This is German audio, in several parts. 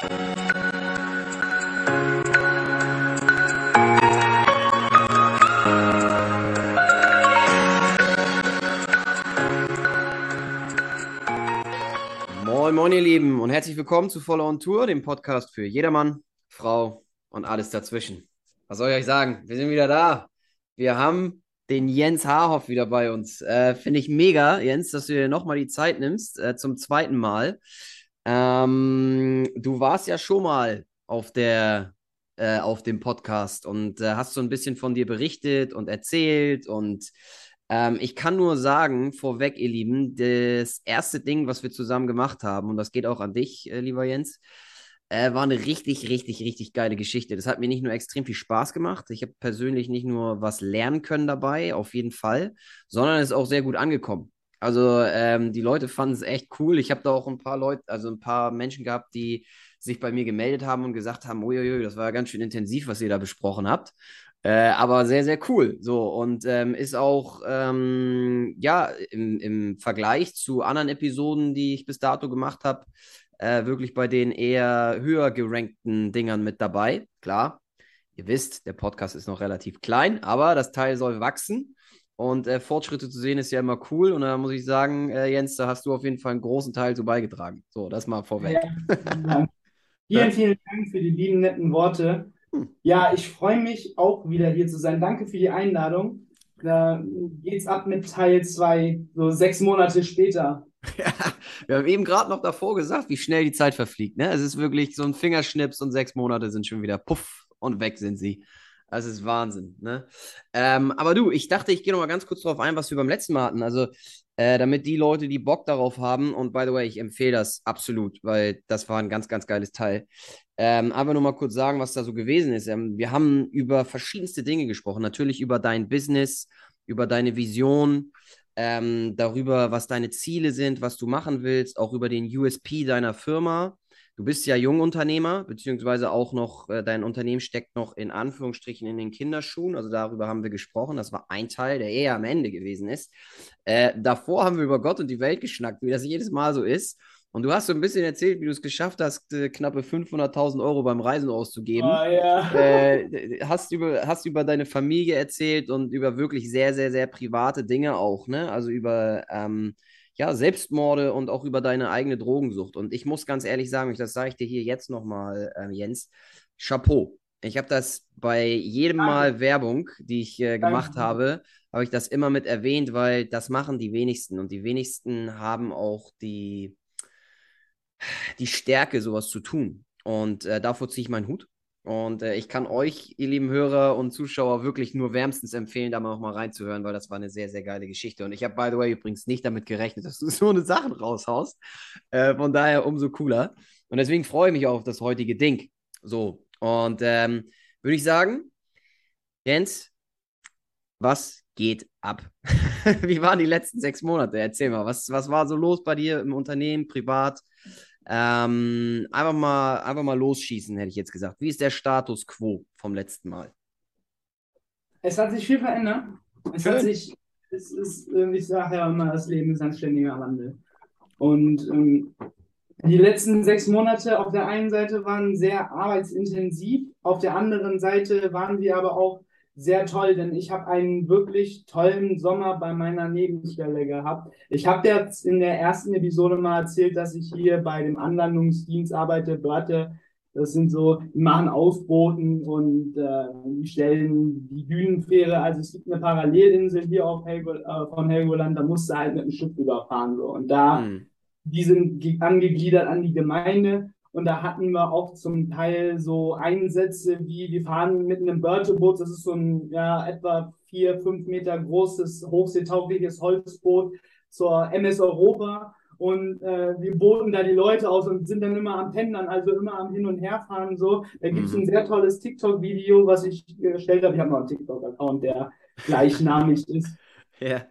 Moin, moin, ihr Lieben, und herzlich willkommen zu Follow on Tour, dem Podcast für jedermann, Frau und alles dazwischen. Was soll ich euch sagen? Wir sind wieder da. Wir haben den Jens Haarhoff wieder bei uns. Äh, Finde ich mega, Jens, dass du dir nochmal die Zeit nimmst, äh, zum zweiten Mal. Ähm, du warst ja schon mal auf der äh, auf dem Podcast und äh, hast so ein bisschen von dir berichtet und erzählt und ähm, ich kann nur sagen, vorweg, ihr Lieben, das erste Ding, was wir zusammen gemacht haben, und das geht auch an dich, äh, lieber Jens, äh, war eine richtig, richtig, richtig geile Geschichte. Das hat mir nicht nur extrem viel Spaß gemacht. Ich habe persönlich nicht nur was lernen können dabei, auf jeden Fall, sondern es ist auch sehr gut angekommen. Also ähm, die Leute fanden es echt cool. Ich habe da auch ein paar Leute, also ein paar Menschen gehabt, die sich bei mir gemeldet haben und gesagt haben, uiuiui, das war ganz schön intensiv, was ihr da besprochen habt. Äh, aber sehr, sehr cool. So, und ähm, ist auch, ähm, ja, im, im Vergleich zu anderen Episoden, die ich bis dato gemacht habe, äh, wirklich bei den eher höher gerankten Dingern mit dabei. Klar, ihr wisst, der Podcast ist noch relativ klein, aber das Teil soll wachsen. Und äh, Fortschritte zu sehen ist ja immer cool. Und da muss ich sagen, äh, Jens, da hast du auf jeden Fall einen großen Teil zu beigetragen. So, das mal vorweg. Ja, vielen, vielen Dank für die lieben, netten Worte. Hm. Ja, ich freue mich auch wieder hier zu sein. Danke für die Einladung. Da geht's ab mit Teil 2, so sechs Monate später. Ja, wir haben eben gerade noch davor gesagt, wie schnell die Zeit verfliegt. Ne? Es ist wirklich so ein Fingerschnips und sechs Monate sind schon wieder puff und weg sind sie. Das ist Wahnsinn. Ne? Ähm, aber du, ich dachte, ich gehe noch mal ganz kurz darauf ein, was wir beim letzten Mal hatten. Also, äh, damit die Leute, die Bock darauf haben, und by the way, ich empfehle das absolut, weil das war ein ganz, ganz geiles Teil. Ähm, aber nur mal kurz sagen, was da so gewesen ist. Ähm, wir haben über verschiedenste Dinge gesprochen. Natürlich über dein Business, über deine Vision, ähm, darüber, was deine Ziele sind, was du machen willst, auch über den USP deiner Firma. Du bist ja Jungunternehmer, beziehungsweise auch noch, äh, dein Unternehmen steckt noch in Anführungsstrichen in den Kinderschuhen. Also darüber haben wir gesprochen. Das war ein Teil, der eher am Ende gewesen ist. Äh, davor haben wir über Gott und die Welt geschnackt, wie das jedes Mal so ist. Und du hast so ein bisschen erzählt, wie du es geschafft hast, äh, knappe 500.000 Euro beim Reisen auszugeben. Oh, ja. äh, hast, über, hast über deine Familie erzählt und über wirklich sehr, sehr, sehr private Dinge auch, ne? Also über ähm, ja, Selbstmorde und auch über deine eigene Drogensucht. Und ich muss ganz ehrlich sagen, das sage ich dir hier jetzt nochmal, äh, Jens, Chapeau. Ich habe das bei jedem Mal Werbung, die ich äh, gemacht habe, habe ich das immer mit erwähnt, weil das machen die wenigsten. Und die wenigsten haben auch die die Stärke, sowas zu tun. Und äh, davor ziehe ich meinen Hut. Und äh, ich kann euch, ihr lieben Hörer und Zuschauer, wirklich nur wärmstens empfehlen, da mal noch mal reinzuhören, weil das war eine sehr, sehr geile Geschichte. Und ich habe, by the way, übrigens nicht damit gerechnet, dass du so eine Sachen raushaust. Äh, von daher umso cooler. Und deswegen freue ich mich auf das heutige Ding. So. Und ähm, würde ich sagen, Jens, was geht ab? Wie waren die letzten sechs Monate? Erzähl mal, was, was war so los bei dir im Unternehmen, privat? Ähm, einfach, mal, einfach mal losschießen, hätte ich jetzt gesagt. Wie ist der Status quo vom letzten Mal? Es hat sich viel verändert. Es Schön. hat sich, es ist, ähm, ich sage ja immer, das Leben ist ein ständiger Wandel. Und ähm, die letzten sechs Monate auf der einen Seite waren sehr arbeitsintensiv, auf der anderen Seite waren wir aber auch sehr toll, denn ich habe einen wirklich tollen Sommer bei meiner Nebenstelle gehabt. Ich habe jetzt in der ersten Episode mal erzählt, dass ich hier bei dem Anlandungsdienst arbeite, Börte. Das sind so, die machen Aufboten und äh, die stellen die Dünenfähre. Also es gibt eine Parallelinsel hier auf Helgo, äh, von Helgoland, da musst du halt mit einem Schiff überfahren. So. Und da, mhm. die sind angegliedert an die Gemeinde und da hatten wir auch zum Teil so Einsätze wie, wir fahren mit einem Börteboot, das ist so ein ja, etwa vier, fünf Meter großes, hochseetaugliches Holzboot zur MS Europa. Und äh, wir boten da die Leute aus und sind dann immer am Pendern, also immer am Hin- und Herfahren so. Da gibt es mhm. ein sehr tolles TikTok-Video, was ich gestellt habe. Ich habe noch einen TikTok-Account, der gleichnamig ist. Ja,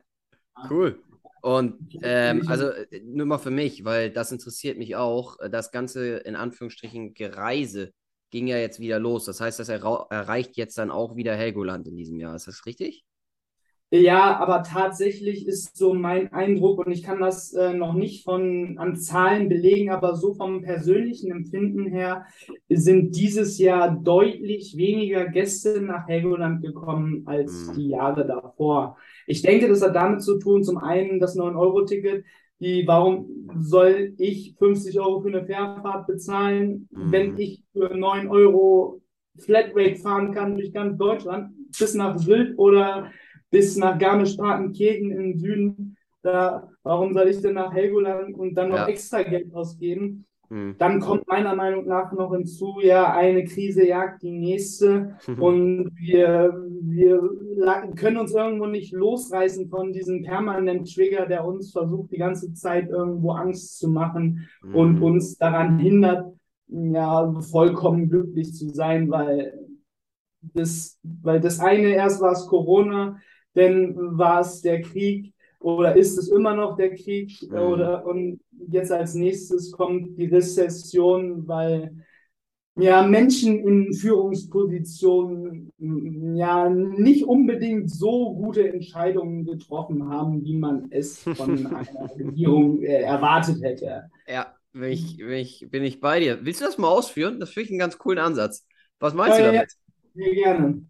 cool. Und ähm, also äh, nur mal für mich, weil das interessiert mich auch. Äh, das ganze in Anführungsstrichen Gereise ging ja jetzt wieder los. Das heißt, das erreicht jetzt dann auch wieder Helgoland in diesem Jahr. Ist das richtig? Ja, aber tatsächlich ist so mein Eindruck, und ich kann das äh, noch nicht von an Zahlen belegen, aber so vom persönlichen Empfinden her sind dieses Jahr deutlich weniger Gäste nach Helgoland gekommen als Mhm. die Jahre davor. Ich denke, das hat damit zu tun, zum einen das 9-Euro-Ticket, die, warum soll ich 50 Euro für eine Fährfahrt bezahlen, Mhm. wenn ich für 9 Euro Flatrate fahren kann durch ganz Deutschland bis nach Sylt oder bis nach Garmisch-Partenkirchen im Süden. Da, warum soll ich denn nach Helgoland und dann noch Ja. extra Geld ausgeben? Mhm. Dann kommt meiner Meinung nach noch hinzu, ja, eine Krise jagt die nächste und wir, wir können uns irgendwo nicht losreißen von diesem permanenten Trigger, der uns versucht, die ganze Zeit irgendwo Angst zu machen und Mhm. uns daran hindert, ja, vollkommen glücklich zu sein, weil das, weil das eine erst war es Corona, dann war es der Krieg oder ist es immer noch der Krieg Mhm. oder und jetzt als nächstes kommt die Rezession, weil ja Menschen in Führungspositionen ja nicht unbedingt so gute Entscheidungen getroffen haben, wie man es von einer Regierung äh, erwartet hätte. Ja, bin ich, bin, ich, bin ich bei dir. Willst du das mal ausführen? Das finde ich einen ganz coolen Ansatz. Was meinst du Ja, ja, damit? Sehr gerne.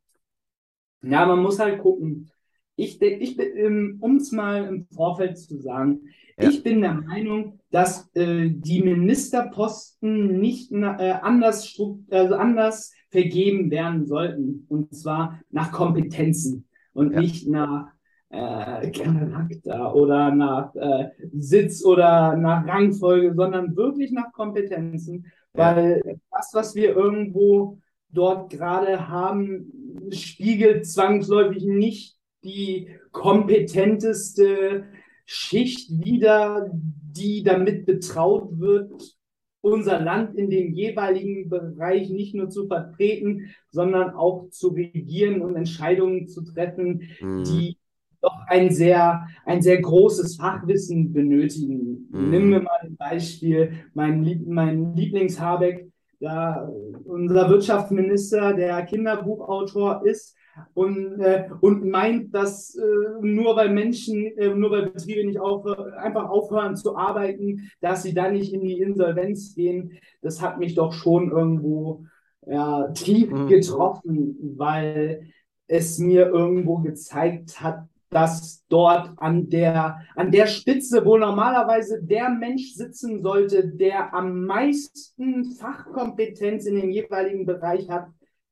Ja, man muss halt gucken. Ich, ich bin, um es mal im Vorfeld zu sagen, Ja. ich bin der Meinung, dass äh, die Ministerposten nicht äh, anders, also anders vergeben werden sollten. Und zwar nach Kompetenzen und Ja. nicht nach äh, Charakter oder nach äh, Sitz oder nach Rangfolge, sondern wirklich nach Kompetenzen. Ja. Weil das, was wir irgendwo dort gerade haben, spiegelt zwangsläufig nicht die kompetenteste Schicht wider, die damit betraut wird, unser Land in dem jeweiligen Bereich nicht nur zu vertreten, sondern auch zu regieren und Entscheidungen zu treffen, Mhm. die doch ein sehr, ein sehr großes Fachwissen benötigen. Mhm. Nehmen wir mal ein Beispiel, mein, Lieb mein Lieblingshabeck, da unser Wirtschaftsminister, der Kinderbuchautor ist und, äh, und meint, dass äh, nur weil Menschen, äh, nur weil Betriebe nicht aufhö einfach aufhören zu arbeiten, dass sie dann nicht in die Insolvenz gehen, das hat mich doch schon irgendwo ja, tief Mhm. getroffen, weil es mir irgendwo gezeigt hat, dass dort an der, an der Spitze, wo normalerweise der Mensch sitzen sollte, der am meisten Fachkompetenz in dem jeweiligen Bereich hat,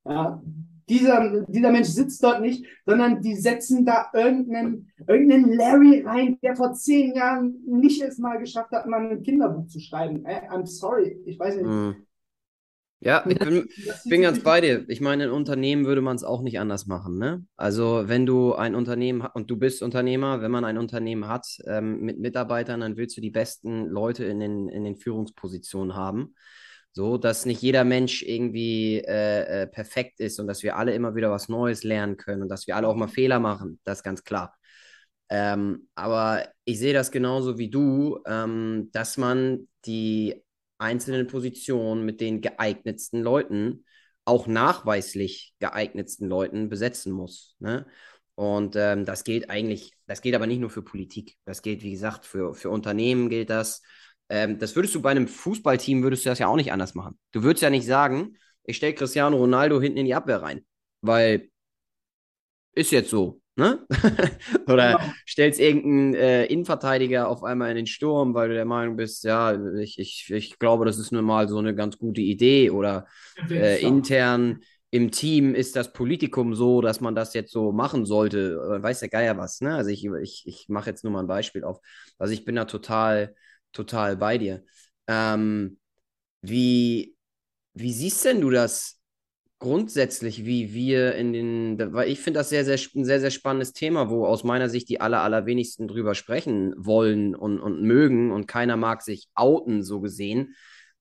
ja, dieser, dieser Mensch sitzt dort nicht, sondern die setzen da irgendeinen, irgendeinen Larry rein, der vor zehn Jahren nicht es mal geschafft hat, mal ein Kinderbuch zu schreiben. Äh, I'm sorry, ich weiß nicht. Mhm. Ja, ich bin, bin ganz bei dir. Ich meine, in Unternehmen würde man es auch nicht anders machen, ne? Also, wenn du ein Unternehmen und du bist Unternehmer, wenn man ein Unternehmen hat ähm, mit Mitarbeitern, dann willst du die besten Leute in den, in den Führungspositionen haben. So, dass nicht jeder Mensch irgendwie äh, äh, perfekt ist und dass wir alle immer wieder was Neues lernen können und dass wir alle auch mal Fehler machen. Das ist ganz klar. Ähm, aber ich sehe das genauso wie du, ähm, dass man die einzelnen Positionen mit den geeignetsten Leuten, auch nachweislich geeignetsten Leuten besetzen muss. Ne? Und ähm, das gilt eigentlich, das gilt aber nicht nur für Politik. Das gilt, wie gesagt, für, für Unternehmen gilt das. Ähm, das würdest du bei einem Fußballteam, würdest du das ja auch nicht anders machen. Du würdest ja nicht sagen, ich stelle Cristiano Ronaldo hinten in die Abwehr rein, weil ist jetzt so, ne? Oder Genau. stellst irgendeinen äh, Innenverteidiger auf einmal in den Sturm, weil du der Meinung bist, ja, ich, ich, ich glaube, das ist nun mal so eine ganz gute Idee. Oder äh, intern im Team ist das Politikum so, dass man das jetzt so machen sollte. Äh, Weiß der Geier was, ne? Also ich, ich, ich mache jetzt nur mal ein Beispiel auf. Also ich bin da total, total bei dir. Ähm, wie, wie siehst denn du das grundsätzlich, wie wir in den, weil ich finde das sehr, sehr, ein sehr, sehr spannendes Thema, wo aus meiner Sicht die aller, allerwenigsten drüber sprechen wollen und, und mögen und keiner mag sich outen, so gesehen,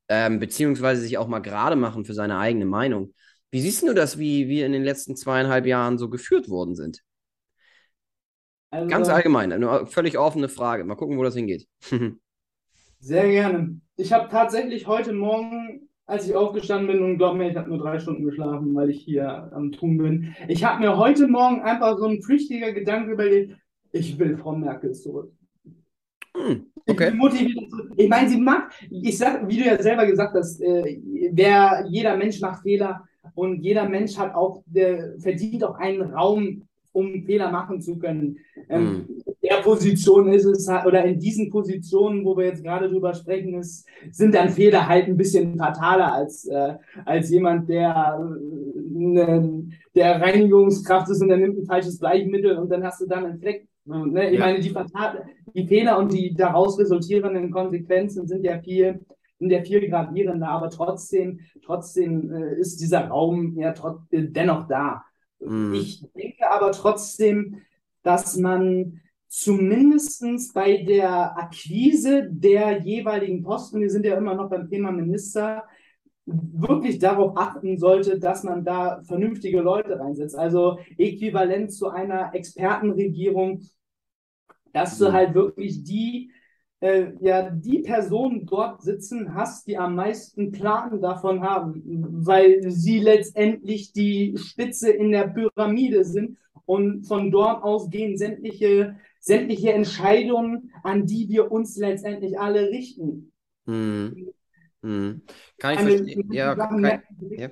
ähm, beziehungsweise sich auch mal gerade machen für seine eigene Meinung. Wie siehst du das, wie wir in den letzten zweieinhalb Jahren so geführt worden sind? Also, Ganz allgemein, eine völlig offene Frage. Mal gucken, wo das hingeht. Sehr gerne. Ich habe tatsächlich heute Morgen als ich aufgestanden bin und glaub mir, ich habe nur drei Stunden geschlafen, weil ich hier am Tun bin. Ich habe mir heute Morgen einfach so ein flüchtiger Gedanke überlegt, ich will Frau Merkel zurück. Hm, okay. Ich, ich meine, sie macht, ich sag, wie du ja selber gesagt hast, äh, wer, jeder Mensch macht Fehler und jeder Mensch hat auch, der verdient auch einen Raum, um Fehler machen zu können. Ähm, hm. Der Position ist es, oder in diesen Positionen, wo wir jetzt gerade drüber sprechen, ist, sind dann Fehler halt ein bisschen fataler als, äh, als jemand, der, äh, der Reinigungskraft ist und der nimmt ein falsches Bleichmittel und dann hast du dann einen Fleck Ne? Ich ja. meine, die, die Fehler und die daraus resultierenden Konsequenzen sind ja viel, sind ja viel gravierender, aber trotzdem, trotzdem äh, ist dieser Raum ja dennoch da. Mhm. Ich denke aber trotzdem, dass man zumindest bei der Akquise der jeweiligen Posten, wir sind ja immer noch beim Thema Minister, wirklich darauf achten sollte, dass man da vernünftige Leute reinsetzt. Also äquivalent zu einer Expertenregierung, dass du mhm. halt wirklich die, äh, ja, die Personen dort sitzen hast, die am meisten Plan davon haben, weil sie letztendlich die Spitze in der Pyramide sind und von dort aus gehen sämtliche, sämtliche Entscheidungen, an die wir uns letztendlich alle richten. Mhm. Mhm. Kann ich verstehen. Ja, kann, ja.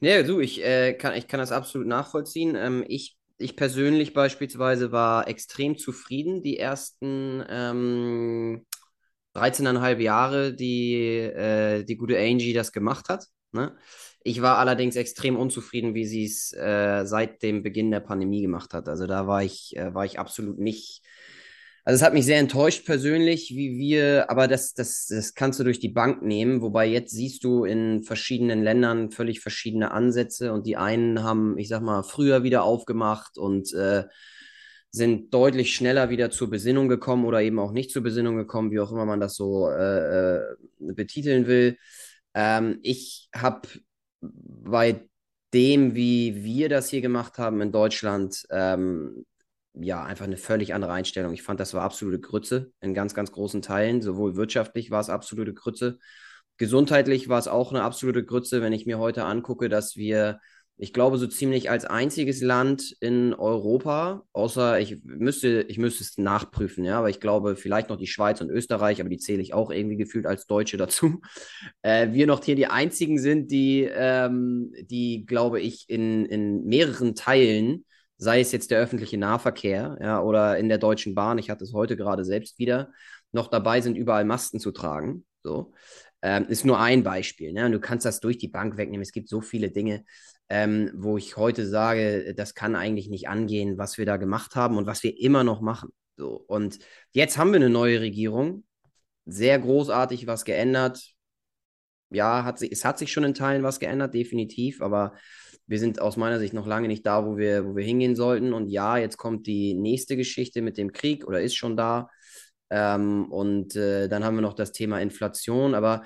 Nee, du, ich, äh, kann, ich kann das absolut nachvollziehen. Ähm, ich ich persönlich beispielsweise war extrem zufrieden die ersten ähm, 13,5 Jahre, die äh, die gute Angie das gemacht hat. Ne? Ich war allerdings extrem unzufrieden, wie sie es äh, seit dem Beginn der Pandemie gemacht hat. Also da war ich, äh, war ich absolut nicht also es hat mich sehr enttäuscht persönlich, wie wir, aber das, das, das kannst du durch die Bank nehmen, wobei jetzt siehst du in verschiedenen Ländern völlig verschiedene Ansätze und die einen haben, ich sag mal, früher wieder aufgemacht und äh, sind deutlich schneller wieder zur Besinnung gekommen oder eben auch nicht zur Besinnung gekommen, wie auch immer man das so äh, äh betiteln will. Ähm, ich habe bei dem, wie wir das hier gemacht haben in Deutschland, ähm, ja, einfach eine völlig andere Einstellung. Ich fand, das war absolute Grütze in ganz, ganz großen Teilen. Sowohl wirtschaftlich war es absolute Grütze. Gesundheitlich war es auch eine absolute Grütze, wenn ich mir heute angucke, dass wir, ich glaube, so ziemlich als einziges Land in Europa, außer ich müsste, ich müsste es nachprüfen, ja, aber ich glaube, vielleicht noch die Schweiz und Österreich, aber die zähle ich auch irgendwie gefühlt als Deutsche dazu. Äh, wir noch hier die einzigen sind, die, ähm, die glaube ich, in, in mehreren Teilen sei es jetzt der öffentliche Nahverkehr ja, oder in der Deutschen Bahn, ich hatte es heute gerade selbst wieder, noch dabei sind, überall Masten zu tragen. So. Ähm, ist nur ein Beispiel. Ne? Und du kannst das durch die Bank wegnehmen. Es gibt so viele Dinge, ähm, wo ich heute sage, das kann eigentlich nicht angehen, was wir da gemacht haben und was wir immer noch machen. So. Und jetzt haben wir eine neue Regierung. Sehr großartig was geändert. Ja, hat sich, es hat sich schon in Teilen was geändert, definitiv, aber wir sind aus meiner Sicht noch lange nicht da, wo wir, wo wir hingehen sollten. Und ja, jetzt kommt die nächste Geschichte mit dem Krieg oder ist schon da. Ähm, und äh, dann haben wir noch das Thema Inflation. Aber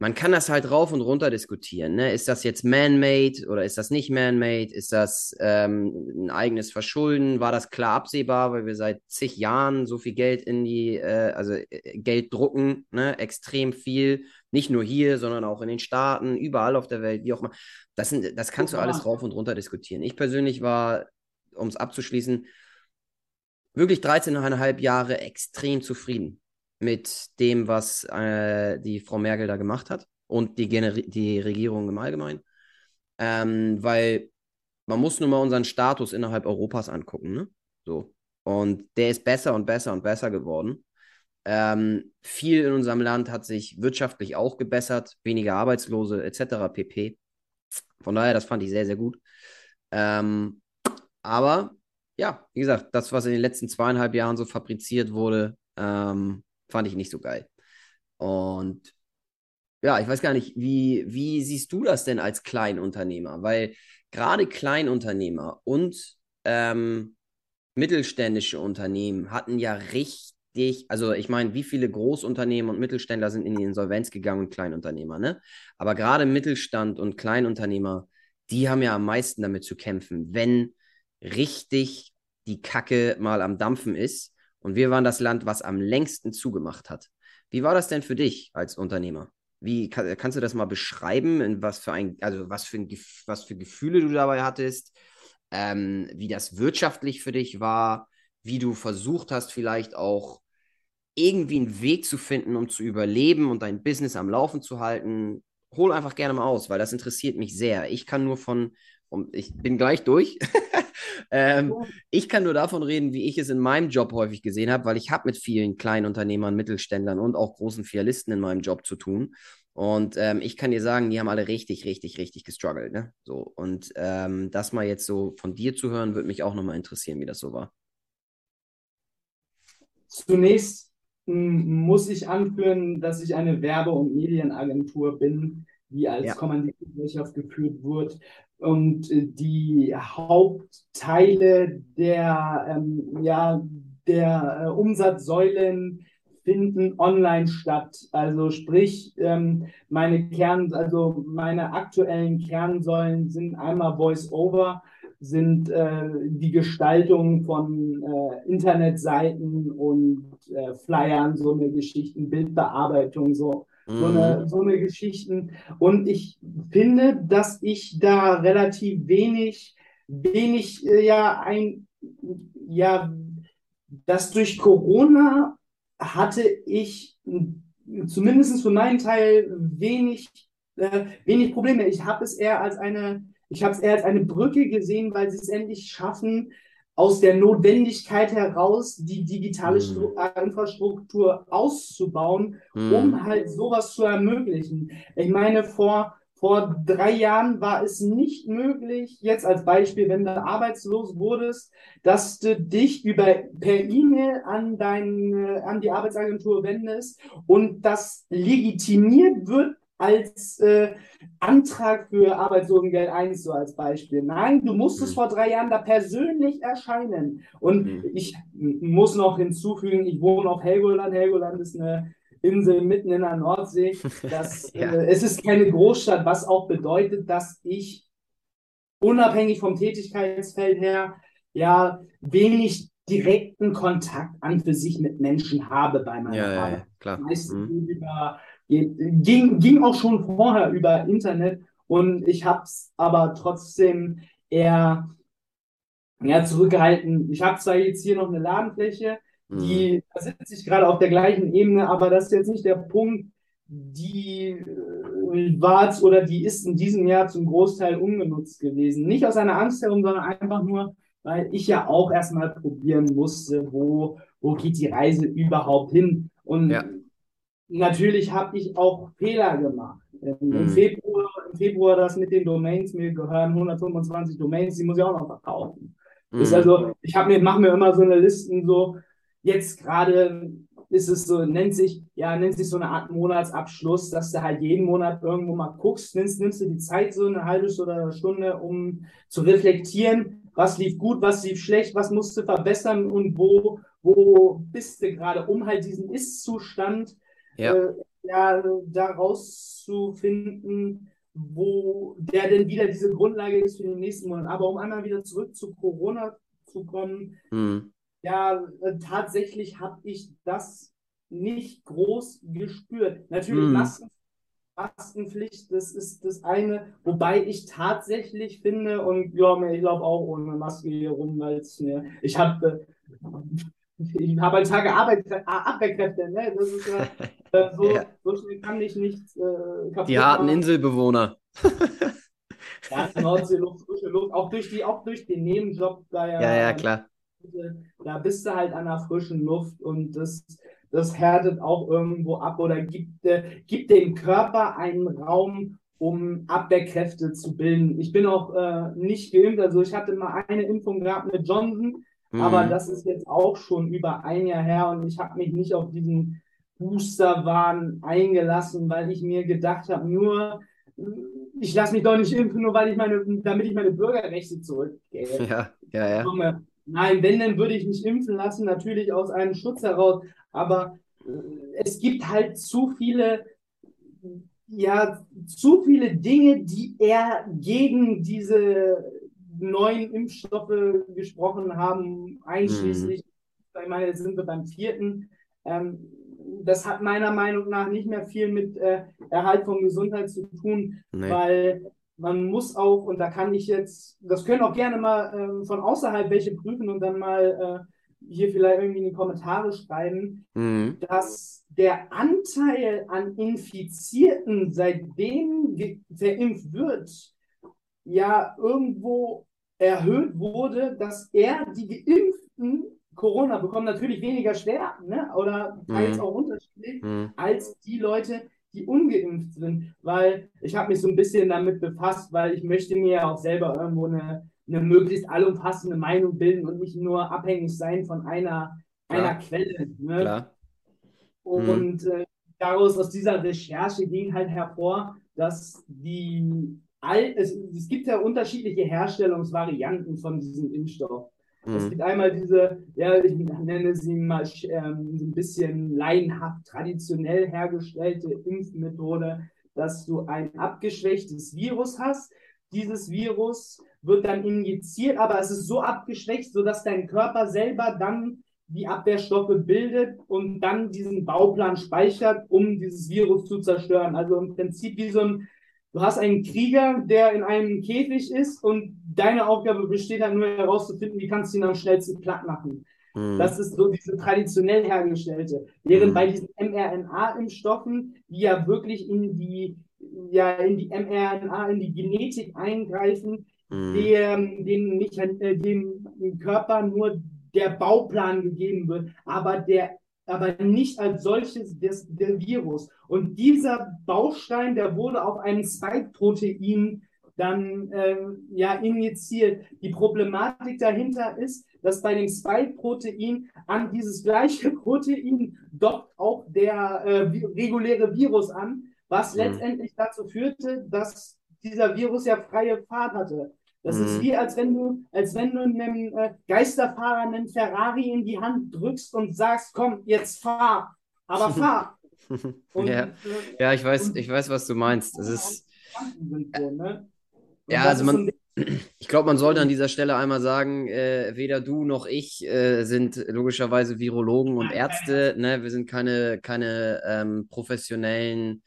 man kann das halt rauf und runter diskutieren. Ne? Ist das jetzt man-made oder ist das nicht man-made? Ist das ähm, ein eigenes Verschulden? War das klar absehbar, weil wir seit zig Jahren so viel Geld in die, äh, also äh, Geld drucken, ne? extrem viel, nicht nur hier, sondern auch in den Staaten, überall auf der Welt, wie auch immer. Das, sind, das kannst du alles rauf und runter diskutieren. Ich persönlich war, um es abzuschließen, wirklich 13,5 Jahre extrem zufrieden mit dem, was äh, die Frau Merkel da gemacht hat und die, Gener die Regierung im Allgemeinen. Ähm, weil man muss nur mal unseren Status innerhalb Europas angucken. Ne? So. Und der ist besser und besser und besser geworden. Ähm, viel in unserem Land hat sich wirtschaftlich auch gebessert, weniger Arbeitslose etc. pp. Von daher, das fand ich sehr, sehr gut. Ähm, aber ja, wie gesagt, das, was in den letzten zweieinhalb Jahren so fabriziert wurde, ähm, fand ich nicht so geil. Und ja, ich weiß gar nicht, wie, wie siehst du das denn als Kleinunternehmer? Weil gerade Kleinunternehmer und ähm, mittelständische Unternehmen hatten ja richtig, also ich meine, wie viele Großunternehmen und Mittelständler sind in die Insolvenz gegangen und Kleinunternehmer, ne? Aber gerade Mittelstand und Kleinunternehmer, die haben ja am meisten damit zu kämpfen, wenn richtig die Kacke mal am Dampfen ist und wir waren das Land, was am längsten zugemacht hat. Wie war das denn für dich als Unternehmer? Wie kann, kannst du das mal beschreiben, was für ein, also was für, ein, was für Gefühle du dabei hattest, ähm, wie das wirtschaftlich für dich war, wie du versucht hast, vielleicht auch irgendwie einen Weg zu finden, um zu überleben und dein Business am Laufen zu halten? Hol einfach gerne mal aus, weil das interessiert mich sehr. Ich kann nur von, und ich bin gleich durch. ähm, ich kann nur davon reden, wie ich es in meinem Job häufig gesehen habe, weil ich habe mit vielen kleinen Unternehmern, Mittelständlern und auch großen Filialisten in meinem Job zu tun. Und ähm, ich kann dir sagen, die haben alle richtig, richtig, richtig gestruggelt. Ne? So, und ähm, das mal jetzt so von dir zu hören, würde mich auch nochmal interessieren, wie das so war. Zunächst muss ich anführen, dass ich eine Werbe- und Medienagentur bin, die als ja. Kommanditgesellschaft geführt wird und äh, die Hauptteile der, ähm, ja, der äh, Umsatzsäulen finden online statt. Also sprich, ähm, meine Kern, also meine aktuellen Kernsäulen sind einmal Voice-Over, sind äh, die Gestaltung von äh, Internetseiten und äh, Flyern, so eine Geschichten, Bildbearbeitung, so so eine, mhm. so eine Geschichten. Und ich finde, dass ich da relativ wenig, wenig, äh, ja, ein, ja, dass durch Corona hatte ich zumindest für meinen Teil wenig, äh, wenig Probleme. Ich habe es eher als eine, ich habe es eher als eine Brücke gesehen, weil sie es endlich schaffen, aus der Notwendigkeit heraus die digitale mhm. Infrastruktur auszubauen, mhm. um halt sowas zu ermöglichen. Ich meine, vor, vor drei Jahren war es nicht möglich, jetzt als Beispiel, wenn du arbeitslos wurdest, dass du dich über per E-Mail an dein, an die Arbeitsagentur wendest und das legitimiert wird als äh, Antrag für Arbeitslosengeld 1, so als Beispiel. Nein, du musstest mhm. vor drei Jahren da persönlich erscheinen. Und mhm. ich muss noch hinzufügen, ich wohne auf Helgoland. Helgoland ist eine Insel mitten in der Nordsee. Das, ja. äh, es ist keine Großstadt, was auch bedeutet, dass ich unabhängig vom Tätigkeitsfeld her ja wenig direkten Kontakt an für sich mit Menschen habe bei meiner ja, Arbeit. Ja, klar. Meistens mhm. über ging, ging auch schon vorher über Internet und ich habe es aber trotzdem eher ja, zurückgehalten. Ich habe zwar jetzt hier noch eine Ladenfläche, die mhm. da sitze ich gerade auf der gleichen Ebene, aber das ist jetzt nicht der Punkt, die äh, war oder die ist in diesem Jahr zum Großteil ungenutzt gewesen. Nicht aus einer Angst herum, sondern einfach nur, weil ich ja auch erstmal probieren musste, wo, wo geht die Reise überhaupt hin. Und ja natürlich habe ich auch Fehler gemacht. Im, mhm. Februar, Im Februar das mit den Domains, mir gehören 125 Domains, die muss ich auch noch verkaufen. Mhm. Ist also, ich mir, mache mir immer so eine Listen, so, jetzt gerade ist es so, nennt sich, ja, nennt sich so eine Art Monatsabschluss, dass du halt jeden Monat irgendwo mal guckst, nimmst, nimmst du die Zeit, so eine halbe oder eine Stunde, um zu reflektieren, was lief gut, was lief schlecht, was musst du verbessern und wo, wo bist du gerade, um halt diesen Ist-Zustand ja. Äh, ja, daraus zu finden, wo der denn wieder diese Grundlage ist für den nächsten Monat. Aber um einmal wieder zurück zu Corona zu kommen, mhm. ja, äh, tatsächlich habe ich das nicht groß gespürt. Natürlich mhm. Masken, Maskenpflicht, das ist das eine, wobei ich tatsächlich finde, und ja, ich glaube auch ohne Maske hier rum, weil es mir, ich habe ich habe einen Tag Arbeit, Abwehrkräfte, ne? Das ist ja, äh, so, ja. so schnell kann ich nicht äh, kaputt Die harten machen. Inselbewohner. ja, Nordseeluft, frische Luft, auch durch, die, auch durch den Nebenjob da ja. Ja, ja, klar. Da bist du halt an der frischen Luft und das, das härtet auch irgendwo ab oder gibt, äh, gibt dem Körper einen Raum, um Abwehrkräfte zu bilden. Ich bin auch äh, nicht geimpft, also ich hatte mal eine Impfung gehabt mit Johnson, mhm. aber das ist jetzt auch schon über ein Jahr her und ich habe mich nicht auf diesen Booster-Wahn eingelassen, weil ich mir gedacht habe, nur ich lasse mich doch nicht impfen, nur weil ich meine, damit ich meine Bürgerrechte zurückgebe. Ja, ja, ja. Nein, wenn, dann würde ich mich impfen lassen, natürlich aus einem Schutz heraus. Aber äh, es gibt halt zu viele, ja, zu viele Dinge, die eher gegen diese neuen Impfstoffe gesprochen haben, einschließlich, mhm. ich meine, jetzt sind wir beim vierten, ähm, das hat meiner Meinung nach nicht mehr viel mit äh, Erhalt von Gesundheit zu tun, nee. weil man muss auch, und da kann ich jetzt, das können auch gerne mal äh, von außerhalb welche prüfen und dann mal äh, hier vielleicht irgendwie in die Kommentare schreiben, mhm. dass der Anteil an Infizierten, seitdem verimpft wird, ja irgendwo erhöht wurde, dass er die Geimpften Corona bekommen natürlich weniger schwer, ne? oder teils mhm. auch unterschiedlich, mhm. als die Leute, die ungeimpft sind. Weil ich habe mich so ein bisschen damit befasst, weil ich möchte mir ja auch selber irgendwo eine, eine möglichst allumfassende Meinung bilden und nicht nur abhängig sein von einer, einer Quelle. Ne? Klar. Und mhm. äh, daraus, aus dieser Recherche ging halt hervor, dass die all, es, es gibt ja unterschiedliche Herstellungsvarianten von diesem Impfstoff. Mhm. Es gibt einmal diese, ja, ich nenne sie mal ähm, ein bisschen laienhaft traditionell hergestellte Impfmethode, dass du ein abgeschwächtes Virus hast. Dieses Virus wird dann injiziert, aber es ist so abgeschwächt, sodass dein Körper selber dann die Abwehrstoffe bildet und dann diesen Bauplan speichert, um dieses Virus zu zerstören. Also im Prinzip wie so ein Du hast einen Krieger, der in einem Käfig ist und deine Aufgabe besteht dann nur herauszufinden, wie kannst du ihn am schnellsten platt machen. Mhm. Das ist so diese traditionell hergestellte. Während mhm. bei diesen mRNA-Impfstoffen, die ja wirklich in die, ja, in die mRNA, in die Genetik eingreifen, mhm. dem, dem, äh, dem Körper nur der Bauplan gegeben wird, aber der aber nicht als solches des, der Virus. Und dieser Baustein, der wurde auf einem Spike-Protein dann äh, ja injiziert. Die Problematik dahinter ist, dass bei dem Spike-Protein an dieses gleiche Protein dockt auch der äh, reguläre Virus an, was mhm. letztendlich dazu führte, dass dieser Virus ja freie Fahrt hatte. Das mhm. ist wie, als wenn du, als wenn du einem äh, Geisterfahrer einen Ferrari in die Hand drückst und sagst, komm, jetzt fahr, aber fahr. Und, ja. Äh, ja, ich weiß, ich weiß, was du meinst. Das ist. Ne? Ja, also man, ich glaube, man sollte an dieser Stelle einmal sagen, äh, weder du noch ich äh, sind logischerweise Virologen und Ärzte. Ne? Wir sind keine, keine ähm, professionellen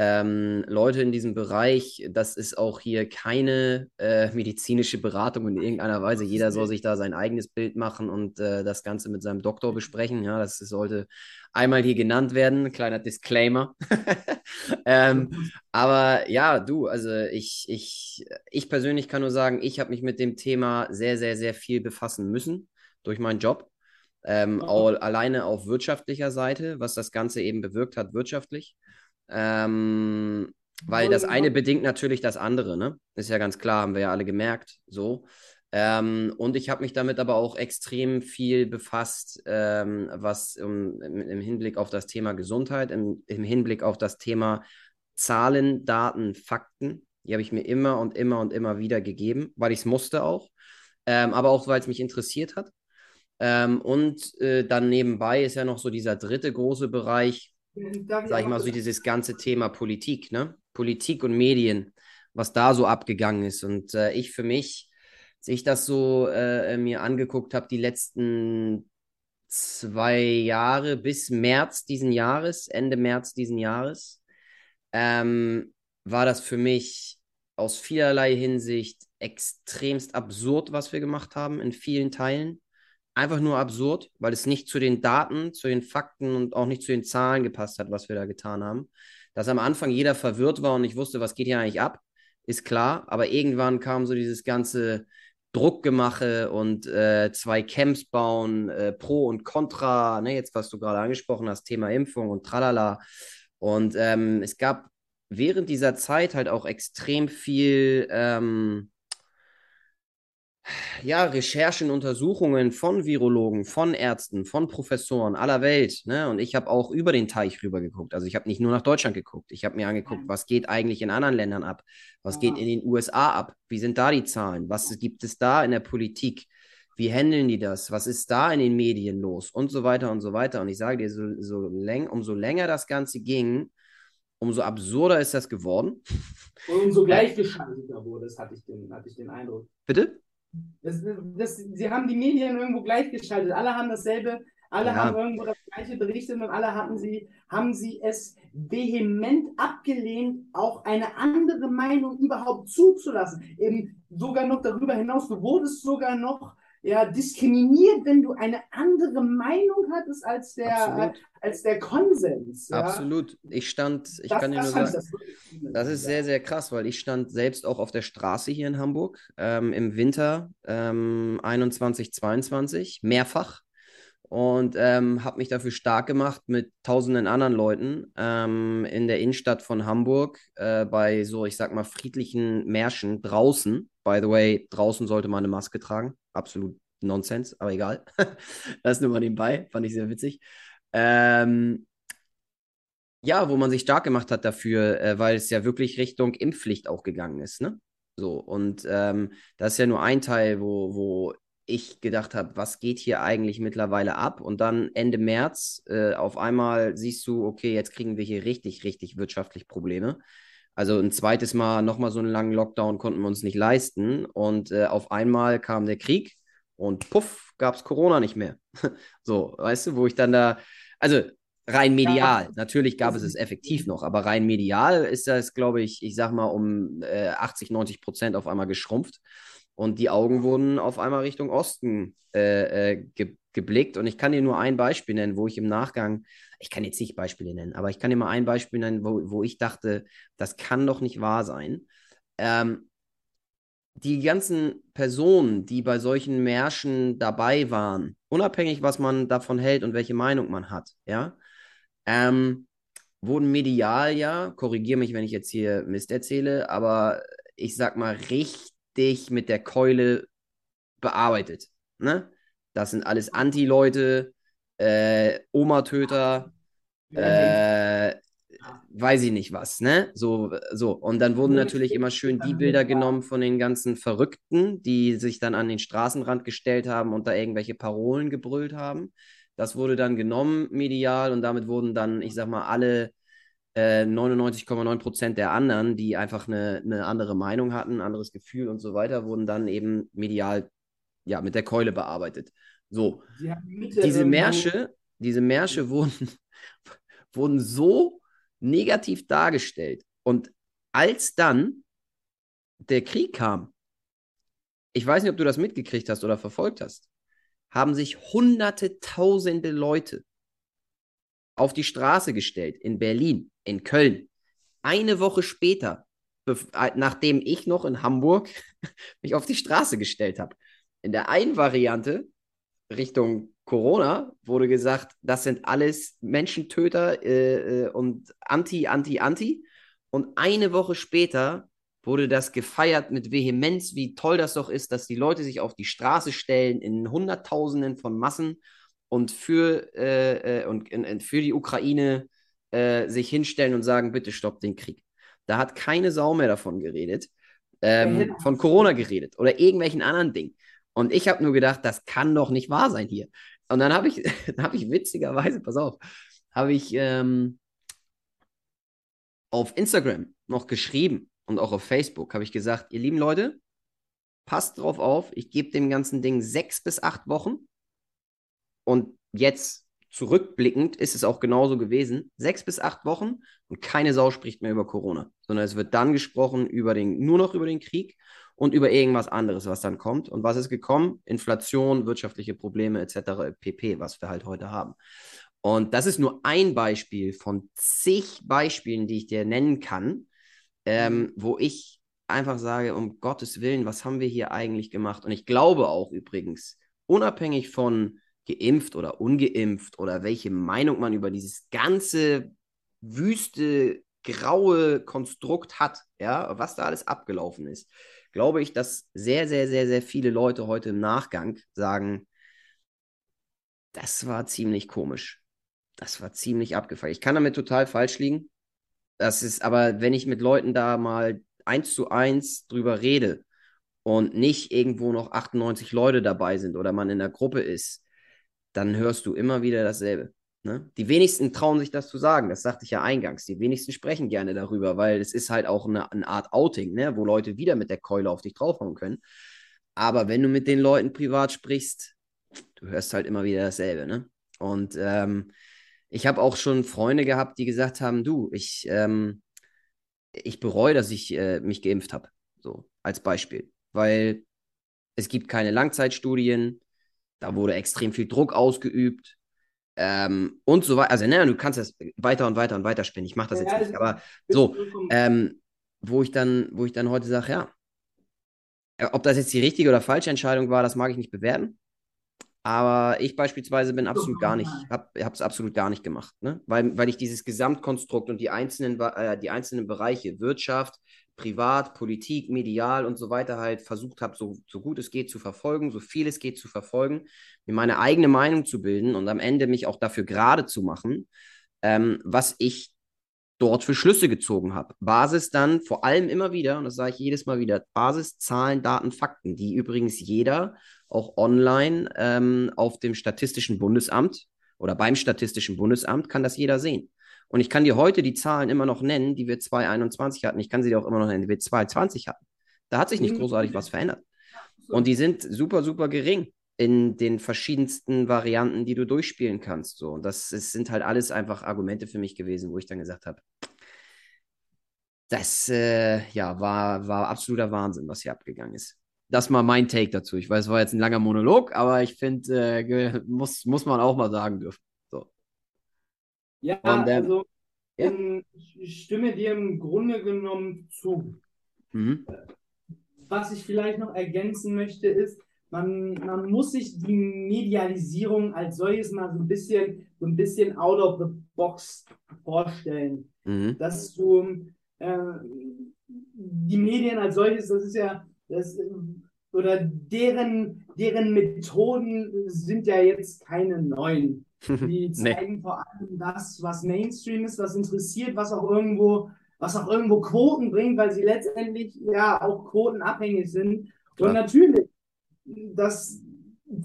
ähm, Leute in diesem Bereich. Das ist auch hier keine äh, medizinische Beratung in irgendeiner Weise. Jeder soll sich da sein eigenes Bild machen und äh, das Ganze mit seinem Doktor besprechen. Ja, das sollte einmal hier genannt werden. Kleiner Disclaimer. ähm, aber ja, du, also ich, ich, ich persönlich kann nur sagen, ich habe mich mit dem Thema sehr, sehr, sehr viel befassen müssen durch meinen Job. Ähm, auch alleine auf wirtschaftlicher Seite, was das Ganze eben bewirkt hat wirtschaftlich. Ähm, weil das eine bedingt natürlich das andere, ne? Ist ja ganz klar, haben wir ja alle gemerkt, so. Ähm, und ich habe mich damit aber auch extrem viel befasst, ähm, was im, im, Hinblick auf das Thema Gesundheit, im, im Hinblick auf das Thema Zahlen, Daten, Fakten. Die habe ich mir immer und immer und immer wieder gegeben, weil ich es musste auch, ähm, aber auch weil es mich interessiert hat. Ähm, und äh, dann nebenbei ist ja noch so dieser dritte große Bereich, sag ich mal, so dieses ganze Thema Politik, ne? Politik und Medien, was da so abgegangen ist. Und äh, ich für mich, als ich das so äh, mir angeguckt habe, die letzten zwei Jahre bis März diesen Jahres, Ende März diesen Jahres, ähm, war das für mich aus vielerlei Hinsicht extremst absurd, was wir gemacht haben in vielen Teilen einfach nur absurd, weil es nicht zu den Daten, zu den Fakten und auch nicht zu den Zahlen gepasst hat, was wir da getan haben. Dass am Anfang jeder verwirrt war und nicht wusste, was geht hier eigentlich ab, ist klar. Aber irgendwann kam so dieses ganze Druckgemache und äh, zwei Camps bauen, äh, Pro und Contra, ne, jetzt was du gerade angesprochen hast, Thema Impfung und tralala. Und ähm, es gab während dieser Zeit halt auch extrem viel ähm, ja, Recherchen, Untersuchungen von Virologen, von Ärzten, von Professoren aller Welt. Ne? Und ich habe auch über den Teich rüber geguckt. Also ich habe nicht nur nach Deutschland geguckt. Ich habe mir angeguckt, was geht eigentlich in anderen Ländern ab? Was geht in den USA ab? Wie sind da die Zahlen? Was gibt es da in der Politik? Wie handeln die das? Was ist da in den Medien los? Und so weiter und so weiter. Und ich sage dir, so, so läng, umso länger das Ganze ging, umso absurder ist das geworden. Und umso gleichgeschalteter wurde es, hatte ich den, hatte ich den Eindruck. Bitte? Das, das, sie haben die Medien irgendwo gleichgeschaltet. Alle haben dasselbe, alle ja. haben irgendwo das gleiche Berichtet und alle hatten sie, haben sie es vehement abgelehnt, auch eine andere Meinung überhaupt zuzulassen. Eben sogar noch darüber hinaus, du wurdest sogar noch ja, diskriminiert, wenn du eine andere Meinung hattest als der, als der Konsens. Ja? Absolut. Ich stand, ich das, kann dir nur sagen, das, das, ist sehr, sehr krass, weil ich stand selbst auch auf der Straße hier in Hamburg ähm, im Winter ähm, 21, 22, mehrfach und ähm, habe mich dafür stark gemacht mit tausenden anderen Leuten ähm, in der Innenstadt von Hamburg äh, bei so, ich sag mal, friedlichen Märschen draußen. By the way, draußen sollte man eine Maske tragen. Absolut Nonsens, aber egal. das nur mal nebenbei, fand ich sehr witzig. Ähm, ja, wo man sich stark gemacht hat dafür, äh, weil es ja wirklich Richtung Impfpflicht auch gegangen ist, ne? So, und ähm, das ist ja nur ein Teil, wo, wo ich gedacht habe, was geht hier eigentlich mittlerweile ab? Und dann Ende März äh, auf einmal siehst du, okay, jetzt kriegen wir hier richtig, richtig wirtschaftlich Probleme. Also ein zweites Mal nochmal so einen langen Lockdown konnten wir uns nicht leisten. Und äh, auf einmal kam der Krieg und puff, gab es Corona nicht mehr. so, weißt du, wo ich dann da, also rein medial, ja. natürlich gab es es effektiv noch, aber rein medial ist das, glaube ich, ich sag mal, um äh, 80, 90 Prozent auf einmal geschrumpft. Und die Augen wurden auf einmal Richtung Osten äh, äh, ge geblickt. Und ich kann dir nur ein Beispiel nennen, wo ich im Nachgang, ich kann jetzt nicht Beispiele nennen, aber ich kann dir mal ein Beispiel nennen, wo, wo ich dachte, das kann doch nicht wahr sein. Ähm, die ganzen Personen, die bei solchen Märschen dabei waren, unabhängig, was man davon hält und welche Meinung man hat, ja, ähm, wurden medial ja, korrigiere mich, wenn ich jetzt hier Mist erzähle, aber ich sag mal richtig mit der Keule bearbeitet. Ne? Das sind alles Anti-Leute, äh, Oma-Töter, äh, weiß ich nicht was, ne? So, so. Und dann wurden natürlich immer schön die Bilder genommen von den ganzen Verrückten, die sich dann an den Straßenrand gestellt haben und da irgendwelche Parolen gebrüllt haben. Das wurde dann genommen medial und damit wurden dann, ich sag mal, alle 99,9 äh, Prozent der anderen, die einfach eine, eine andere Meinung hatten, ein anderes Gefühl und so weiter, wurden dann eben medial ja, mit der Keule bearbeitet. So, diese Märsche, diese Märsche wurden, wurden so negativ dargestellt. Und als dann der Krieg kam, ich weiß nicht, ob du das mitgekriegt hast oder verfolgt hast, haben sich hunderte, tausende Leute auf die Straße gestellt in Berlin, in Köln. Eine Woche später, nachdem ich noch in Hamburg mich auf die Straße gestellt habe. In der einen Variante Richtung Corona wurde gesagt, das sind alles Menschentöter äh, äh, und Anti, Anti, Anti. Und eine Woche später wurde das gefeiert mit Vehemenz, wie toll das doch ist, dass die Leute sich auf die Straße stellen in Hunderttausenden von Massen und für, äh, äh und, und, für die Ukraine äh, sich hinstellen und sagen, bitte stoppt den Krieg. Da hat keine Sau mehr davon geredet, ähm, von Corona geredet oder irgendwelchen anderen Dingen. Und ich habe nur gedacht, das kann doch nicht wahr sein hier. Und dann habe ich, hab ich witzigerweise, pass auf, habe ich ähm, auf Instagram noch geschrieben und auch auf Facebook habe ich gesagt, ihr lieben Leute, passt drauf auf, ich gebe dem ganzen Ding sechs bis acht Wochen und jetzt zurückblickend ist es auch genauso gewesen. Sechs bis acht Wochen und keine Sau spricht mehr über Corona, sondern es wird dann gesprochen über den, nur noch über den Krieg und über irgendwas anderes, was dann kommt. Und was ist gekommen? Inflation, wirtschaftliche Probleme etc. pp, was wir halt heute haben. Und das ist nur ein Beispiel von zig Beispielen, die ich dir nennen kann, ähm, mhm. wo ich einfach sage, um Gottes Willen, was haben wir hier eigentlich gemacht? Und ich glaube auch übrigens, unabhängig von geimpft oder ungeimpft oder welche Meinung man über dieses ganze wüste, graue Konstrukt hat, ja, was da alles abgelaufen ist, glaube ich, dass sehr, sehr, sehr, sehr viele Leute heute im Nachgang sagen, das war ziemlich komisch. Das war ziemlich abgefallen. Ich kann damit total falsch liegen. Das ist aber, wenn ich mit Leuten da mal eins zu eins drüber rede und nicht irgendwo noch 98 Leute dabei sind oder man in der Gruppe ist, dann hörst du immer wieder dasselbe. Ne? Die wenigsten trauen sich das zu sagen, das sagte ich ja eingangs. Die wenigsten sprechen gerne darüber, weil es ist halt auch eine, eine Art Outing, ne? wo Leute wieder mit der Keule auf dich draufhauen können. Aber wenn du mit den Leuten privat sprichst, du hörst halt immer wieder dasselbe. Ne? Und ähm, ich habe auch schon Freunde gehabt, die gesagt haben, du, ich, ähm, ich bereue, dass ich äh, mich geimpft habe. So, als Beispiel. Weil es gibt keine Langzeitstudien, da wurde extrem viel Druck ausgeübt. Ähm, und so weiter. Also, ne, du kannst das weiter und weiter und weiter spinnen. Ich mache das jetzt nicht. Aber so, ähm, wo ich dann, wo ich dann heute sage, ja, äh, ob das jetzt die richtige oder falsche Entscheidung war, das mag ich nicht bewerten. Aber ich beispielsweise bin absolut gar nicht, habe es absolut gar nicht gemacht, ne? weil, weil ich dieses Gesamtkonstrukt und die einzelnen, äh, die einzelnen Bereiche, Wirtschaft, Privat, Politik, medial und so weiter halt versucht habe, so, so gut es geht zu verfolgen, so viel es geht zu verfolgen, mir meine eigene Meinung zu bilden und am Ende mich auch dafür gerade zu machen, ähm, was ich dort für Schlüsse gezogen habe. Basis dann vor allem immer wieder, und das sage ich jedes Mal wieder, Basis, Zahlen, Daten, Fakten, die übrigens jeder auch online ähm, auf dem Statistischen Bundesamt oder beim Statistischen Bundesamt kann das jeder sehen. Und ich kann dir heute die Zahlen immer noch nennen, die wir 2021 hatten. Ich kann sie dir auch immer noch nennen, die wir 2020 hatten. Da hat sich nicht mhm. großartig was verändert. Und die sind super, super gering in den verschiedensten Varianten, die du durchspielen kannst. So. Und das, das sind halt alles einfach Argumente für mich gewesen, wo ich dann gesagt habe, das äh, ja, war, war absoluter Wahnsinn, was hier abgegangen ist das mal mein Take dazu. Ich weiß, es war jetzt ein langer Monolog, aber ich finde, äh, muss, muss man auch mal sagen dürfen. Ja, Und, ähm, also ja. ich stimme dir im Grunde genommen zu. Mhm. Was ich vielleicht noch ergänzen möchte, ist, man, man muss sich die Medialisierung als solches mal so ein bisschen, so ein bisschen out of the box vorstellen. Mhm. Dass du äh, die Medien als solches, das ist ja das, oder deren, deren Methoden sind ja jetzt keine neuen. Die zeigen nee. vor allem das, was Mainstream ist, was interessiert, was auch irgendwo, was auch irgendwo Quoten bringt, weil sie letztendlich ja auch quotenabhängig sind. Klar. Und natürlich, das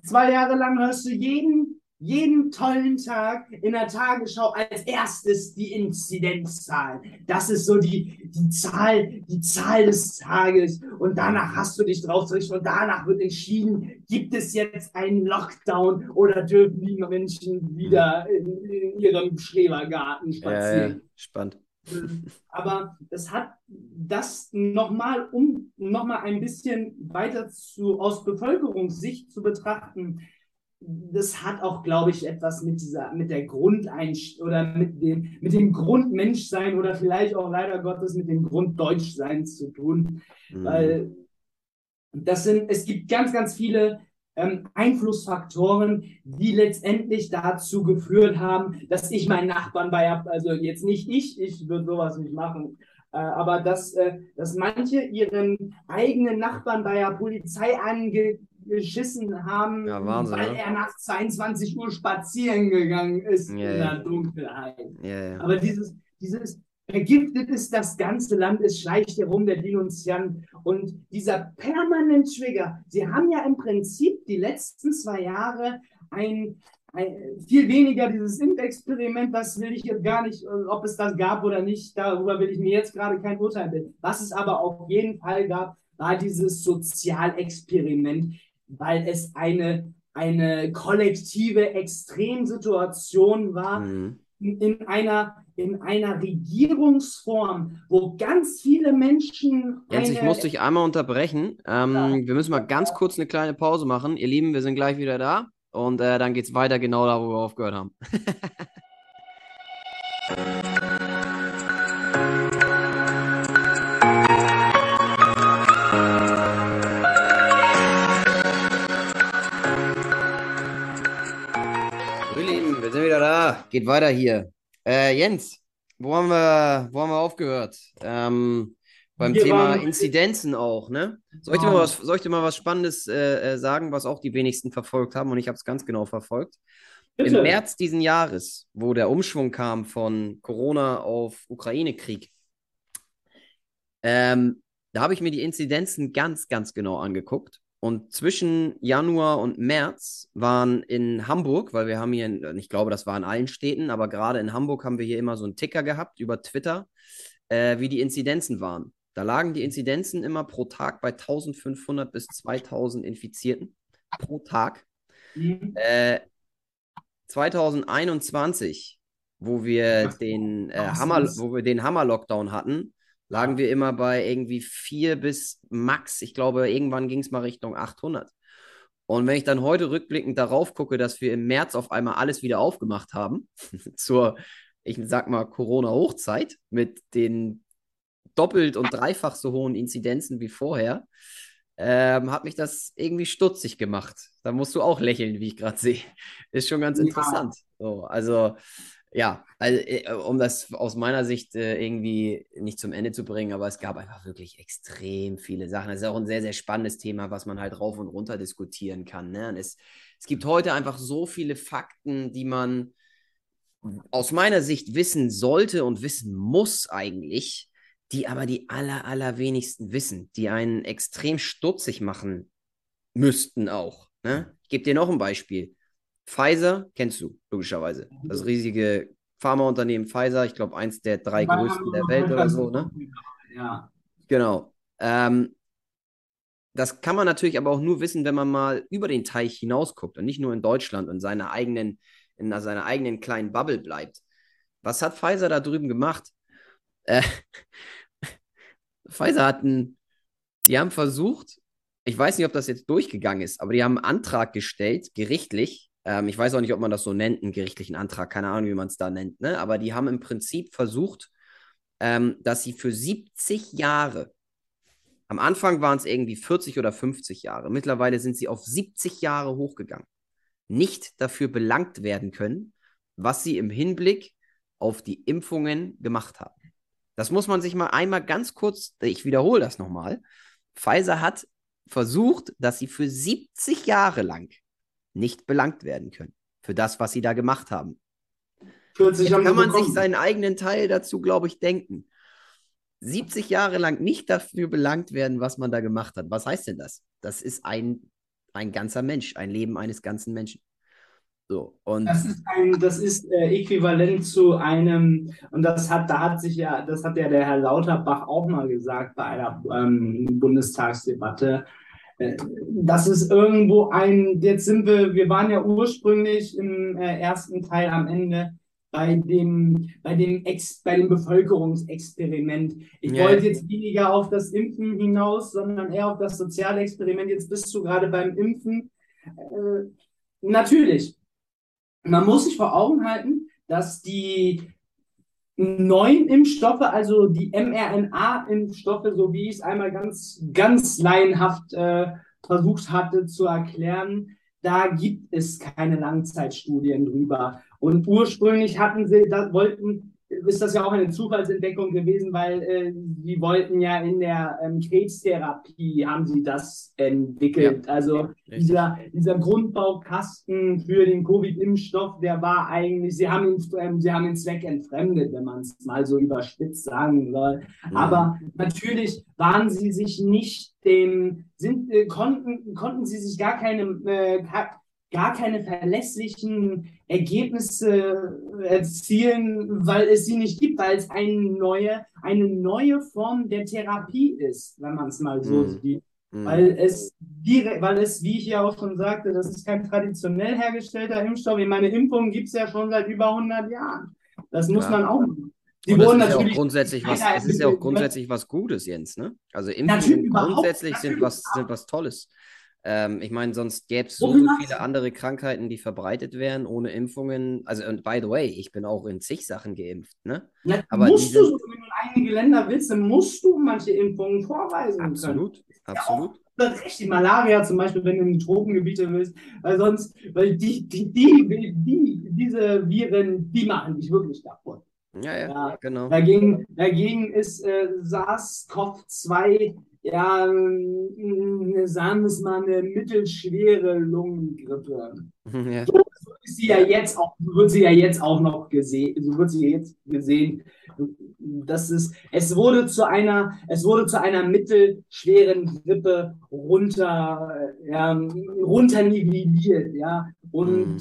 zwei Jahre lang hörst du jeden jeden tollen Tag in der Tagesschau als erstes die Inzidenzzahl. Das ist so die, die Zahl, die Zahl des Tages. Und danach hast du dich drauf zu richten. Und danach wird entschieden, gibt es jetzt einen Lockdown oder dürfen die Menschen wieder in, in ihrem Schrebergarten spazieren. Ja, ja. Spannend. Aber es hat das nochmal, um nochmal ein bisschen weiter zu, aus Bevölkerungssicht zu betrachten, das hat auch, glaube ich, etwas mit dieser, mit der Grundeinstellung oder mit dem, mit dem Grundmenschsein oder vielleicht auch leider Gottes mit dem Grunddeutschsein zu tun. Mhm. Weil das sind, es gibt ganz, ganz viele ähm, Einflussfaktoren, die letztendlich dazu geführt haben, dass ich meinen Nachbarn bei, also jetzt nicht ich, ich würde sowas nicht machen, äh, aber dass, äh, dass manche ihren eigenen Nachbarn bei der Polizei ange geschissen haben, ja, weil er nach 22 Uhr spazieren gegangen ist ja, in der Dunkelheit. Ja, Aber dieses, dieses vergiftet ist das ganze Land, es schleicht herum der Denunziant und dieser permanent Trigger. Sie haben ja im Prinzip die letzten zwei Jahre ein, ein, viel weniger dieses Impfexperiment, das will ich jetzt gar nicht, ob es das gab oder nicht, darüber will ich mir jetzt gerade kein Urteil bilden. Was es aber auf jeden Fall gab, war dieses Sozialexperiment, weil es eine, eine kollektive Extremsituation war mhm. in, einer, in einer Regierungsform, wo ganz viele Menschen. Jens, ich muss dich einmal unterbrechen. Ähm, ja. Wir müssen mal ganz kurz eine kleine Pause machen. Ihr Lieben, wir sind gleich wieder da und äh, dann geht es weiter genau da, wo wir aufgehört haben. geht weiter hier. Äh, Jens, wo haben wir, wo haben wir aufgehört? Ähm, beim wir Thema Inzidenzen auch, ne? Soll ich dir mal was, soll ich mal was Spannendes äh, äh sagen, was auch die wenigsten verfolgt haben und ich habe es ganz genau verfolgt? Bitte. Im März diesen Jahres, wo der Umschwung kam von Corona auf Ukraine-Krieg, ähm, da habe ich mir die Inzidenzen ganz, ganz genau angeguckt. Und zwischen Januar und März waren in Hamburg, weil wir haben hier, in, ich glaube, das war in allen Städten, aber gerade in Hamburg haben wir hier immer so einen Ticker gehabt über Twitter, äh, wie die Inzidenzen waren. Da lagen die Inzidenzen immer pro Tag bei 1500 bis 2000 Infizierten pro Tag. Mhm. Äh, 2021, wo wir den äh, Hammer, wo wir den Hammer-Lockdown hatten, lagen wir immer bei irgendwie vier bis max. Ich glaube, irgendwann ging es mal Richtung 800. Und wenn ich dann heute rückblickend darauf gucke, dass wir im März auf einmal alles wieder aufgemacht haben, zur, ich sag mal, Corona-Hochzeit mit den doppelt und dreifach so hohen Inzidenzen wie vorher, ähm, hat mich das irgendwie stutzig gemacht. Da musst du auch lächeln, wie ich gerade sehe. Ist schon ganz interessant. Ja. So, also ja, also, äh, um das aus meiner Sicht äh, irgendwie nicht zum Ende zu bringen, aber es gab einfach wirklich extrem viele Sachen. Das ist auch ein sehr, sehr spannendes Thema, was man halt rauf und runter diskutieren kann. Ne? Und es, es gibt heute einfach so viele Fakten, die man aus meiner Sicht wissen sollte und wissen muss eigentlich, die aber die aller, allerwenigsten wissen, die einen extrem stutzig machen müssten auch. Ne? Ich gebe dir noch ein Beispiel. Pfizer kennst du, logischerweise. Das riesige Pharmaunternehmen Pfizer, ich glaube, eins der drei ja, größten der Welt oder so, ne? Ja. Genau. Ähm, das kann man natürlich aber auch nur wissen, wenn man mal über den Teich hinaus guckt und nicht nur in Deutschland und seiner eigenen, in seiner eigenen kleinen Bubble bleibt. Was hat Pfizer da drüben gemacht? Äh, Pfizer hatten, die haben versucht, ich weiß nicht, ob das jetzt durchgegangen ist, aber die haben einen Antrag gestellt, gerichtlich, ähm, ich weiß auch nicht, ob man das so nennt, einen gerichtlichen Antrag, keine Ahnung, wie man es da nennt, ne? aber die haben im Prinzip versucht, ähm, dass sie für 70 Jahre, am Anfang waren es irgendwie 40 oder 50 Jahre, mittlerweile sind sie auf 70 Jahre hochgegangen, nicht dafür belangt werden können, was sie im Hinblick auf die Impfungen gemacht haben. Das muss man sich mal einmal ganz kurz, ich wiederhole das nochmal. Pfizer hat versucht, dass sie für 70 Jahre lang nicht belangt werden können für das, was sie da gemacht haben. Jetzt kann man bekommen. sich seinen eigenen Teil dazu, glaube ich, denken. 70 Jahre lang nicht dafür belangt werden, was man da gemacht hat. Was heißt denn das? Das ist ein, ein ganzer Mensch, ein Leben eines ganzen Menschen. So, und das ist, ein, das ist äh, äquivalent zu einem, und das hat, da hat sich ja, das hat ja der Herr Lauterbach auch mal gesagt bei einer ähm, Bundestagsdebatte, das ist irgendwo ein, jetzt sind wir, wir waren ja ursprünglich im äh, ersten Teil am Ende bei dem, bei dem, Ex, bei dem Bevölkerungsexperiment. Ich ja. wollte jetzt weniger auf das Impfen hinaus, sondern eher auf das soziale Experiment. Jetzt bist du gerade beim Impfen. Äh, natürlich. Man muss sich vor Augen halten, dass die neuen Impfstoffe, also die mRNA-Impfstoffe, so wie ich es einmal ganz, ganz laienhaft äh, versucht hatte zu erklären, da gibt es keine Langzeitstudien drüber. Und ursprünglich hatten sie, da wollten ist das ja auch eine Zufallsentdeckung gewesen, weil äh, sie wollten ja in der ähm, Krebstherapie haben sie das entwickelt. Ja. Also dieser, dieser Grundbaukasten für den Covid-Impfstoff, der war eigentlich, sie haben ihn, ähm, sie haben den Zweck entfremdet, wenn man es mal so überspitzt sagen soll. Mhm. Aber natürlich waren sie sich nicht dem, sind, äh, konnten, konnten sie sich gar keine, äh, gar keine verlässlichen Ergebnisse erzielen, weil es sie nicht gibt, weil es eine neue, eine neue Form der Therapie ist, wenn man es mal so mhm. sieht. Mhm. Weil es direkt, weil es, wie ich ja auch schon sagte, das ist kein traditionell hergestellter Impfstoff. Ich meine, Impfungen gibt es ja schon seit über 100 Jahren. Das muss ja. man auch machen. Die wurden das ist natürlich ja auch grundsätzlich was, es ist ja auch grundsätzlich was Gutes, Jens, ne? Also Impfungen grundsätzlich sind was, sind was Tolles. Ähm, ich meine, sonst gäbe es so, so viele andere Krankheiten, die verbreitet wären ohne Impfungen. Also, und by the way, ich bin auch in zig Sachen geimpft, ne? Ja, Aber musst du, wenn du in einige Länder willst, dann musst du manche Impfungen vorweisen absolut, können. Absolut, absolut. recht, die Malaria zum Beispiel, wenn du in Tropengebiete willst, weil sonst, weil die, die, die, die diese Viren, die machen dich wirklich kaputt. Ja, ja, ja, genau. Dagegen, dagegen ist äh, SARS-CoV-2 ja, ähm, sagen wir es mal, eine mittelschwere Lungengrippe. Ja. So, ist sie ja jetzt auch, so wird sie ja jetzt auch noch gesehen, so wird sie jetzt gesehen. Das ist, es wurde zu einer, es wurde zu einer mittelschweren Grippe runter, ja, runternivelliert, ja, und mhm.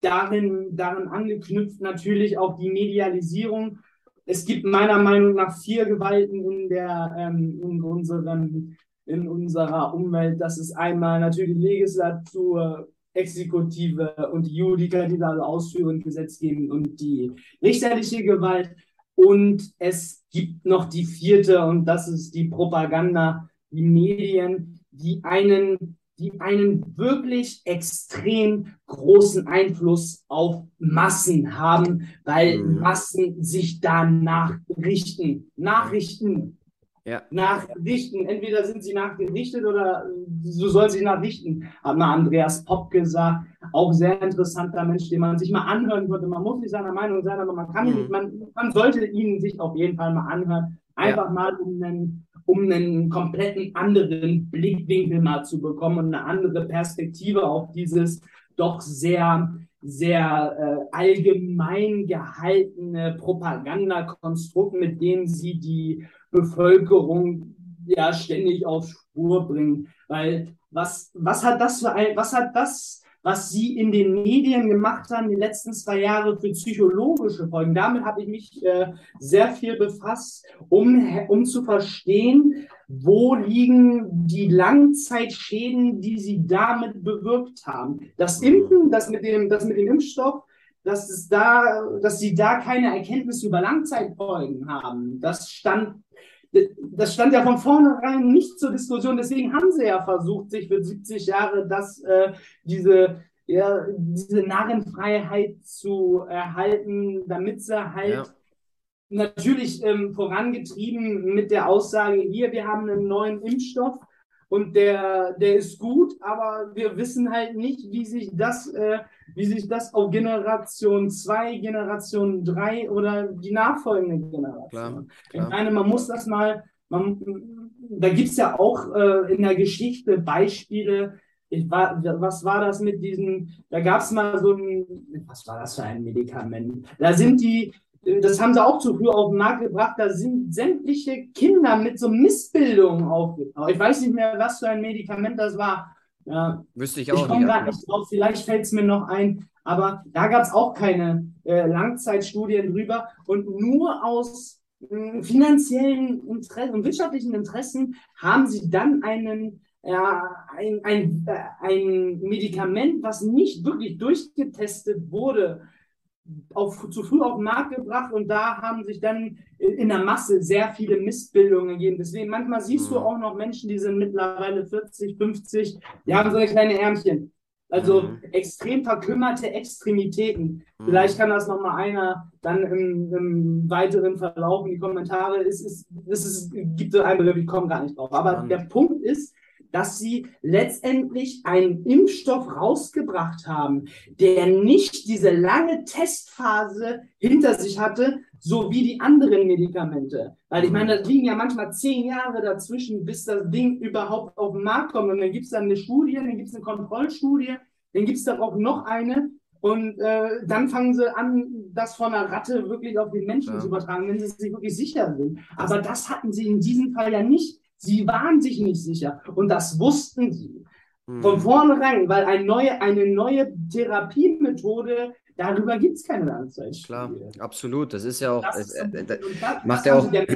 darin, darin angeknüpft natürlich auch die Medialisierung es gibt meiner Meinung nach vier Gewalten in, der, ähm, in, unserem, in unserer Umwelt. Das ist einmal natürlich Legislatur, Exekutive und die Judikative, die da ausführen, Gesetzgebung und die richterliche Gewalt. Und es gibt noch die vierte, und das ist die Propaganda, die Medien, die einen, die einen wirklich extrem großen Einfluss auf Massen haben, weil mhm. Massen sich danach richten. Nachrichten ja. nachrichten. Entweder sind sie nachgerichtet oder so soll sie nachrichten, hat mal Andreas Popp gesagt. Auch sehr interessanter Mensch, den man sich mal anhören könnte. Man muss nicht seiner Meinung sein, aber man kann, mhm. man, man sollte ihn sich auf jeden Fall mal anhören. Einfach ja. mal um einen, um einen kompletten anderen Blickwinkel mal zu bekommen und eine andere Perspektive auf dieses doch sehr sehr äh, allgemein gehaltene Propagandakonstrukt, mit dem sie die Bevölkerung ja ständig auf Spur bringen. Weil was, was hat das für ein, was hat das, was sie in den Medien gemacht haben, die letzten zwei Jahre für psychologische Folgen? Damit habe ich mich äh, sehr viel befasst, um, um zu verstehen, wo liegen die Langzeitschäden, die sie damit bewirkt haben. Das Impfen, das mit dem, das mit dem Impfstoff, dass es da, dass sie da keine Erkenntnisse über Langzeitfolgen haben. Das stand das stand ja von vornherein nicht zur Diskussion. Deswegen haben sie ja versucht, sich für 70 Jahre das, äh, diese, ja, diese Narrenfreiheit zu erhalten, damit sie halt ja. natürlich ähm, vorangetrieben mit der Aussage, hier, wir haben einen neuen Impfstoff und der, der ist gut, aber wir wissen halt nicht, wie sich das, äh, wie sich das auf Generation 2, Generation 3 oder die nachfolgende Generation. Klar, klar. Ich meine, man muss das mal, man, da gibt es ja auch äh, in der Geschichte Beispiele, ich war, was war das mit diesen, da gab es mal so ein, was war das für ein Medikament? Da sind die, das haben sie auch zu früh auf den Markt gebracht, da sind sämtliche Kinder mit so Missbildungen aufgetaucht. Ich weiß nicht mehr, was für ein Medikament das war. Ja, Wüsste ich auch ich komme gerade nicht drauf, vielleicht fällt es mir noch ein, aber da gab es auch keine äh, Langzeitstudien drüber. Und nur aus äh, finanziellen Interessen und wirtschaftlichen Interessen haben sie dann einen ja, ein, ein, äh, ein Medikament, was nicht wirklich durchgetestet wurde, auf, zu früh auf den Markt gebracht und da haben sich dann in der Masse sehr viele Missbildungen gegeben. Deswegen manchmal siehst du mhm. auch noch Menschen, die sind mittlerweile 40, 50, die haben so eine kleine Ärmchen. Also mhm. extrem verkümmerte Extremitäten. Mhm. Vielleicht kann das nochmal einer dann im, im, weiteren Verlauf in die Kommentare. Es, ist, es ist, gibt so einen Begriff, ich komme gar nicht drauf. Aber der Punkt ist, dass sie letztendlich einen Impfstoff rausgebracht haben, der nicht diese lange Testphase hinter sich hatte, so wie die anderen Medikamente. Weil ich meine, da liegen ja manchmal zehn Jahre dazwischen, bis das Ding überhaupt auf den Markt kommt. Und dann gibt es dann eine Studie, dann gibt es eine Kontrollstudie, dann gibt es darauf noch eine. Und äh, dann fangen sie an, das von einer Ratte wirklich auf den Menschen ja. zu übertragen, wenn sie sich wirklich sicher sind. Aber das hatten sie in diesem Fall ja nicht. Sie waren sich nicht sicher und das wussten sie. Mhm. Von vornherein, weil eine neue, eine neue Therapiemethode, darüber gibt es keine Langzeitstudie. Klar, absolut. Das ist ja auch. Das, äh, äh, das, macht ja auch. Der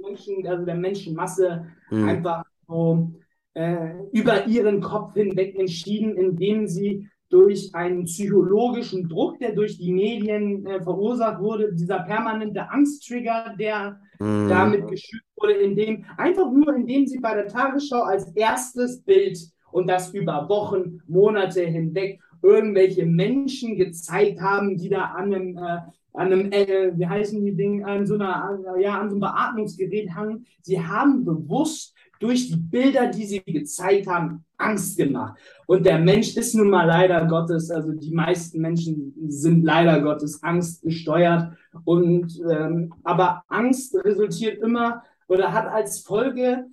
Menschen, also der Menschenmasse mhm. einfach so äh, über ihren Kopf hinweg entschieden, indem sie durch einen psychologischen Druck, der durch die Medien äh, verursacht wurde, dieser permanente Angsttrigger, der mhm. damit geschürt wurde, indem einfach nur, indem sie bei der Tagesschau als erstes Bild und das über Wochen, Monate hinweg irgendwelche Menschen gezeigt haben, die da an einem, äh, an einem, äh, wie heißen die Dinge, an so einer, ja, an so einem Beatmungsgerät hangen. Sie haben bewusst durch die Bilder, die sie gezeigt haben, Angst gemacht. Und der Mensch ist nun mal leider Gottes, also die meisten Menschen sind leider Gottes Angst gesteuert. Und ähm, aber Angst resultiert immer oder hat als Folge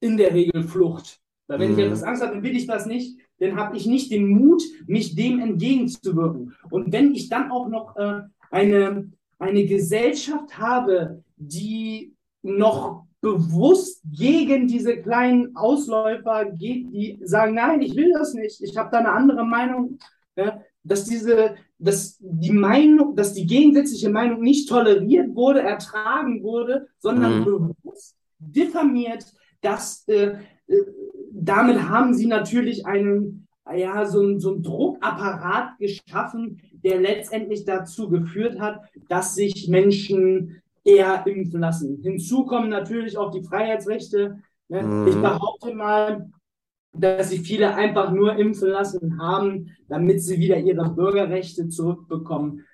in der Regel Flucht. Weil wenn mhm. ich etwas Angst habe, dann will ich das nicht, dann habe ich nicht den Mut, mich dem entgegenzuwirken. Und wenn ich dann auch noch äh, eine, eine Gesellschaft habe, die noch bewusst gegen diese kleinen Ausläufer geht, die sagen, nein, ich will das nicht, ich habe da eine andere Meinung, ja, dass diese, dass die Meinung, dass die gegensätzliche Meinung nicht toleriert wurde, ertragen wurde, sondern mhm. bewusst diffamiert, dass äh, äh, damit haben sie natürlich einen, ja, so so ein Druckapparat geschaffen, der letztendlich dazu geführt hat, dass sich Menschen eher impfen lassen. Hinzu kommen natürlich auch die Freiheitsrechte. Ne? Mhm. Ich behaupte mal, dass sich viele einfach nur impfen lassen haben, damit sie wieder ihre Bürgerrechte zurückbekommen.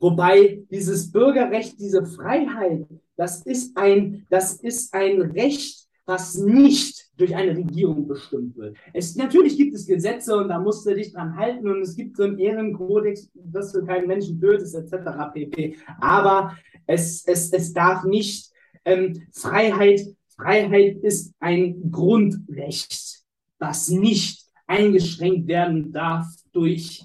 Wobei dieses Bürgerrecht, diese Freiheit, das ist ein, das ist ein Recht, was nicht durch eine Regierung bestimmt wird. Es, natürlich gibt es Gesetze und da musst du dich dran halten und es gibt so einen Ehrenkodex, dass du keinen Menschen tötest, etc. pp. Aber es, es, es darf nicht, ähm, Freiheit, Freiheit ist ein Grundrecht, was nicht eingeschränkt werden darf durch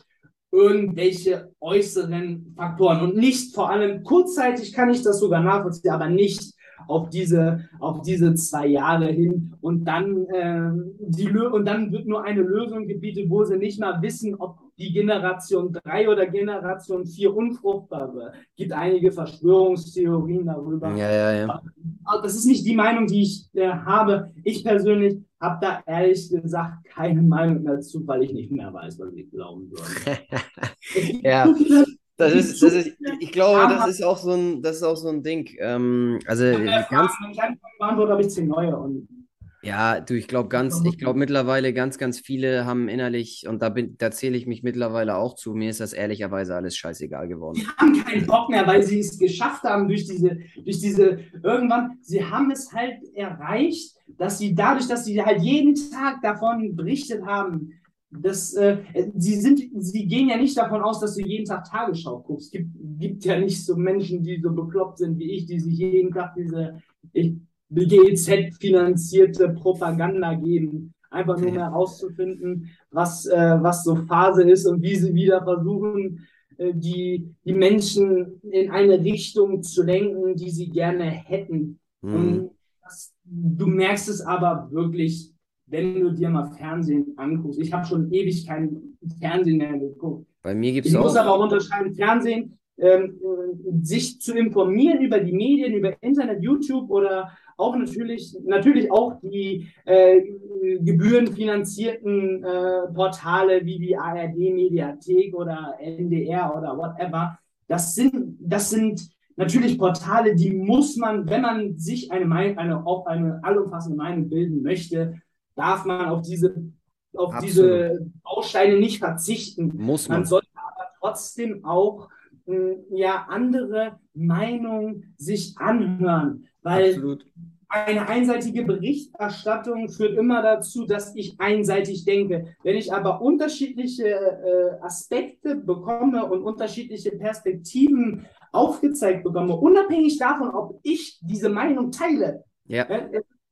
irgendwelche äußeren Faktoren und nicht vor allem kurzzeitig kann ich das sogar nachvollziehen, aber nicht auf diese, auf diese zwei Jahre hin und dann, äh, die, und dann wird nur eine Lösung gebietet, wo sie nicht mal wissen, ob die Generation 3 oder Generation 4 unfruchtbar wird. Es gibt einige Verschwörungstheorien darüber. Ja, ja, ja. Das ist nicht die Meinung, die ich äh, habe. Ich persönlich habe da ehrlich gesagt keine Meinung dazu, weil ich nicht mehr weiß, was ich glauben soll. ja. Das ist, das ist, ich glaube, das ist auch so ein, das ist auch so ein Ding. Ähm, also ja, ganz. Habe ich zehn neue und. Ja, du, ich glaube ganz, ich glaube mittlerweile ganz, ganz viele haben innerlich, und da bin, da zähle ich mich mittlerweile auch zu, mir ist das ehrlicherweise alles scheißegal geworden. Die haben keinen Bock mehr, weil sie es geschafft haben durch diese, durch diese, irgendwann, sie haben es halt erreicht, dass sie dadurch, dass sie halt jeden Tag davon berichtet haben, das, äh, sie, sind, sie gehen ja nicht davon aus, dass du jeden Tag Tagesschau guckst. Es gibt, gibt ja nicht so Menschen, die so bekloppt sind wie ich, die sich jeden Tag diese GEZ-finanzierte Propaganda geben. Einfach nur herauszufinden, was, äh, was so Phase ist und wie sie wieder versuchen, äh, die, die Menschen in eine Richtung zu lenken, die sie gerne hätten. Mhm. Und das, du merkst es aber wirklich wenn du dir mal Fernsehen anguckst. Ich habe schon ewig kein Fernsehen mehr geguckt. Bei mir gibt es auch. Ich muss aber auch unterscheiden, Fernsehen, ähm, sich zu informieren über die Medien, über Internet, YouTube oder auch natürlich, natürlich auch die äh, gebührenfinanzierten äh, Portale wie die ARD-Mediathek oder NDR oder whatever. Das sind, das sind natürlich Portale, die muss man, wenn man sich eine, eine, auf eine allumfassende Meinung bilden möchte, darf man auf diese, auf diese Bausteine nicht verzichten. Muss man. Man sollte aber trotzdem auch äh, ja andere Meinungen sich anhören, weil Absolut. eine einseitige Berichterstattung führt immer dazu, dass ich einseitig denke. Wenn ich aber unterschiedliche äh, Aspekte bekomme und unterschiedliche Perspektiven aufgezeigt bekomme, unabhängig davon, ob ich diese Meinung teile, ja.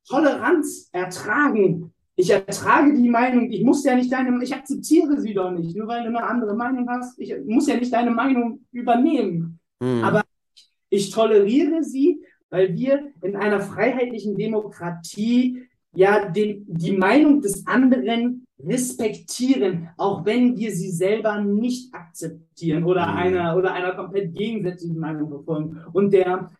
Toleranz ertragen. Ich ertrage die Meinung, ich muss ja nicht deine, ich akzeptiere sie doch nicht, nur weil du eine andere Meinung hast. Ich muss ja nicht deine Meinung übernehmen. Mhm. Aber ich toleriere sie, weil wir in einer freiheitlichen Demokratie ja den, die Meinung des anderen respektieren, auch wenn wir sie selber nicht akzeptieren oder mhm. einer oder einer komplett gegensätzlichen Meinung verfolgen. Und der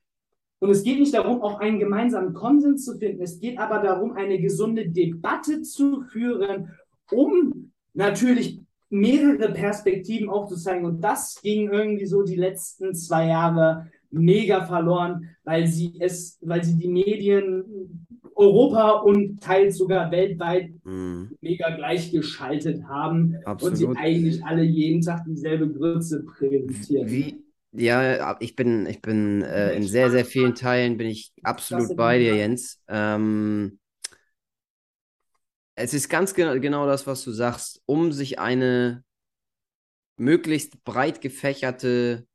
und es geht nicht darum, auch einen gemeinsamen Konsens zu finden. Es geht aber darum, eine gesunde Debatte zu führen, um natürlich mehrere Perspektiven aufzuzeigen. Und das ging irgendwie so die letzten zwei Jahre mega verloren, weil sie es, weil sie die Medien Europa und teils sogar weltweit mm. mega gleichgeschaltet haben Absolut. und sie eigentlich alle jeden Tag dieselbe Grütze präsentieren. Wie, ja, ich bin, ich bin äh, in sehr, sehr vielen Teilen bin ich absolut bei dir, Jens. Ähm, es ist ganz genau, genau das, was du sagst. Um sich eine möglichst breit gefächerte,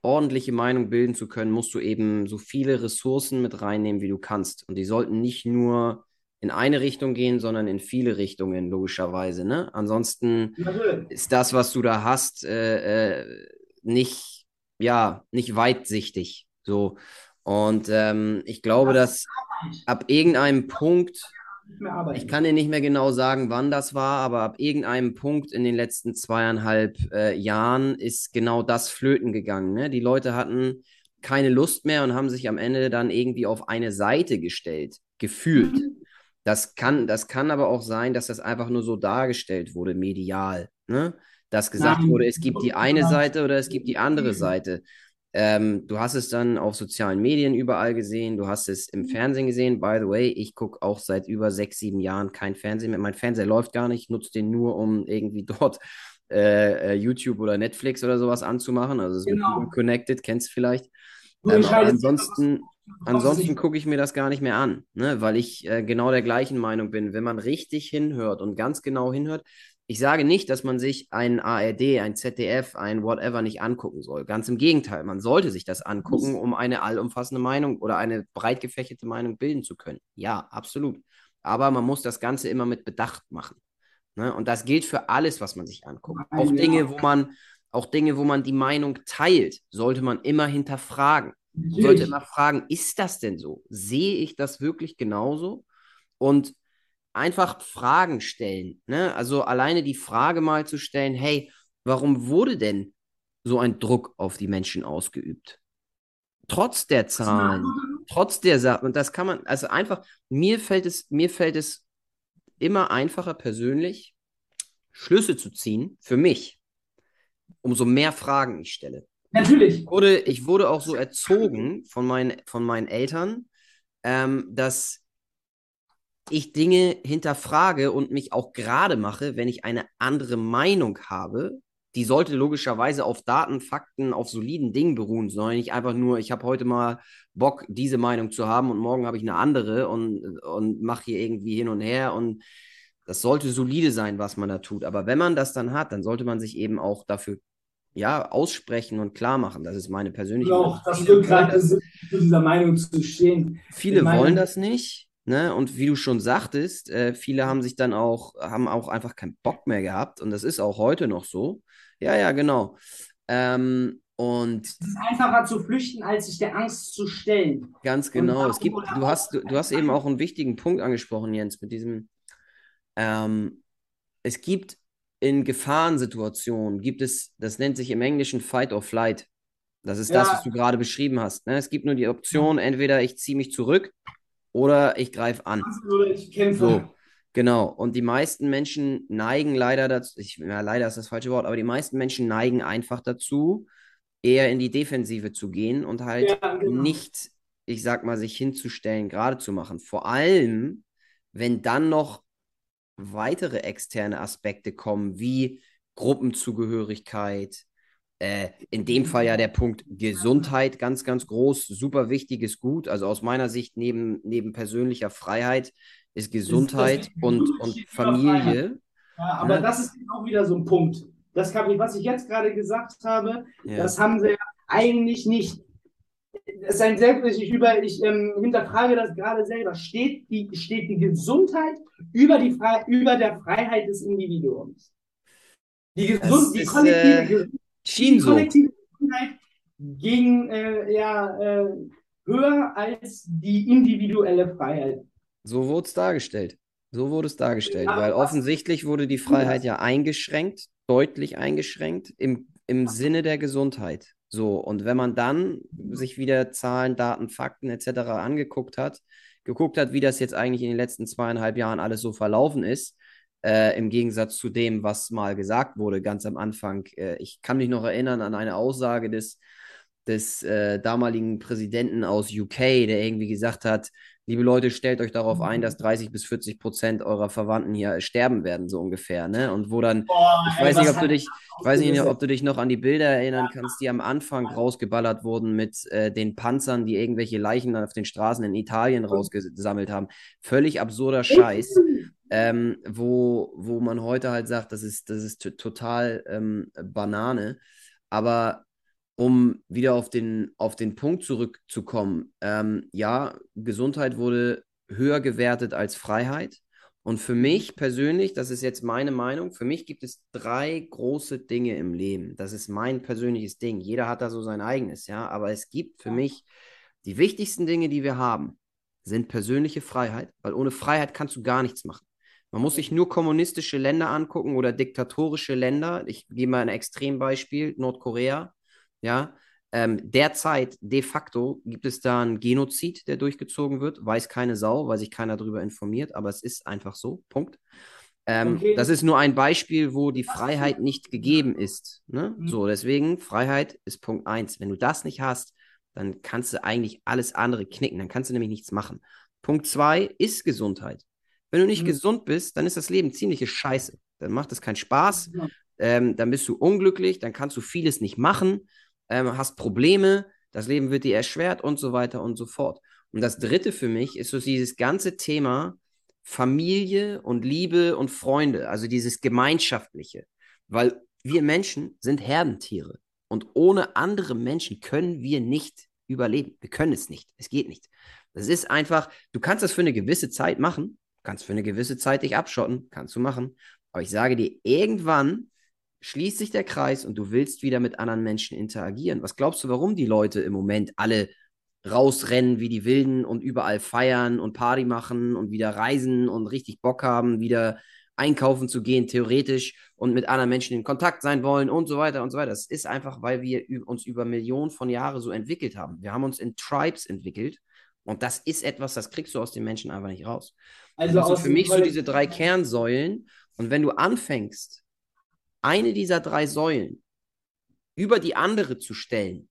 ordentliche Meinung bilden zu können, musst du eben so viele Ressourcen mit reinnehmen, wie du kannst. Und die sollten nicht nur in eine Richtung gehen, sondern in viele Richtungen, logischerweise. Ne? Ansonsten ist das, was du da hast, äh, äh, nicht ja, nicht weitsichtig. So. Und ähm, ich glaube, dass ab irgendeinem Punkt, ich kann dir nicht mehr genau sagen, wann das war, aber ab irgendeinem Punkt in den letzten zweieinhalb äh, Jahren ist genau das flöten gegangen. Ne? Die Leute hatten keine Lust mehr und haben sich am Ende dann irgendwie auf eine Seite gestellt, gefühlt. Mhm. Das kann, das kann aber auch sein, dass das einfach nur so dargestellt wurde, medial. Ne? Dass gesagt Nein. wurde, es gibt die eine Seite oder es gibt die andere Seite. Ähm, du hast es dann auf sozialen Medien überall gesehen, du hast es im Fernsehen gesehen. By the way, ich gucke auch seit über sechs, sieben Jahren kein Fernsehen mehr. Mein Fernseher läuft gar nicht, ich nutze den nur, um irgendwie dort äh, äh, YouTube oder Netflix oder sowas anzumachen. Also es ist Genau. mit Connected, kennst du vielleicht. Ähm, ansonsten, ansonsten gucke ich mir das gar nicht mehr an, ne? weil ich äh, genau der gleichen Meinung bin. Wenn man richtig hinhört und ganz genau hinhört, ich sage nicht, dass man sich ein ARD, ein ZDF, ein whatever nicht angucken soll. Ganz im Gegenteil, man sollte sich das angucken, um eine allumfassende Meinung oder eine breit gefächerte Meinung bilden zu können. Ja, absolut. Aber man muss das Ganze immer mit Bedacht machen. Ne? Und das gilt für alles, was man sich anguckt. Auch. Dinge, wo man, auch Dinge, wo man die Meinung teilt, sollte man immer hinterfragen. Man sollte immer fragen, ist das denn so? Sehe ich das wirklich genauso? Und einfach Fragen stellen. Ne? Also alleine die Frage mal zu stellen, hey, warum wurde denn so ein Druck auf die Menschen ausgeübt? Trotz der Zahlen, trotz der Sachen, und das kann man, also einfach, mir fällt es, mir fällt es immer einfacher persönlich, Schlüsse zu ziehen für mich, umso mehr Fragen ich stelle Natürlich. wurde, ich wurde auch so erzogen von meinen, von meinen Eltern, ähm, dass ich Dinge hinterfrage und mich auch gerade mache, wenn ich eine andere Meinung habe. Die sollte logischerweise auf Daten, Fakten, auf soliden Dingen beruhen, sondern nicht einfach nur, ich habe heute mal Bock, diese Meinung zu haben und morgen habe ich eine andere und, und mache hier irgendwie hin und her und das sollte solide sein, was man da tut. Aber wenn man das dann hat, dann sollte man sich eben auch dafür ja, aussprechen und klar machen. Das ist meine persönliche Und Meinung. auch das das, ist, zu dieser Meinung zu stehen. viele wollen das nicht. Ne? Und wie du schon sagtest, äh, viele haben sich dann auch, haben auch einfach keinen Bock mehr gehabt. Und das ist auch heute noch so. Ja, ja, genau. Ähm, und Es ist einfacher zu flüchten, als sich der Angst zu stellen. Ganz genau. Es gibt, du hast, du, du hast eben auch einen wichtigen Punkt angesprochen, Jens, mit diesem, ähm, es gibt in Gefahrensituationen, gibt es, das nennt sich im Englischen Fight or Flight. Das ist das, Ja. was du gerade beschrieben hast. Ne? Es gibt nur die Option, entweder ich ziehe mich zurück oder ich greife an. Oder ich kämpfe. So, genau. Und die meisten Menschen neigen leider dazu, ich, ja, leider ist das falsche Wort, aber die meisten Menschen neigen einfach dazu, eher in die Defensive zu gehen und halt Ja, genau. nicht, ich sag mal, sich hinzustellen, gerade zu machen. Vor allem, wenn dann noch weitere externe Aspekte kommen, wie Gruppenzugehörigkeit, äh, in dem Fall ja der Punkt Gesundheit ganz, ganz groß, super wichtiges Gut. Also aus meiner Sicht neben, neben persönlicher Freiheit ist Gesundheit und, Gesundheit und Freiheit. Familie. Ja, aber Ne? das ist auch wieder so ein Punkt. Das kann ich, was ich jetzt gerade gesagt habe, Ja. das haben sie ja eigentlich nicht. Das ist ein sehr, ich, über, ich ähm, hinterfrage das gerade selber. Steht die, steht die Gesundheit über, die über der Freiheit des Individuums? Die, Gesund, die ist, kollektive, äh, Gesundheit, Schien die so. kollektive Gesundheit gegen, äh, ja, äh, höher als die individuelle Freiheit. So wurde es dargestellt. So wurde es dargestellt, Ja, weil offensichtlich wurde die Freiheit ja eingeschränkt, deutlich eingeschränkt im, im Sinne der Gesundheit. So, und wenn man dann sich wieder Zahlen, Daten, Fakten etc. angeguckt hat, geguckt hat, wie das jetzt eigentlich in den letzten zweieinhalb Jahren alles so verlaufen ist, äh, im Gegensatz zu dem, was mal gesagt wurde ganz am Anfang. Äh, ich kann mich noch erinnern an eine Aussage des, des äh, damaligen Präsidenten aus UK, der irgendwie gesagt hat, liebe Leute, stellt euch darauf ein, dass 30 bis 40 Prozent eurer Verwandten hier sterben werden, so ungefähr, ne? Und wo dann, Boah, ich ey, weiß nicht, ob du dich, ich weiß nicht, ob du dich noch an die Bilder erinnern kannst, die am Anfang rausgeballert wurden mit äh, den Panzern, die irgendwelche Leichen auf den Straßen in Italien rausgesammelt haben. Völlig absurder Scheiß, ähm, wo, wo man heute halt sagt, das ist, das ist total ähm, Banane. Aber um wieder auf den, auf den Punkt zurückzukommen, ähm, ja, Gesundheit wurde höher gewertet als Freiheit. Und für mich persönlich, das ist jetzt meine Meinung, für mich gibt es drei große Dinge im Leben. Das ist mein persönliches Ding. Jeder hat da so sein eigenes, ja. Aber es gibt für mich die wichtigsten Dinge, die wir haben, sind persönliche Freiheit, weil ohne Freiheit kannst du gar nichts machen. Man muss sich nur kommunistische Länder angucken oder diktatorische Länder. Ich gebe mal ein Extrembeispiel, Nordkorea. Ja, Ähm, derzeit, de facto, gibt es da einen Genozid, der durchgezogen wird. Weiß keine Sau, weil sich keiner darüber informiert, aber es ist einfach so. Punkt. Ähm, okay. Das ist nur ein Beispiel, wo die Freiheit nicht gegeben ist. Ne? Mhm. So, deswegen, Freiheit ist Punkt eins. Wenn du das nicht hast, dann kannst du eigentlich alles andere knicken. Dann kannst du nämlich nichts machen. Punkt zwei ist Gesundheit. Wenn du nicht mhm. gesund bist, dann ist das Leben ziemliche Scheiße. Dann macht es keinen Spaß. Ja. Ähm, dann bist du unglücklich, dann kannst du vieles nicht machen, ähm, hast Probleme, das Leben wird dir erschwert und so weiter und so fort. Und das dritte für mich ist so dieses ganze Thema Familie und Liebe und Freunde, also dieses Gemeinschaftliche. Weil wir Menschen sind Herdentiere. Und ohne andere Menschen können wir nicht überleben. Wir können es nicht. Es geht nicht. Das ist einfach, du kannst das für eine gewisse Zeit machen, kannst für eine gewisse Zeit dich abschotten, kannst du machen. Aber ich sage dir, irgendwann schließt sich der Kreis und du willst wieder mit anderen Menschen interagieren. Was glaubst du, warum die Leute im Moment alle rausrennen wie die Wilden und überall feiern und Party machen und wieder reisen und richtig Bock haben, wieder einkaufen zu gehen, theoretisch, und mit anderen Menschen in Kontakt sein wollen und so weiter und so weiter. Das ist einfach, weil wir uns über Millionen von Jahren so entwickelt haben. Wir haben uns in Tribes entwickelt und das ist etwas, das kriegst du aus den Menschen einfach nicht raus. Also, also für mich so diese drei Kernsäulen. Und wenn du anfängst, eine dieser drei Säulen über die andere zu stellen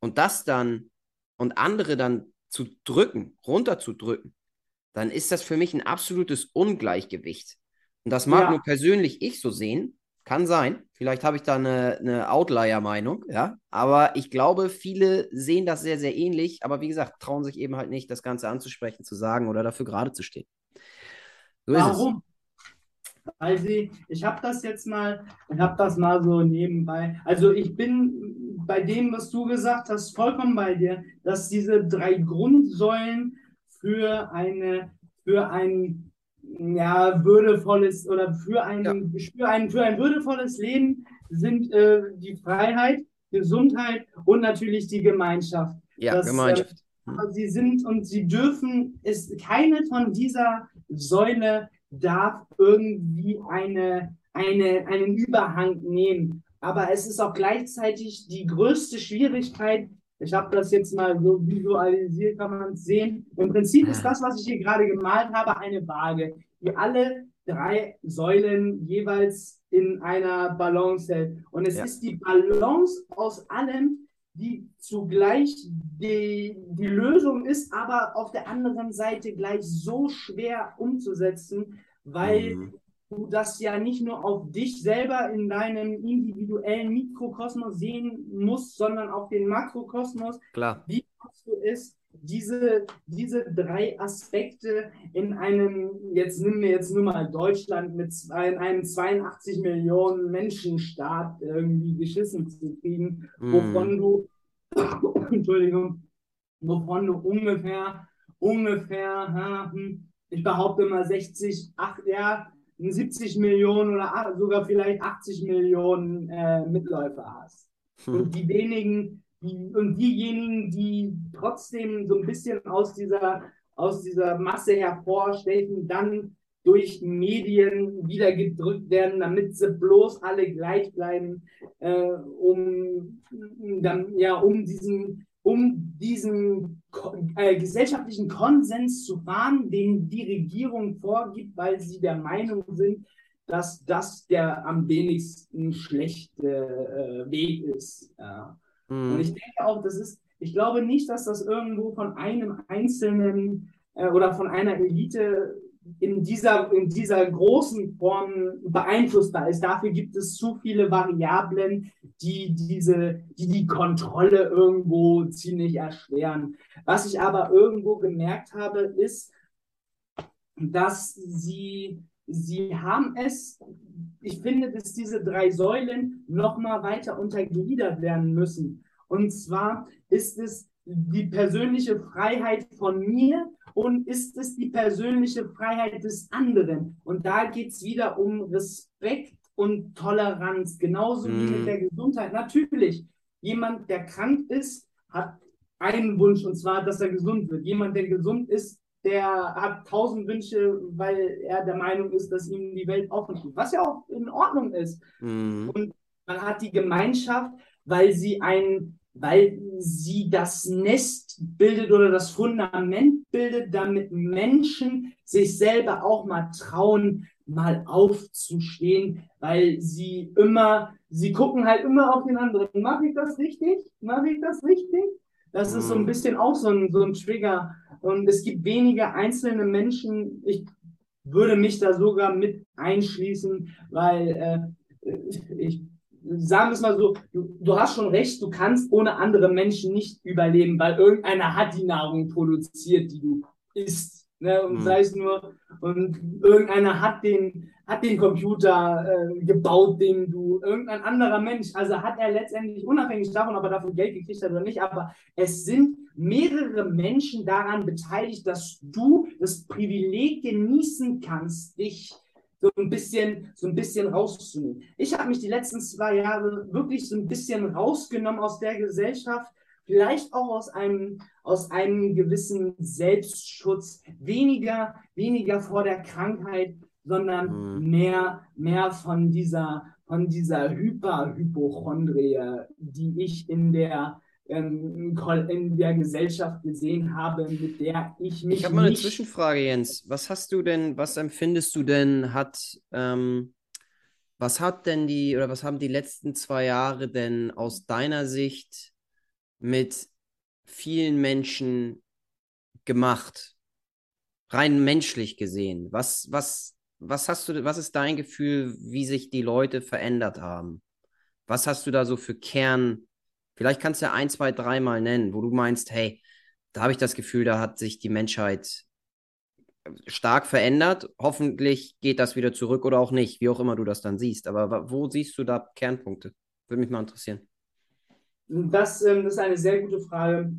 und das dann und andere dann zu drücken, runterzudrücken, dann ist das für mich ein absolutes Ungleichgewicht. Und das mag ja. nur persönlich ich so sehen, kann sein. Vielleicht habe ich da eine, eine Outlier-Meinung, ja. Aber ich glaube, viele sehen das sehr, sehr ähnlich. Aber wie gesagt, trauen sich eben halt nicht, das Ganze anzusprechen, zu sagen oder dafür gerade zu stehen. So Warum? Weil sie, ich habe das jetzt mal, ich habe das mal so nebenbei. Also ich bin bei dem, was du gesagt hast, vollkommen bei dir, dass diese drei Grundsäulen für eine, für ein ja, würdevolles oder für ein, ja. für ein, für ein würdevolles Leben sind äh, die Freiheit, Gesundheit und natürlich die Gemeinschaft. Ja, das, Gemeinschaft. Äh, sie sind und sie dürfen, ist keine von dieser Säule darf irgendwie eine, eine, einen Überhang nehmen. Aber es ist auch gleichzeitig die größte Schwierigkeit. Ich habe das jetzt mal so visualisiert, kann man es sehen. Im Prinzip ist das, was ich hier gerade gemalt habe, eine Waage, die alle drei Säulen jeweils in einer Balance hält. Und es ja. ist die Balance aus allem, die zugleich die, die Lösung ist, aber auf der anderen Seite gleich so schwer umzusetzen, weil mhm. du das ja nicht nur auf dich selber in deinem individuellen Mikrokosmos sehen musst, sondern auf den Makrokosmos. Klar. Wie machst du es, diese, diese drei Aspekte in einem, jetzt nimm mir jetzt nur mal Deutschland mit zwei, einem 82 Millionen Menschenstaat irgendwie geschissen zu kriegen, mm. wovon du, Entschuldigung, wovon du ungefähr, ungefähr, hm, ich behaupte mal 60, 8, ja, 70 Millionen oder sogar vielleicht 80 Millionen äh, Mitläufer hast. Hm. Und die wenigen, die, und diejenigen, die trotzdem so ein bisschen aus dieser, aus dieser Masse hervorstechen, dann durch Medien wieder gedrückt werden, damit sie bloß alle gleich bleiben, äh, um dann ja um diesen um diesen äh, gesellschaftlichen Konsens zu wahren, den die Regierung vorgibt, weil sie der Meinung sind, dass das der am wenigsten schlechte äh, Weg ist. Ja. Mhm. Und ich denke auch, das ist, ich glaube nicht, dass das irgendwo von einem einzelnen äh, oder von einer Elite in dieser, in dieser großen Form beeinflussbar ist. Dafür gibt es zu viele Variablen, die diese, die, die Kontrolle irgendwo ziemlich erschweren. Was ich aber irgendwo gemerkt habe, ist, dass sie, sie haben es, ich finde, dass diese drei Säulen nochmal weiter untergliedert werden müssen. Und zwar ist es die persönliche Freiheit von mir und ist es die persönliche Freiheit des anderen? Und da geht es wieder um Respekt und Toleranz, genauso mm. wie mit mhm. der Gesundheit. Natürlich, jemand, der krank ist, hat einen Wunsch, und zwar, dass er gesund wird. Jemand, der gesund ist, der hat tausend Wünsche, weil er der Meinung ist, dass ihm die Welt offen steht, was ja auch in Ordnung ist. Mm. Und man hat die Gemeinschaft, weil sie ein weil sie das Nest bildet oder das Fundament bildet, damit Menschen sich selber auch mal trauen, mal aufzustehen, weil sie immer, sie gucken halt immer auf den anderen. Mache ich das richtig? Mache ich das richtig? Das ist so ein mhm. bisschen auch so ein, so ein Trigger. Und es gibt wenige einzelne Menschen, ich würde mich da sogar mit einschließen, weil äh, ich sagen wir es mal so, du, du, hast schon recht, du kannst ohne andere Menschen nicht überleben, weil irgendeiner hat die Nahrung produziert, die du isst. Ne? Und mhm. sei es nur, und irgendeiner hat den, hat den Computer äh, gebaut, den du, irgendein anderer Mensch, also hat er letztendlich, unabhängig davon, ob er dafür Geld gekriegt hat oder nicht, aber es sind mehrere Menschen daran beteiligt, dass du das Privileg genießen kannst, dich so ein bisschen, so ein bisschen rauszunehmen. Ich habe mich die letzten zwei Jahre wirklich so ein bisschen rausgenommen aus der Gesellschaft, vielleicht auch aus einem, aus einem gewissen Selbstschutz, weniger, weniger vor der Krankheit, sondern mhm. mehr, mehr von dieser, von dieser Hyperhypochondrie, die ich in der, ähm, in der Gesellschaft gesehen habe, mit der ich mich. Ich habe mal eine Zwischenfrage, Jens. Was hast du denn, was empfindest du denn, hat, ähm, was hat denn die, oder was haben die letzten zwei Jahre denn aus deiner Sicht mit vielen Menschen gemacht? Rein menschlich gesehen. Was, was, was hast du, was ist dein Gefühl, wie sich die Leute verändert haben? Was hast du da so für Kern? Vielleicht kannst du ja ein, zwei, dreimal nennen, wo du meinst, hey, da habe ich das Gefühl, da hat sich die Menschheit stark verändert. Hoffentlich geht das wieder zurück oder auch nicht, wie auch immer du das dann siehst. Aber wo siehst du da Kernpunkte? Würde mich mal interessieren. Das, ähm, ist eine sehr gute Frage.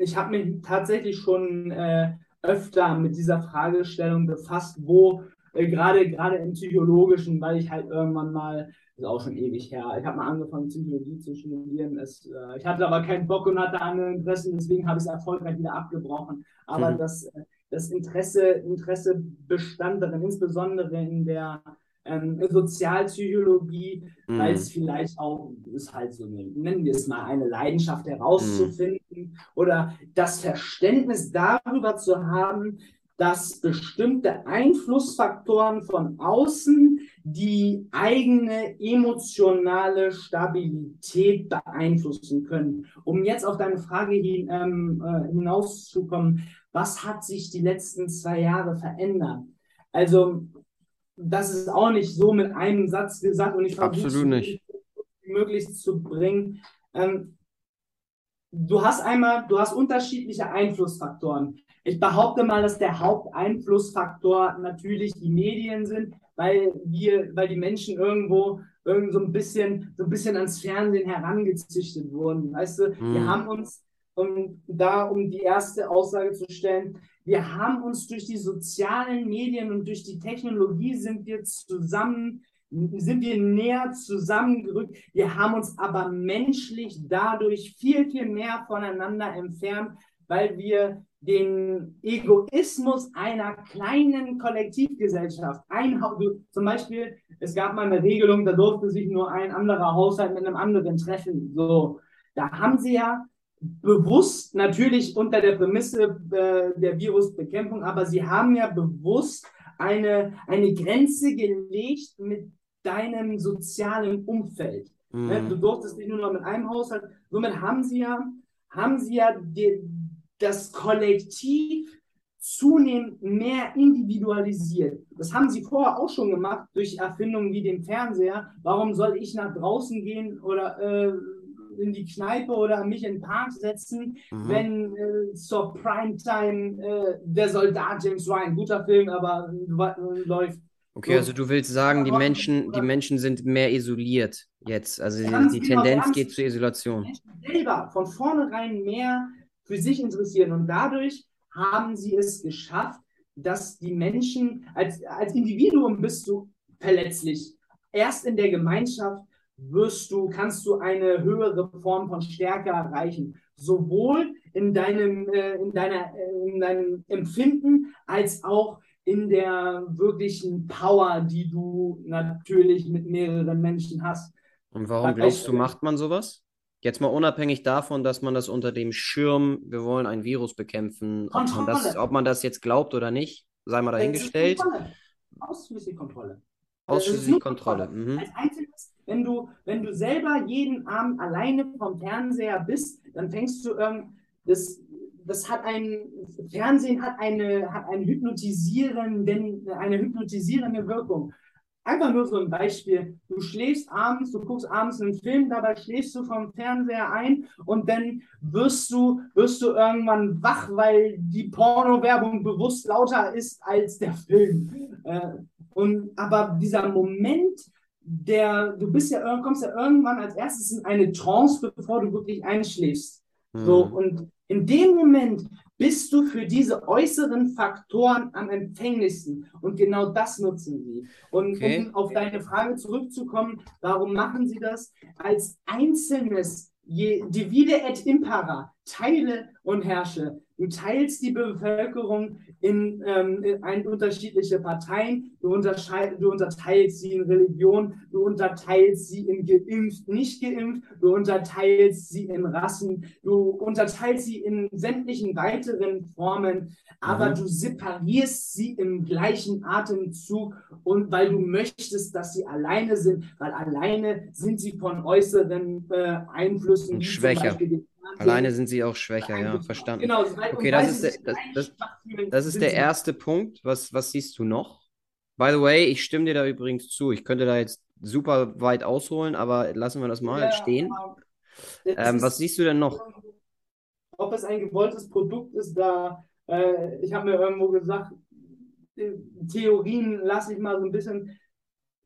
Ich habe mich tatsächlich schon äh, öfter mit dieser Fragestellung befasst, wo äh, gerade gerade im Psychologischen, weil ich halt irgendwann mal, das ist auch schon ewig her, ich habe mal angefangen, Psychologie zu studieren. Es, äh, ich hatte aber keinen Bock und hatte andere Interessen, deswegen habe ich es erfolgreich wieder abgebrochen. Aber mhm. das, äh, das Interesse, Interesse bestand darin, insbesondere in der ähm, Sozialpsychologie, mm. weil es vielleicht auch ist halt so eine, nennen wir es mal, eine Leidenschaft herauszufinden mm. oder das Verständnis darüber zu haben, dass bestimmte Einflussfaktoren von außen die eigene emotionale Stabilität beeinflussen können. Um jetzt auf deine Frage hin, ähm, äh, hinauszukommen, was hat sich die letzten zwei Jahre verändert? Also das ist auch nicht so mit einem Satz gesagt und ich versuche es möglichst zu bringen. Ähm, du hast einmal, du hast unterschiedliche Einflussfaktoren. Ich behaupte mal, dass der Haupteinflussfaktor natürlich die Medien sind, weil wir, weil die Menschen irgendwo irgend so ein bisschen, so ein bisschen ans Fernsehen herangezüchtet wurden. Weißt du, mm. wir hm. haben uns, um da, um die erste Aussage zu stellen, wir haben uns durch die sozialen Medien und durch die Technologie sind wir zusammen, sind wir näher zusammengerückt. Wir haben uns aber menschlich dadurch viel, viel mehr voneinander entfernt, weil wir den Egoismus einer kleinen Kollektivgesellschaft einhauen. Zum Beispiel, es gab mal eine Regelung, da durfte sich nur ein anderer Haushalt mit einem anderen treffen. So, da haben sie ja bewusst, natürlich unter der Prämisse äh, der Virusbekämpfung, aber sie haben ja bewusst eine, eine Grenze gelegt mit deinem sozialen Umfeld. Ne, mhm. Du durftest nicht nur noch mit einem Haushalt, somit haben sie ja, haben sie ja die, das Kollektiv zunehmend mehr individualisiert. Das haben sie vorher auch schon gemacht durch Erfindungen wie den Fernseher. Warum soll ich nach draußen gehen oder äh, in die Kneipe oder mich in den Park setzen, mhm. wenn äh, zur Primetime äh, der Soldat James Ryan, guter Film, aber äh, läuft. Okay, so. also du willst sagen, die Menschen, die Menschen sind mehr isoliert jetzt. Also die, die genau, Tendenz geht zur Isolation. Selber von vornherein mehr für sich interessieren und dadurch haben sie es geschafft, dass die Menschen als, als Individuum bist du verletzlich. Erst in der Gemeinschaft wirst du, kannst du eine höhere Form von Stärke erreichen. Sowohl in deinem, äh, in deiner, äh, in deinem Empfinden als auch in der wirklichen Power, die du natürlich mit mehreren Menschen hast. Und warum glaubst du, macht man sowas? Jetzt mal unabhängig davon, dass man das unter dem Schirm, wir wollen ein Virus bekämpfen, ob man, das, ob man das jetzt glaubt oder nicht, sei mal dahingestellt. Ausschließlich Kontrolle. Ausschließlich Kontrolle. Mhm. Als einziges, wenn du, wenn du selber jeden Abend alleine vom Fernseher bist, dann fängst du ähm, das, das hat ein Fernsehen hat eine hat eine hypnotisierende eine hypnotisierende Wirkung. Einfach nur so ein Beispiel. Du schläfst abends, du guckst abends einen Film, dabei schläfst du vom Fernseher ein und dann wirst du, wirst du irgendwann wach, weil die Porno-Werbung bewusst lauter ist als der Film. Äh, und, aber dieser Moment, der, du bist ja, kommst ja irgendwann als erstes in eine Trance, bevor du wirklich einschläfst. Mhm. So, und in dem Moment bist du für diese äußeren Faktoren am empfänglichsten. Und genau das nutzen sie. Und okay. um auf deine Frage zurückzukommen, warum machen sie das? Als einzelnes, je, divide et impera, teile und herrsche. Du teilst die Bevölkerung in, ähm, in unterschiedliche Parteien, du, du unterteilst sie in Religion, du unterteilst sie in geimpft, nicht geimpft, du unterteilst sie in Rassen, du unterteilst sie in sämtlichen weiteren Formen, aber mhm. du separierst sie im gleichen Atemzug und weil du möchtest, dass sie alleine sind, weil alleine sind sie von äußeren äh, Einflüssen, wie schwächer. Zum Beispiel Alleine sind sie auch schwächer, ja, verstanden. Genau, okay, das ist, der, das, das, das ist der erste Punkt. Was, was siehst du noch? By the way, ich stimme dir da übrigens zu. Ich könnte da jetzt super weit ausholen, aber lassen wir das mal ja, stehen. Ähm, was siehst du denn noch? Ob es ein gewolltes Produkt ist, da äh, ich habe mir irgendwo gesagt, Theorien lasse ich mal so ein bisschen,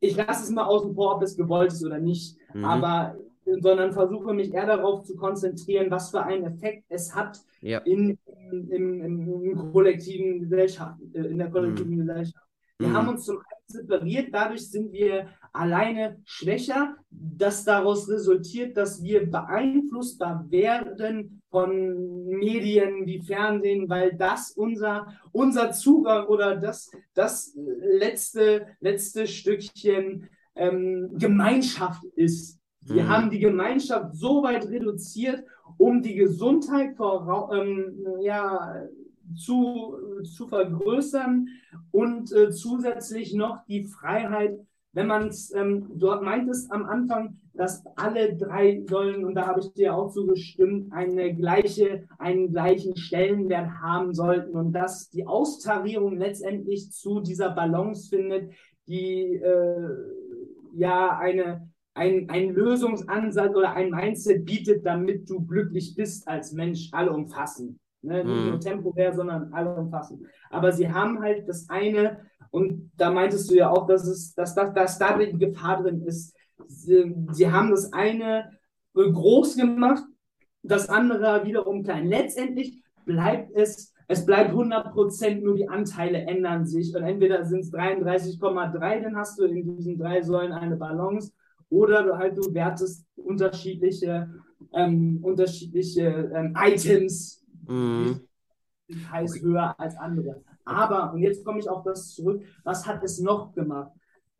ich lasse es mal außen vor, ob es gewollt ist oder nicht. Mhm. Aber sondern versuche mich eher darauf zu konzentrieren, was für einen Effekt es hat ja. in, in, in, in, kollektiven Gesellschaft, äh, in der kollektiven mhm. Gesellschaft. Wir mhm. haben uns zum einen separiert, dadurch sind wir alleine schwächer, das daraus resultiert, dass wir beeinflussbar werden von Medien wie Fernsehen, weil das unser, unser Zugang oder das, das letzte, letzte Stückchen ähm, Gemeinschaft ist wir mhm. haben die Gemeinschaft so weit reduziert, um die Gesundheit vor, ähm, ja, zu, zu vergrößern und äh, zusätzlich noch die Freiheit, wenn man es, ähm, dort meintest am Anfang, dass alle drei sollen, und da habe ich dir auch zugestimmt, eine gleiche, einen gleichen Stellenwert haben sollten und dass die Austarierung letztendlich zu dieser Balance findet, die äh, ja eine ein, ein Lösungsansatz oder ein Mindset bietet, damit du glücklich bist als Mensch, allumfassend. Ne? Nicht nur mhm. temporär, sondern allumfassend. Aber sie haben halt das eine, und da meintest du ja auch, dass, es, dass, dass, dass da die Gefahr drin ist. Sie, sie haben das eine groß gemacht, das andere wiederum klein. Letztendlich bleibt es, es bleibt 100 Prozent, nur die Anteile ändern sich. Und entweder sind es 33,3, dann hast du in diesen drei Säulen eine Balance oder du halt du wertest unterschiedliche, ähm, unterschiedliche ähm, Items, mhm. die heißt höher als andere. Aber, und jetzt komme ich auf das zurück, was hat es noch gemacht?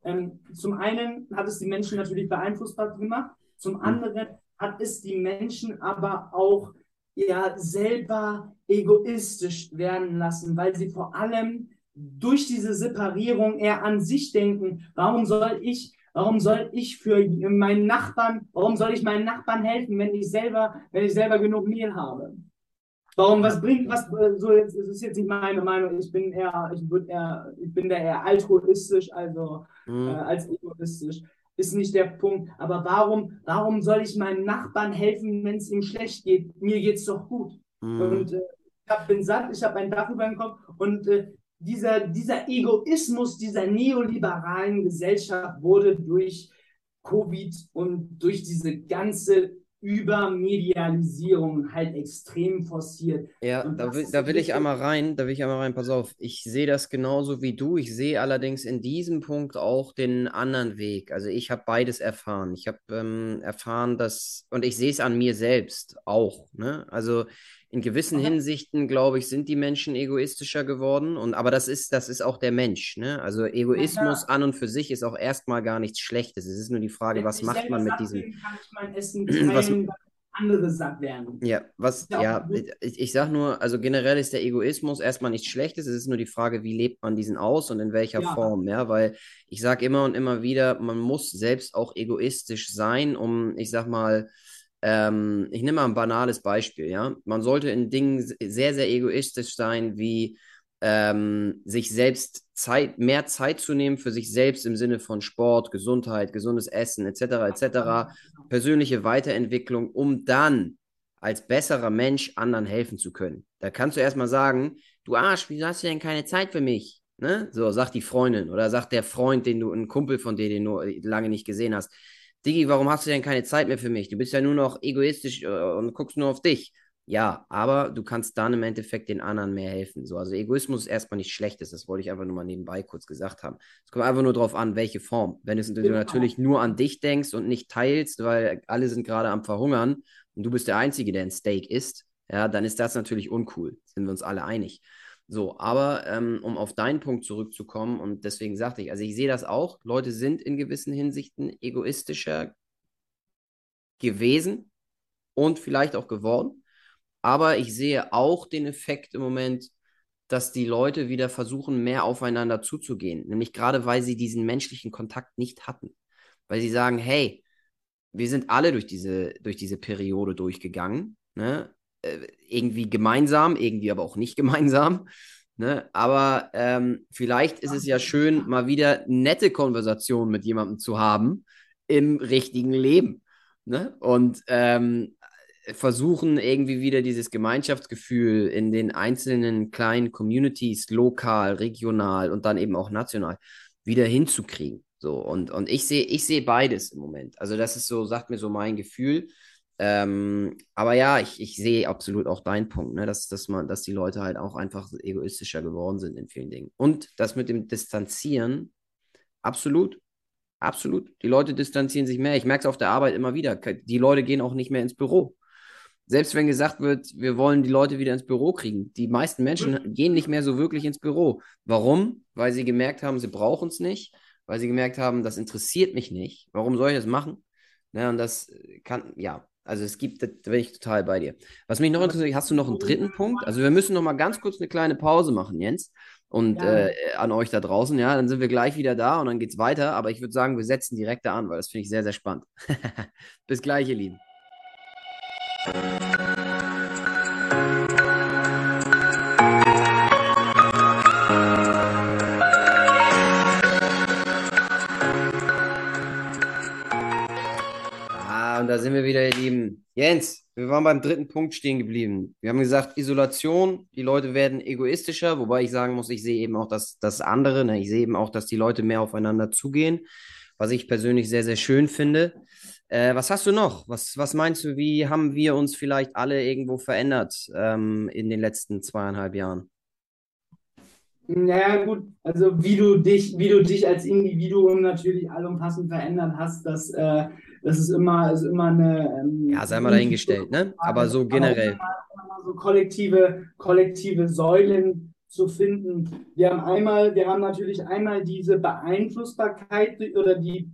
Ähm, zum einen hat es die Menschen natürlich beeinflussbar gemacht, zum mhm. anderen hat es die Menschen aber auch ja selber egoistisch werden lassen, weil sie vor allem durch diese Separierung eher an sich denken. Warum soll ich Warum soll ich für meinen Nachbarn, warum soll ich meinen Nachbarn helfen, wenn ich selber, wenn ich selber genug Mehl habe? Warum, was bringt, was, so jetzt, es ist jetzt nicht meine Meinung, ich bin eher, ich würde eher, ich bin da eher altruistisch, also, mhm. äh, als egoistisch. Ist nicht der Punkt. Aber warum, warum soll ich meinem Nachbarn helfen, wenn es ihm schlecht geht? Mir geht's doch gut. Mhm. Und äh, ich bin satt, ich habe ein Dach über dem Kopf und äh, dieser, dieser Egoismus dieser neoliberalen Gesellschaft wurde durch Covid und durch diese ganze Übermedialisierung halt extrem forciert. Ja, da will, da will ich einmal rein, da will ich einmal rein, pass auf, ich sehe das genauso wie du. Ich sehe allerdings in diesem Punkt auch den anderen Weg. Also ich habe beides erfahren. Ich habe ähm, erfahren, dass, und ich sehe es an mir selbst auch. Ne? Also in gewissen okay. Hinsichten, glaube ich, sind die Menschen egoistischer geworden. Und, aber das ist, das ist auch der Mensch. Ne? Also Egoismus ja, an und für sich ist auch erstmal gar nichts Schlechtes. Es ist nur die Frage, was macht man mit diesem. Kann ich mein Essen teilen, was, andere satt werden. Ja, was, ja, ja ich, ich sag nur, also generell ist der Egoismus erstmal nichts Schlechtes. Es ist nur die Frage, wie lebt man diesen aus und in welcher ja. Form, ja, weil ich sage immer und immer wieder, man muss selbst auch egoistisch sein, um, ich sag mal, ähm, ich nehme mal ein banales Beispiel, ja. Man sollte in Dingen sehr, sehr egoistisch sein, wie ähm, sich selbst Zeit, mehr Zeit zu nehmen für sich selbst im Sinne von Sport, Gesundheit, gesundes Essen etc. etc. Persönliche Weiterentwicklung, um dann als besserer Mensch anderen helfen zu können. Da kannst du erstmal sagen, du Arsch, wieso hast du denn keine Zeit für mich? Ne? So, sagt die Freundin oder sagt der Freund, den du, ein Kumpel von dir, den du lange nicht gesehen hast. Digi, warum hast du denn keine Zeit mehr für mich? Du bist ja nur noch egoistisch äh, und guckst nur auf dich. Ja, aber du kannst dann im Endeffekt den anderen mehr helfen. So, also Egoismus ist erstmal nichts Schlechtes, das wollte ich einfach nur mal nebenbei kurz gesagt haben. Es kommt einfach nur darauf an, welche Form. Wenn du genau. natürlich nur an dich denkst und nicht teilst, weil alle sind gerade am Verhungern und du bist der Einzige, der ein Steak isst, ja, dann ist das natürlich uncool. Sind wir uns alle einig. So, aber ähm, um auf deinen Punkt zurückzukommen, und deswegen sagte ich, also ich sehe das auch, Leute sind in gewissen Hinsichten egoistischer gewesen und vielleicht auch geworden. Aber ich sehe auch den Effekt im Moment, dass die Leute wieder versuchen, mehr aufeinander zuzugehen. Nämlich gerade, weil sie diesen menschlichen Kontakt nicht hatten. Weil sie sagen, hey, wir sind alle durch diese, durch diese Periode durchgegangen. Ne? Äh, irgendwie gemeinsam, irgendwie aber auch nicht gemeinsam. Ne? Aber ähm, vielleicht ist es ja schön, mal wieder nette Konversationen mit jemandem zu haben im richtigen Leben. Ne? Und ähm, versuchen irgendwie wieder dieses Gemeinschaftsgefühl in den einzelnen kleinen Communities, lokal, regional und dann eben auch national, wieder hinzukriegen. So, und, und ich sehe, ich sehe beides im Moment. Also, das ist so, sagt mir so mein Gefühl. Ähm, aber ja, ich, ich sehe absolut auch deinen Punkt, ne? dass, dass, man, dass die Leute halt auch einfach egoistischer geworden sind in vielen Dingen. Und das mit dem Distanzieren, absolut. Absolut. Die Leute distanzieren sich mehr. Ich merke es auf der Arbeit immer wieder. Die Leute gehen auch nicht mehr ins Büro selbst wenn gesagt wird, wir wollen die Leute wieder ins Büro kriegen, die meisten Menschen mhm. gehen nicht mehr so wirklich ins Büro. Warum? Weil sie gemerkt haben, sie brauchen es nicht, weil sie gemerkt haben, das interessiert mich nicht. Warum soll ich das machen? Ja, und das kann, ja, also es gibt, da bin ich total bei dir. Was mich noch interessiert, hast du noch einen dritten Punkt? Also wir müssen noch mal ganz kurz eine kleine Pause machen, Jens. Und ja. äh, an euch da draußen, ja, dann sind wir gleich wieder da und dann geht's weiter. Aber ich würde sagen, wir setzen direkt da an, weil das finde ich sehr, sehr spannend. Bis gleich, ihr Lieben. Und da sind wir wieder, ihr Lieben. Jens, wir waren beim dritten Punkt stehen geblieben. Wir haben gesagt, Isolation, die Leute werden egoistischer, wobei ich sagen muss, ich sehe eben auch das, das andere. Ne? Ich sehe eben auch, dass die Leute mehr aufeinander zugehen, was ich persönlich sehr, sehr schön finde. Äh, was hast du noch? Was, was meinst du, wie haben wir uns vielleicht alle irgendwo verändert ähm, in den letzten zweieinhalb Jahren? Naja, gut, also wie du dich, wie du dich als Individuum natürlich allumfassend verändert hast, das, äh, das ist immer, ist immer eine. Ähm, ja, sei mal dahingestellt, ne? Aber so generell. Aber so kollektive, kollektive Säulen zu finden. Wir haben einmal, wir haben natürlich einmal diese Beeinflussbarkeit oder die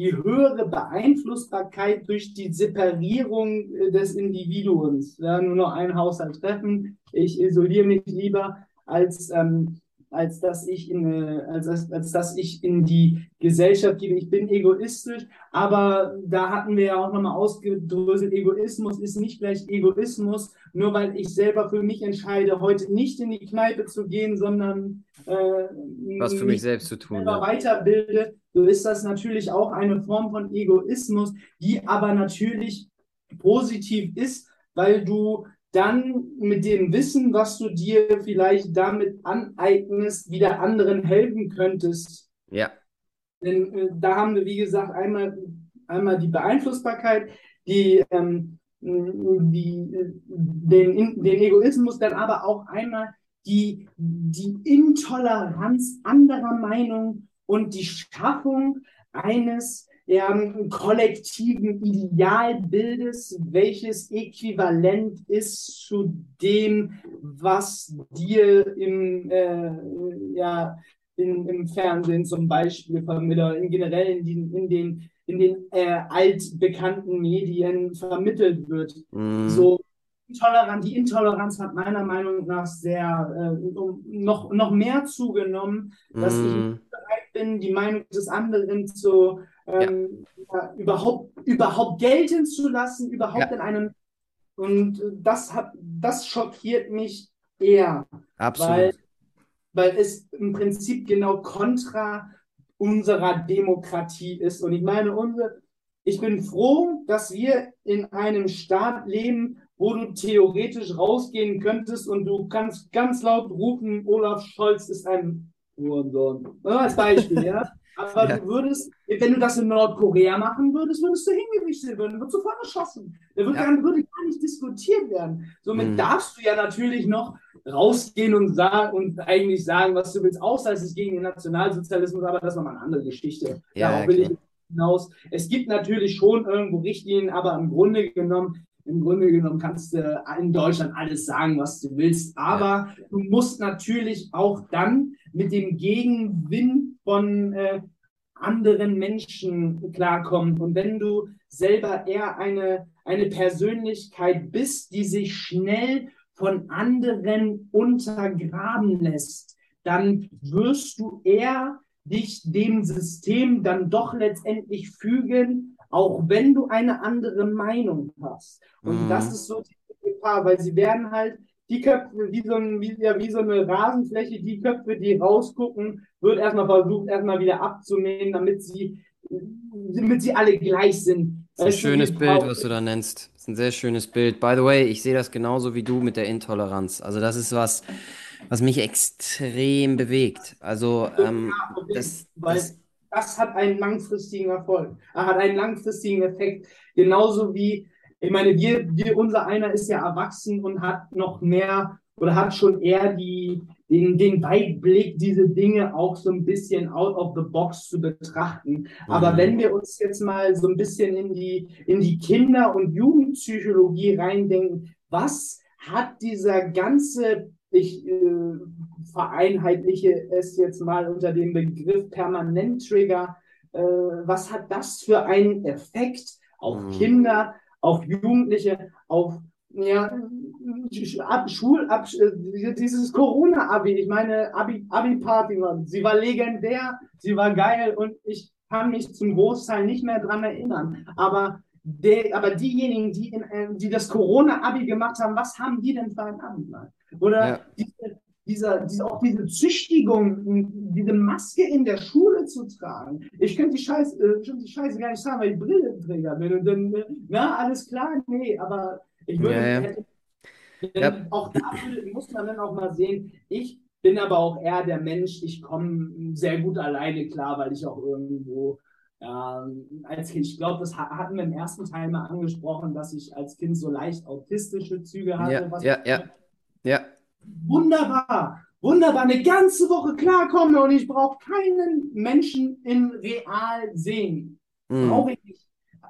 die höhere Beeinflussbarkeit durch die Separierung äh, des Individuums. Ja, nur noch ein Haushalt treffen. Ich isoliere mich lieber, als, ähm, als, dass ich in, als, als, als dass ich in die Gesellschaft gehe. Ich bin egoistisch, aber da hatten wir ja auch nochmal ausgedröselt, Egoismus ist nicht gleich Egoismus, nur weil ich selber für mich entscheide, heute nicht in die Kneipe zu gehen, sondern äh, was für mich selbst zu tun. Ja. weiterbilde so ist das natürlich auch eine Form von Egoismus, die aber natürlich positiv ist, weil du dann mit dem Wissen, was du dir vielleicht damit aneignest, wieder anderen helfen könntest. Ja. Denn äh, da haben wir, wie gesagt, einmal, einmal die Beeinflussbarkeit, die, ähm, die, den, den Egoismus, dann aber auch einmal die, die Intoleranz anderer Meinung und die Schaffung eines ähm, kollektiven Idealbildes, welches äquivalent ist zu dem, was dir im, äh, ja, in, im Fernsehen zum Beispiel vermittelt, in generell in, die, in den in den äh, altbekannten Medien vermittelt wird. Mhm. So intolerant, die Intoleranz hat meiner Meinung nach sehr äh, um, noch, noch mehr zugenommen, dass ich Mhm. bereit bin, die Meinung des anderen zu ähm, ja, überhaupt, überhaupt gelten zu lassen, überhaupt Ja. in einem und das hat das schockiert mich eher, Absolut. weil, weil es im Prinzip genau kontra unserer Demokratie ist. Und ich meine, unsere, ich bin froh, dass wir in einem Staat leben, wo du theoretisch rausgehen könntest und du kannst ganz laut rufen, Olaf Scholz ist ein Hurensohn. Als Beispiel, ja. Aber Ja. du würdest, wenn du das in Nordkorea machen würdest, würdest du hingerichtet werden, würdest sofort erschossen. Da würde, Ja. gar, würde gar nicht diskutiert werden. Somit Mhm. darfst du ja natürlich noch rausgehen und sagen und eigentlich sagen, was du willst, außer es ist gegen den Nationalsozialismus, aber das ist nochmal eine andere Geschichte. Ja, Darauf ja, will ich hinaus. Es gibt natürlich schon irgendwo Richtlinien, aber im Grunde genommen, im Grunde genommen kannst du in Deutschland alles sagen, was du willst. Aber du musst natürlich auch dann mit dem Gegenwind von äh, anderen Menschen klarkommen. Und wenn du selber eher eine, eine Persönlichkeit bist, die sich schnell von anderen untergraben lässt, dann wirst du eher dich dem System dann doch letztendlich fügen, auch wenn du eine andere Meinung hast. Und Mhm. das ist so die Gefahr, weil sie werden halt die Köpfe, wie so, ein, wie, ja, wie so eine Rasenfläche, die Köpfe, die rausgucken, wird erstmal versucht, erstmal wieder abzumähen, damit sie, damit sie alle gleich sind. Das ist ein schönes Bild, was du da nennst. Das ist ein sehr schönes Bild. By the way, ich sehe das genauso wie du mit der Intoleranz. Also das ist was, was mich extrem bewegt. Also ähm, das, weil das, das hat einen langfristigen Erfolg, Er hat einen langfristigen Effekt. Genauso wie, ich meine, wir, wir, unser einer ist ja erwachsen und hat noch mehr oder hat schon eher die, den, den Weitblick, diese Dinge auch so ein bisschen out of the box zu betrachten. Aber Mhm. wenn wir uns jetzt mal so ein bisschen in die, in die Kinder- und Jugendpsychologie reindenken, was hat dieser ganze, ich äh, vereinheitliche es jetzt mal unter dem Begriff Permanent-Trigger, äh, was hat das für einen Effekt auf Mhm. Kinder, auf Jugendliche, auf ja, ab, Schulab, äh, dieses Corona-Abi, ich meine, Abi, Abi-Party, war- sie war legendär, sie war geil und ich kann mich zum Großteil nicht mehr dran erinnern. Aber, der, aber diejenigen, die, in, äh, die das Corona-Abi gemacht haben, was haben die denn für ein Abi? Oder Ja. diese, dieser, diese, auch diese Züchtigung, diese Maske in der Schule zu tragen. Ich könnte die Scheiße, äh, könnte die Scheiße gar nicht sagen, weil ich Brillenträger bin. Und dann, äh, na, alles klar, nee, aber ich würde, Ja, ja. Ja. auch da muss man dann auch mal sehen, ich bin aber auch eher der Mensch, ich komme sehr gut alleine klar, weil ich auch irgendwo ähm, als Kind, ich glaube, das ha- hatten wir im ersten Teil mal angesprochen, dass ich als Kind so leicht autistische Züge hatte. ja, ja, ja, ja, Wunderbar, wunderbar, eine ganze Woche klarkomme und ich brauche keinen Menschen in real sehen. Mhm. Brauche ich nicht.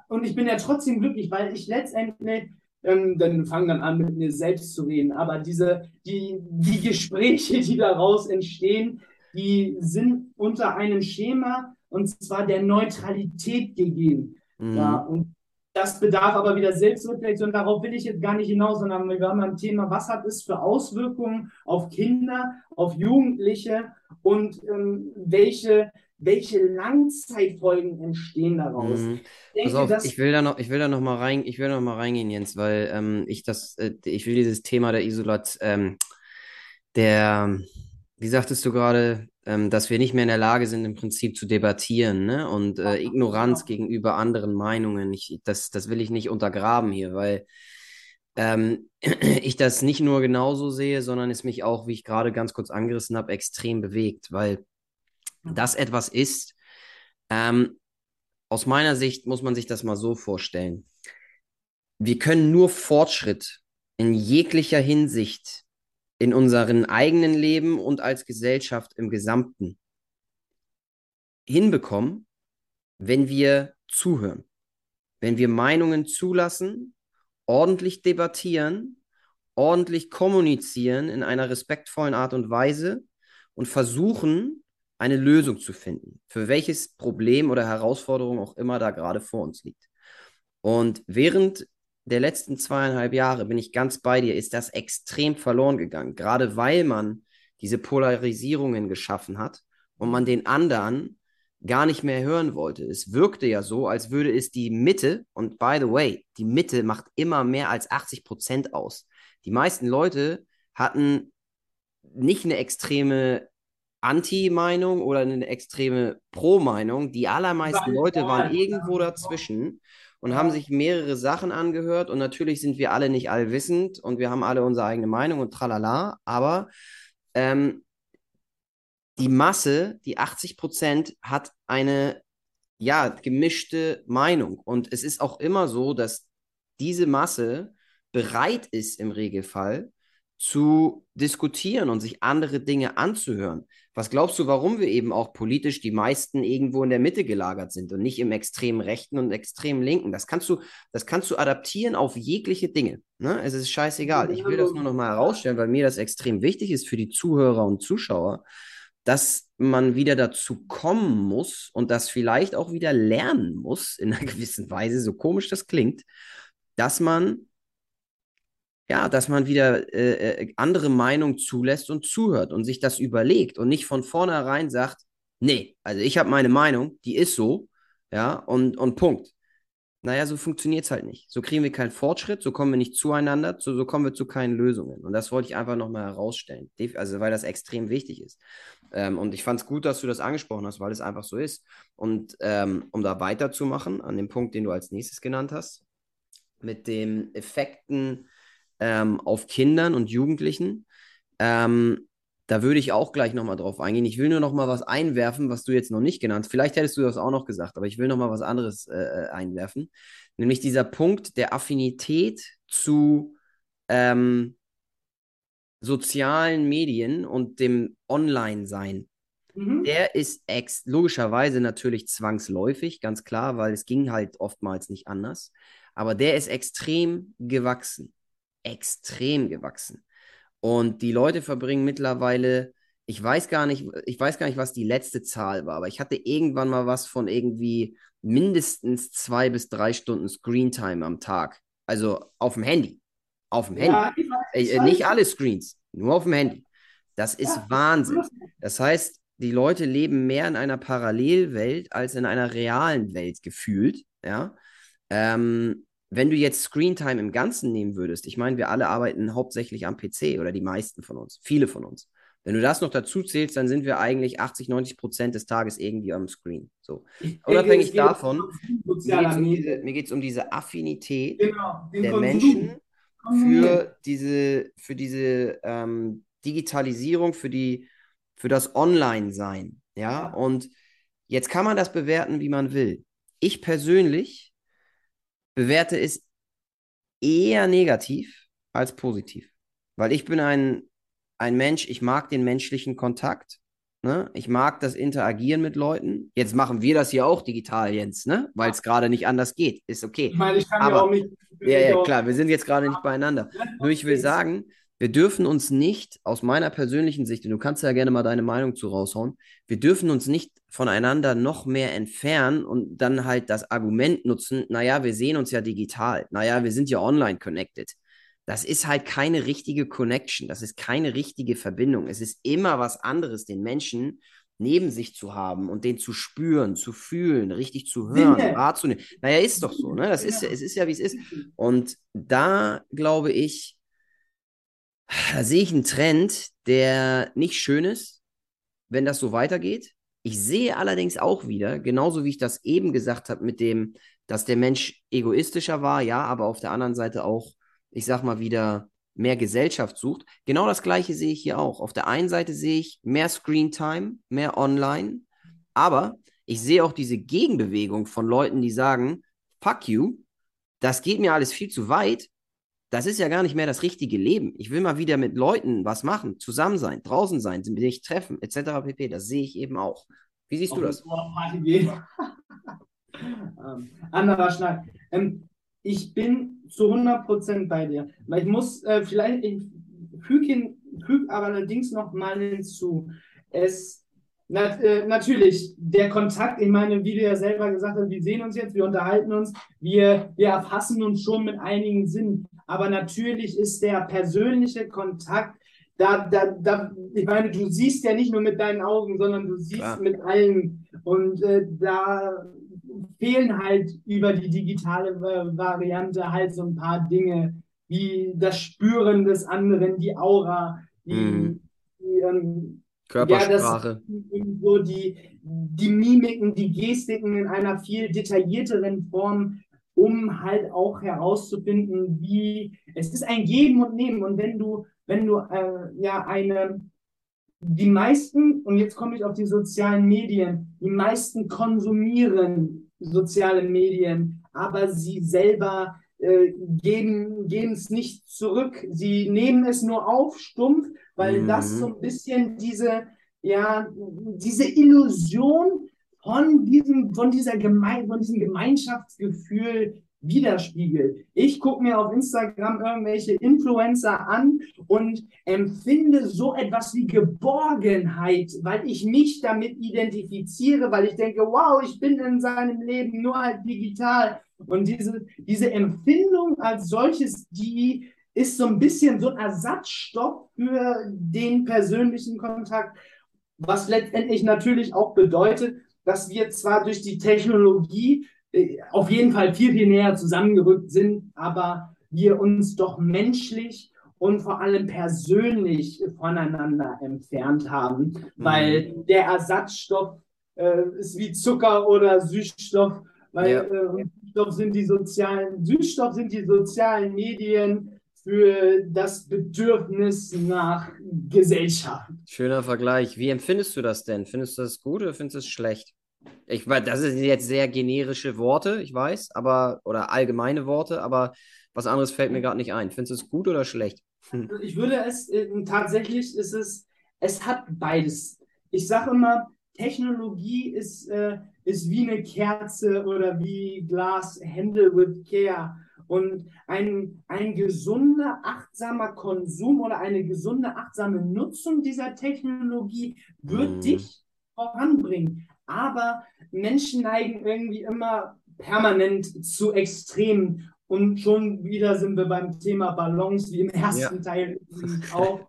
Und ich bin ja trotzdem glücklich, weil ich letztendlich, ähm, dann fange dann an, mit mir selbst zu reden. Aber diese, die, die Gespräche, die daraus entstehen, die sind unter einem Schema und zwar der Neutralität gegeben. Mhm. Ja, und das bedarf aber wieder Selbstreflexion. Darauf will ich jetzt gar nicht hinaus, sondern wir haben ein Thema, was hat es für Auswirkungen auf Kinder, auf Jugendliche und ähm, welche, welche Langzeitfolgen entstehen daraus. Mhm. Ich denke, auf, ich will da noch, ich will da noch mal rein, ich will noch mal reingehen, Jens, weil ähm, ich das, äh, ich will dieses Thema der Isolat, ähm, der, wie sagtest du gerade, ähm, dass wir nicht mehr in der Lage sind, im Prinzip zu debattieren, ne? Und äh, Ignoranz gegenüber anderen Meinungen. Ich, das, das will ich nicht untergraben hier, weil ähm, ich das nicht nur genauso sehe, sondern es mich auch, wie ich gerade ganz kurz angerissen habe, extrem bewegt, weil das etwas ist, ähm, aus meiner Sicht muss man sich das mal so vorstellen. Wir können nur Fortschritt in jeglicher Hinsicht in unserem eigenen Leben und als Gesellschaft im Gesamten hinbekommen, wenn wir zuhören, wenn wir Meinungen zulassen, ordentlich debattieren, ordentlich kommunizieren in einer respektvollen Art und Weise und versuchen, eine Lösung zu finden, für welches Problem oder Herausforderung auch immer da gerade vor uns liegt. Und während der letzten zweieinhalb Jahre, bin ich ganz bei dir, ist das extrem verloren gegangen, gerade weil man diese Polarisierungen geschaffen hat und man den anderen gar nicht mehr hören wollte. Es wirkte ja so, als würde es die Mitte, und by the way, die Mitte macht immer mehr als 80 Prozent aus. Die meisten Leute hatten nicht eine extreme Anti-Meinung oder eine extreme Pro-Meinung. Die allermeisten Leute waren irgendwo dazwischen und haben sich mehrere Sachen angehört. Und natürlich sind wir alle nicht allwissend und wir haben alle unsere eigene Meinung und tralala. Aber ähm, die Masse, die 80 Prozent, hat eine ja, gemischte Meinung. Und es ist auch immer so, dass diese Masse bereit ist im Regelfall zu diskutieren und sich andere Dinge anzuhören. Was glaubst du, warum wir eben auch politisch die meisten irgendwo in der Mitte gelagert sind und nicht im extrem rechten und extrem linken? Das kannst du, das kannst du adaptieren auf jegliche Dinge. Ne? Es ist scheißegal. Ich will das nur noch mal herausstellen, weil mir das extrem wichtig ist für die Zuhörer und Zuschauer, dass man wieder dazu kommen muss und das vielleicht auch wieder lernen muss, in einer gewissen Weise, so komisch das klingt, dass man ja, dass man wieder äh, äh, andere Meinungen zulässt und zuhört und sich das überlegt und nicht von vornherein sagt, nee, also ich habe meine Meinung, die ist so, ja, und, und Punkt. Naja, so funktioniert es halt nicht. So kriegen wir keinen Fortschritt, so kommen wir nicht zueinander, so, so kommen wir zu keinen Lösungen. Und das wollte ich einfach nochmal herausstellen, also weil das extrem wichtig ist. Ähm, und ich fand es gut, dass du das angesprochen hast, weil es einfach so ist. Und ähm, um da weiterzumachen, an dem Punkt, den du als nächstes genannt hast, mit den Effekten ähm, auf Kindern und Jugendlichen. Ähm, da würde ich auch gleich nochmal drauf eingehen. Ich will nur noch mal was einwerfen, was du jetzt noch nicht genannt hast. Vielleicht hättest du das auch noch gesagt, aber ich will noch mal was anderes äh, äh, einwerfen. Nämlich dieser Punkt der Affinität zu ähm, sozialen Medien und dem Online-Sein. Mhm. Der ist ex logischerweise natürlich zwangsläufig, ganz klar, weil es ging halt oftmals nicht anders. Aber der ist extrem gewachsen extrem gewachsen. Und die Leute verbringen mittlerweile, ich weiß gar nicht, ich weiß gar nicht, was die letzte Zahl war, aber ich hatte irgendwann mal was von irgendwie mindestens zwei bis drei Stunden Screentime am Tag. Also auf dem Handy. Auf dem Handy. Ja, ich äh, nicht alle Screens, nur auf dem Handy. Das ist ja, Wahnsinn. Das heißt, die Leute leben mehr in einer Parallelwelt als in einer realen Welt gefühlt. Ja. Ähm, wenn du jetzt Screentime im Ganzen nehmen würdest, ich meine, wir alle arbeiten hauptsächlich am PC oder die meisten von uns, viele von uns. Wenn du das noch dazu zählst, dann sind wir eigentlich 80, 90 Prozent des Tages irgendwie am Screen. So. Unabhängig davon, mir geht es um, diese Affinität genau, der Konsum. Menschen für diese, für diese ähm, Digitalisierung, für, die, für das Online-Sein. Ja, und jetzt kann man das bewerten, wie man will. Ich persönlich bewerte es eher negativ als positiv. Weil ich bin ein, ein Mensch, ich mag den menschlichen Kontakt. Ne? Ich mag das Interagieren mit Leuten. Jetzt machen wir das hier auch digital, Jens, ne? weil es gerade nicht anders geht. Ist okay. Ich meine, ich kann Aber, ja auch nicht. Ja, ja, klar, wir sind jetzt gerade nicht beieinander. Nur ich will sagen, wir dürfen uns nicht, aus meiner persönlichen Sicht, und du kannst ja gerne mal deine Meinung zu raushauen, wir dürfen uns nicht voneinander noch mehr entfernen und dann halt das Argument nutzen, naja, wir sehen uns ja digital, naja, wir sind ja online connected. Das ist halt keine richtige Connection, das ist keine richtige Verbindung. Es ist immer was anderes, den Menschen neben sich zu haben und den zu spüren, zu fühlen, richtig zu hören, wahrzunehmen. Naja, ist doch so, ne? Das ist ja, es ist ja, wie es ist. Und da glaube ich, da sehe ich einen Trend, der nicht schön ist, wenn das so weitergeht. Ich sehe allerdings auch wieder, genauso wie ich das eben gesagt habe, mit dem, dass der Mensch egoistischer war, ja, aber auf der anderen Seite auch, ich sag mal wieder, mehr Gesellschaft sucht. Genau das Gleiche sehe ich hier auch. Auf der einen Seite sehe ich mehr Screentime, mehr Online, aber ich sehe auch diese Gegenbewegung von Leuten, die sagen, fuck you, das geht mir alles viel zu weit das ist ja gar nicht mehr das richtige Leben. Ich will mal wieder mit Leuten was machen, zusammen sein, draußen sein, sich treffen, etc. pp. Das sehe ich eben auch. Wie siehst Auf du das? ähm, anderer Schnack. Ähm, ich bin zu 100% bei dir. Weil ich muss äh, vielleicht, ich füge füg aber allerdings noch mal hinzu. Es Na, äh, natürlich, der Kontakt, ich meine, wie du ja selber gesagt hast, wir sehen uns jetzt, wir unterhalten uns, wir, wir erfassen uns schon mit einigen Sinnen. Aber natürlich ist der persönliche Kontakt, da, da, da, ich meine, du siehst ja nicht nur mit deinen Augen, sondern du siehst Klar. mit allen. Und äh, da fehlen halt über die digitale Variante halt so ein paar Dinge, wie das Spüren des anderen, die Aura, die, mm. die ähm, Körpersprache. Ja, so die, die Mimiken, die Gestiken in einer viel detaillierteren Form, um halt auch herauszufinden, wie es ist ein Geben und Nehmen. Und wenn du, wenn du äh, ja eine, die meisten, und jetzt komme ich auf die sozialen Medien, die meisten konsumieren soziale Medien, aber sie selber äh, geben, geben es nicht zurück. Sie nehmen es nur auf, stumpf, weil mhm. das so ein bisschen diese, ja, diese Illusion von diesem, von dieser Geme von diesem Gemeinschaftsgefühl widerspiegelt. Ich gucke mir auf Instagram irgendwelche Influencer an und empfinde so etwas wie Geborgenheit, weil ich mich damit identifiziere, weil ich denke, wow, ich bin in seinem Leben nur halt digital. Und diese, diese Empfindung als solches, die ist so ein bisschen so ein Ersatzstoff für den persönlichen Kontakt, was letztendlich natürlich auch bedeutet, dass wir zwar durch die Technologie äh, auf jeden Fall viel, viel näher zusammengerückt sind, aber wir uns doch menschlich und vor allem persönlich voneinander entfernt haben, mhm. weil der Ersatzstoff äh, ist wie Zucker oder Süßstoff, weil ja. äh, Süßstoff sind die sozialen, Süßstoff sind die sozialen Medien, für das Bedürfnis nach Gesellschaft. Schöner Vergleich. Wie empfindest du das denn? Findest du das gut oder findest du es schlecht? Ich weiß, das sind jetzt sehr generische Worte, ich weiß, aber oder allgemeine Worte, aber was anderes fällt mir gerade nicht ein. Findest du es gut oder schlecht? Hm. Ich würde es äh, tatsächlich ist es, es hat beides. Ich sage immer, Technologie ist, äh, ist wie eine Kerze oder wie Glas Handle with Care. Und ein, ein gesunder, achtsamer Konsum oder eine gesunde, achtsame Nutzung dieser Technologie wird mhm. dich voranbringen. Aber Menschen neigen irgendwie immer permanent zu Extremen. Und schon wieder sind wir beim Thema Balance, wie im ersten ja. Teil auch,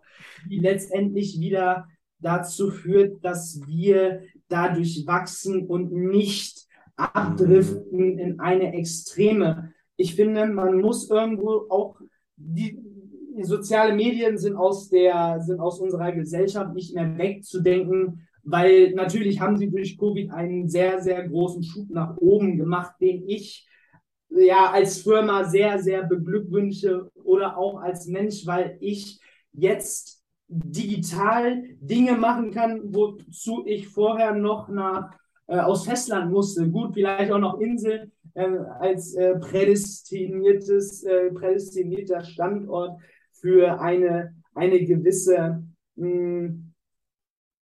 die letztendlich wieder dazu führt, dass wir dadurch wachsen und nicht abdriften in eine Extreme ich finde, man muss irgendwo auch die, die soziale Medien sind aus der sind aus unserer Gesellschaft nicht mehr wegzudenken, weil natürlich haben sie durch Covid einen sehr sehr großen Schub nach oben gemacht, den ich ja als Firma sehr sehr beglückwünsche oder auch als Mensch, weil ich jetzt digital Dinge machen kann, wozu ich vorher noch nach äh, aus Festland musste. Gut, vielleicht auch noch Insel äh, als äh, prädestiniertes, äh, prädestinierter Standort für eine, eine gewisse mh, hm,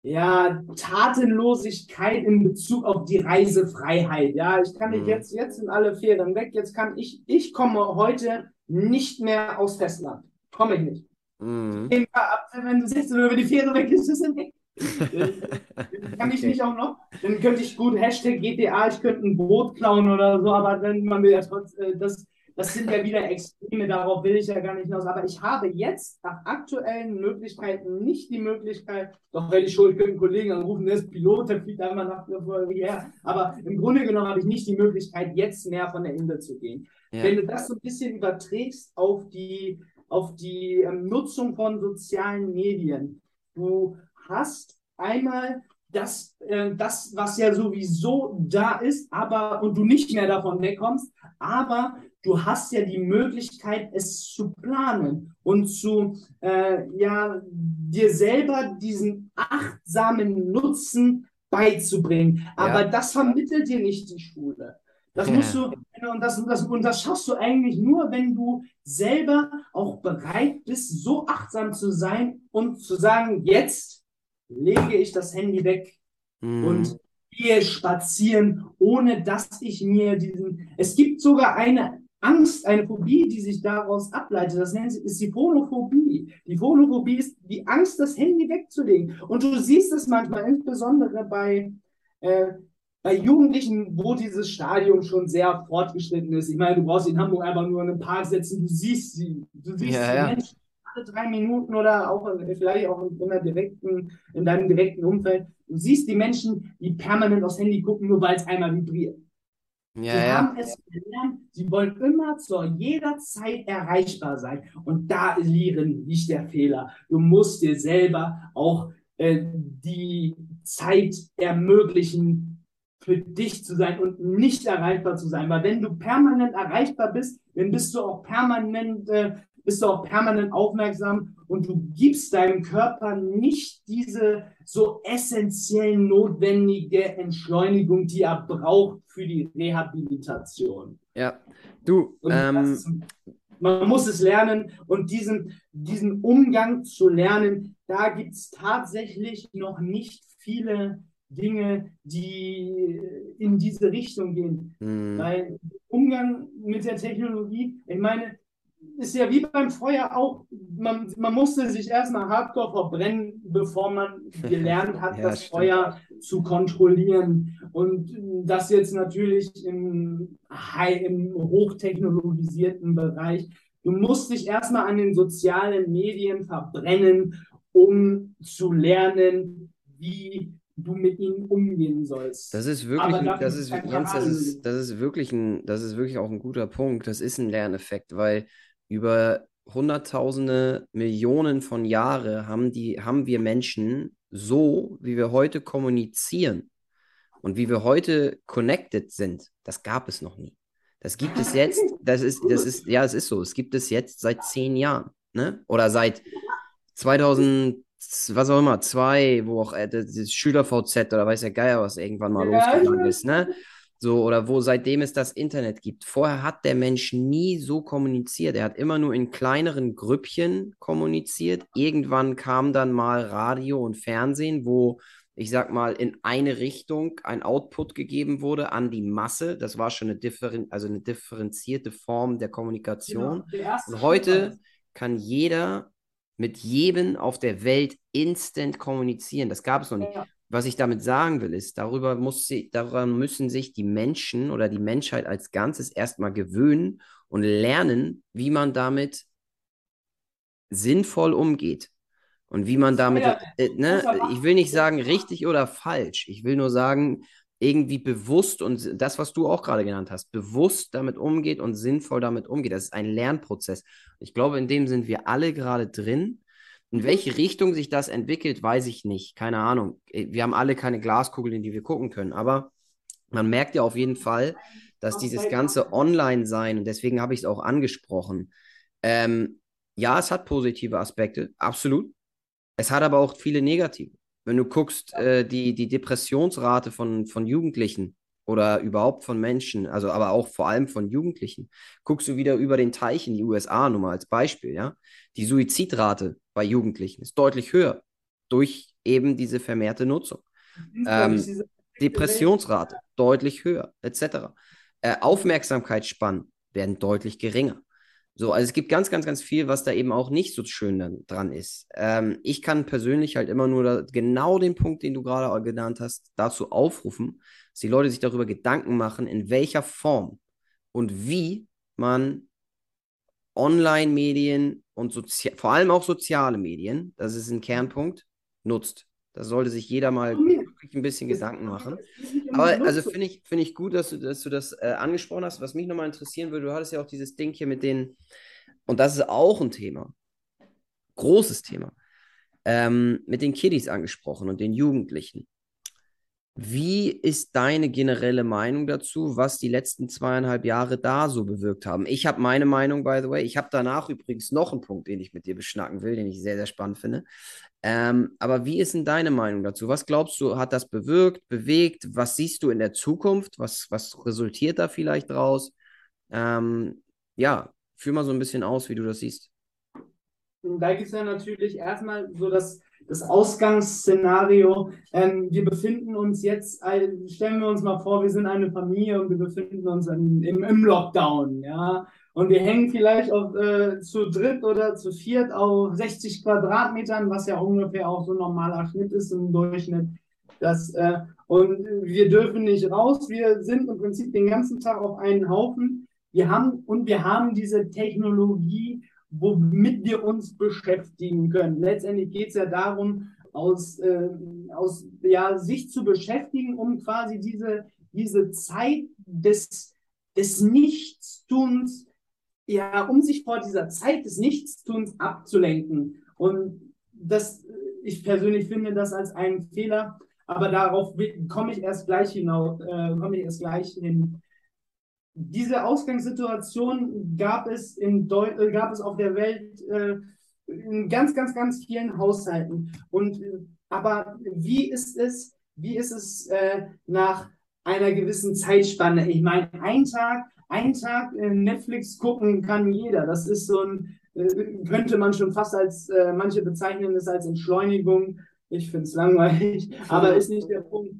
ja, Tatenlosigkeit in Bezug auf die Reisefreiheit. Ja, ich kann nicht mhm. jetzt, jetzt sind alle Fähren weg, jetzt kann ich, ich komme heute nicht mehr aus Festland. Komme ich nicht. Mhm. Wenn du 16 Uhr, wenn die Fähre weg ist, ist es weg. kann ich nicht auch noch? Dann könnte ich gut Hashtag GTA, ich könnte ein Boot klauen oder so, aber dann man will ja trotzdem, äh, das, das sind ja wieder Extreme, darauf will ich ja gar nicht hinaus. Aber ich habe jetzt nach aktuellen Möglichkeiten nicht die Möglichkeit, doch wenn ich schon, ich könnte einen Kollegen anrufen, der ist Pilot, der fliegt einmal nach her. Aber im Grunde genommen habe ich nicht die Möglichkeit, jetzt mehr von der Insel zu gehen. Ja. Wenn du das so ein bisschen überträgst auf die, auf die ähm, Nutzung von sozialen Medien, du hast einmal das, äh, das, was ja sowieso da ist, aber und du nicht mehr davon wegkommst, aber du hast ja die Möglichkeit, es zu planen und zu äh, ja dir selber diesen achtsamen Nutzen beizubringen. Aber ja. das vermittelt dir nicht die Schule. Das musst du, und das, das, und das schaffst du eigentlich nur, wenn du selber auch bereit bist, so achtsam zu sein und zu sagen, jetzt lege ich das Handy weg mhm. und gehe spazieren, ohne dass ich mir diesen. Es gibt sogar eine, Angst, eine Phobie, die sich daraus ableitet, das nennt sich, ist die Phonophobie. Die Phonophobie ist die Angst, das Handy wegzulegen. Und du siehst es manchmal, insbesondere bei, äh, bei Jugendlichen, wo dieses Stadium schon sehr fortgeschritten ist. Ich meine, du brauchst in Hamburg einfach nur einen Park setzen, du siehst sie, du siehst Ja, die ja. Menschen alle drei Minuten oder auch in- vielleicht auch in, der direkten, in deinem direkten Umfeld. Du siehst die Menschen, die permanent aufs Handy gucken, nur weil es einmal vibriert. Ja, Sie ja. haben es gelernt, sie wollen immer zu jeder Zeit erreichbar sein. Und da liegen nicht der Fehler. Du musst dir selber auch äh, die Zeit ermöglichen, für dich zu sein und nicht erreichbar zu sein. Weil wenn du permanent erreichbar bist, dann bist du auch permanent, äh, bist du auch permanent aufmerksam und du gibst deinem Körper nicht diese so essentiell notwendige Entschleunigung, die er braucht für die Rehabilitation. Ja. Du, ähm, ist, man muss es lernen und diesen, diesen Umgang zu lernen, da gibt es tatsächlich noch nicht viele Dinge, die in diese Richtung gehen. hm, Weil Umgang mit der Technologie, ich meine, ist ja wie beim Feuer auch, man, man musste sich erstmal hardcore verbrennen, bevor man gelernt hat, Ja, das stimmt. Feuer zu kontrollieren. Und das jetzt natürlich im, high, im hochtechnologisierten Bereich. Du musst dich erstmal an den sozialen Medien verbrennen, um zu lernen, wie du mit ihnen umgehen sollst. Das ist wirklich, ein, das ist Jens, das ist, das ist wirklich ein, das ist wirklich auch ein guter Punkt. Das ist ein Lerneffekt, weil über Hunderttausende, Millionen von Jahre haben die, haben wir Menschen so, wie wir heute kommunizieren und wie wir heute connected sind, das gab es noch nie. Das gibt es jetzt, das ist, das ist, ja, es ist so, es gibt es jetzt seit zehn Jahren, ne? Oder seit 2000, was auch immer, zwei, wo auch äh, das das Schüler-VZ oder weiß der Geier, was irgendwann mal Ja, losgegangen ist, ne? So, oder wo seitdem es das Internet gibt. Vorher hat der Mensch nie so kommuniziert. Er hat immer nur in kleineren Grüppchen kommuniziert. Irgendwann kam dann mal Radio und Fernsehen, wo, ich sag mal, in eine Richtung ein Output gegeben wurde an die Masse. Das war schon eine, differen also eine differenzierte Form der Kommunikation. Genau, Und heute kann jeder mit jedem auf der Welt instant kommunizieren. Das gab es noch nicht. Ja. Was ich damit sagen will, ist, darüber muss sie, daran müssen sich die Menschen oder die Menschheit als Ganzes erstmal gewöhnen und lernen, wie man damit sinnvoll umgeht. Und wie man damit, Ja, äh, ne, ich will nicht sagen richtig oder falsch. Ich will nur sagen, irgendwie bewusst und das, was du auch gerade genannt hast, bewusst damit umgeht und sinnvoll damit umgeht. Das ist ein Lernprozess. Ich glaube, in dem sind wir alle gerade drin. In welche Richtung sich das entwickelt, weiß ich nicht. Keine Ahnung. Wir haben alle keine Glaskugel, in die wir gucken können. Aber man merkt ja auf jeden Fall, dass dieses ganze Online-Sein, und deswegen habe ich es auch angesprochen, ähm, ja, es hat positive Aspekte, absolut. Es hat aber auch viele negative. Wenn du guckst, äh, die, die Depressionsrate von, von Jugendlichen oder überhaupt von Menschen, also aber auch vor allem von Jugendlichen, guckst du wieder über den Teich in die USA, nur mal als Beispiel, ja. Die Suizidrate bei Jugendlichen ist deutlich höher durch eben diese vermehrte Nutzung. Ähm, Depressionsrate deutlich höher, etc. Äh, Aufmerksamkeitsspannen werden deutlich geringer. So, also es gibt ganz, ganz, ganz viel, was da eben auch nicht so schön dann, dran ist. Ähm, ich kann persönlich halt immer nur da, genau den Punkt, den du gerade genannt hast, dazu aufrufen, dass die Leute sich darüber Gedanken machen, in welcher Form und wie man Online-Medien und sozi vor allem auch soziale Medien, das ist ein Kernpunkt, nutzt. Da sollte sich jeder mal wirklich ein bisschen Gedanken machen. Aber also finde ich, finde ich gut, dass du, dass du das äh, angesprochen hast. Was mich nochmal interessieren würde, du hattest ja auch dieses Ding hier mit den, und das ist auch ein Thema, großes Thema, ähm, mit den Kiddies angesprochen und den Jugendlichen. Wie ist deine generelle Meinung dazu, was die letzten zweieinhalb Jahre da so bewirkt haben? Ich habe meine Meinung, by the way. Ich habe danach übrigens noch einen Punkt, den ich mit dir beschnacken will, den ich sehr, sehr spannend finde. Ähm, aber wie ist denn deine Meinung dazu? Was glaubst du, hat das bewirkt, bewegt? Was siehst du in der Zukunft? Was, was resultiert da vielleicht draus? Ähm, ja, führ mal so ein bisschen aus, wie du das siehst. Da gibt es ja natürlich erstmal so das, das Ausgangsszenario. Ähm, wir befinden uns jetzt, stellen wir uns mal vor, wir sind eine Familie und wir befinden uns in, im, im Lockdown, ja. Und wir hängen vielleicht auf, äh, zu dritt oder zu viert auf 60 Quadratmetern, was ja ungefähr auch so ein normaler Schnitt ist im Durchschnitt. Das, äh, und wir dürfen nicht raus. Wir sind im Prinzip den ganzen Tag auf einen Haufen. Wir haben, und wir haben diese Technologie, womit wir uns beschäftigen können. Letztendlich geht es ja darum, aus, äh, aus ja, sich zu beschäftigen, um quasi diese, diese Zeit des, des Nichtstuns, ja, um sich vor dieser Zeit des Nichtstuns abzulenken. Und das, ich persönlich finde das als einen Fehler, aber darauf komme ich erst gleich hinaus, äh, komme ich erst gleich hin diese Ausgangssituation gab es, in Deu äh, gab es auf der Welt äh, in ganz, ganz, ganz vielen Haushalten. Und äh, aber wie ist es, wie ist es äh, nach einer gewissen Zeitspanne? Ich meine, ein Tag, ein Tag Netflix gucken kann jeder. Das ist so ein, äh, könnte man schon fast als, äh, manche bezeichnen es als Entschleunigung. Ich finde es langweilig, aber ist nicht der Punkt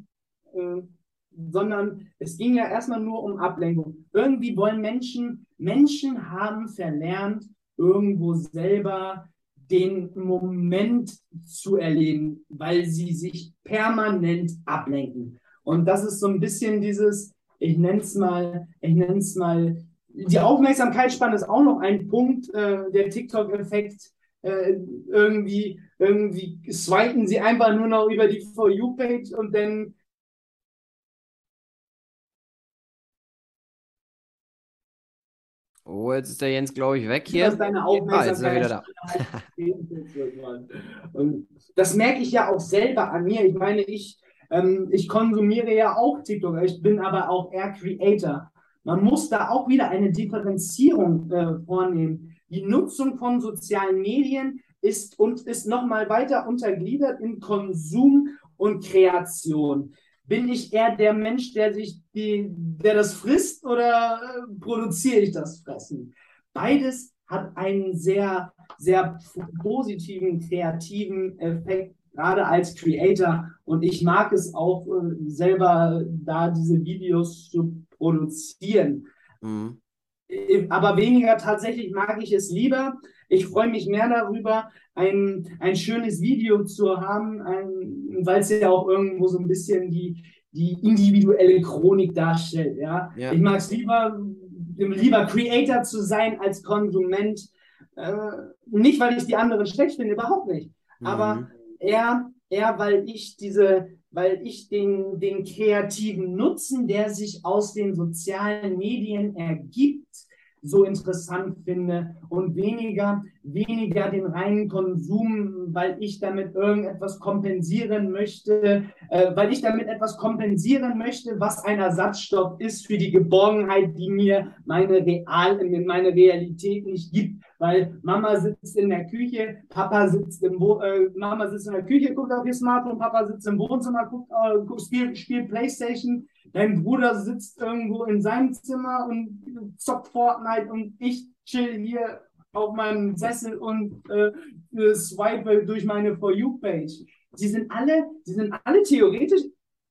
sondern es ging ja erstmal nur um Ablenkung. Irgendwie wollen Menschen, Menschen haben verlernt, irgendwo selber den Moment zu erleben, weil sie sich permanent ablenken. Und das ist so ein bisschen dieses, ich nenne es mal, ich nenne es mal, die Aufmerksamkeitsspanne ist auch noch ein Punkt, äh, der TikTok-Effekt. Äh, irgendwie, irgendwie swipen sie einfach nur noch über die For You-Page und dann Oh, jetzt ist der Jens, glaube ich, weg hier. Das deine Aufmerksamkeit. Jetzt ist wieder da. Und das merke ich ja auch selber an mir. Ich meine, ich, ähm, ich konsumiere ja auch TikTok. Ich bin aber auch eher Creator. Man muss da auch wieder eine Differenzierung äh, vornehmen. Die Nutzung von sozialen Medien ist und ist nochmal weiter untergliedert in Konsum und Kreation. Bin ich eher der Mensch, der sich die, der das frisst oder äh, produziere ich das Fressen? Beides hat einen sehr, sehr positiven, kreativen Effekt, gerade als Creator. Und ich mag es auch äh, selber, da diese Videos zu produzieren. Mhm. Äh, aber weniger tatsächlich mag ich es lieber. Ich freue mich mehr darüber, ein, ein schönes Video zu haben, weil es ja auch irgendwo so ein bisschen die, die individuelle Chronik darstellt. Ja? ja. Ich mag es lieber, lieber Creator zu sein als Konsument. Äh, nicht, weil ich die anderen schlecht finde, überhaupt nicht. Mhm. Aber eher, eher, weil ich diese, weil ich den, den kreativen Nutzen, der sich aus den sozialen Medien ergibt, so interessant finde und weniger, weniger den reinen Konsum, weil ich damit irgendetwas kompensieren möchte, äh, weil ich damit etwas kompensieren möchte, was ein Ersatzstoff ist für die Geborgenheit, die mir meine Real, meine Realität nicht gibt. Weil Mama sitzt in der Küche, Papa sitzt im Wo äh, Mama sitzt in der Küche, guckt auf ihr Smartphone, Papa sitzt im Wohnzimmer, guckt, äh, spielt, spielt Playstation Dein Bruder sitzt irgendwo in seinem Zimmer und zockt Fortnite und ich chill hier auf meinem Sessel und äh, swipe durch meine For You-Page. Sie sind alle, sie sind alle theoretisch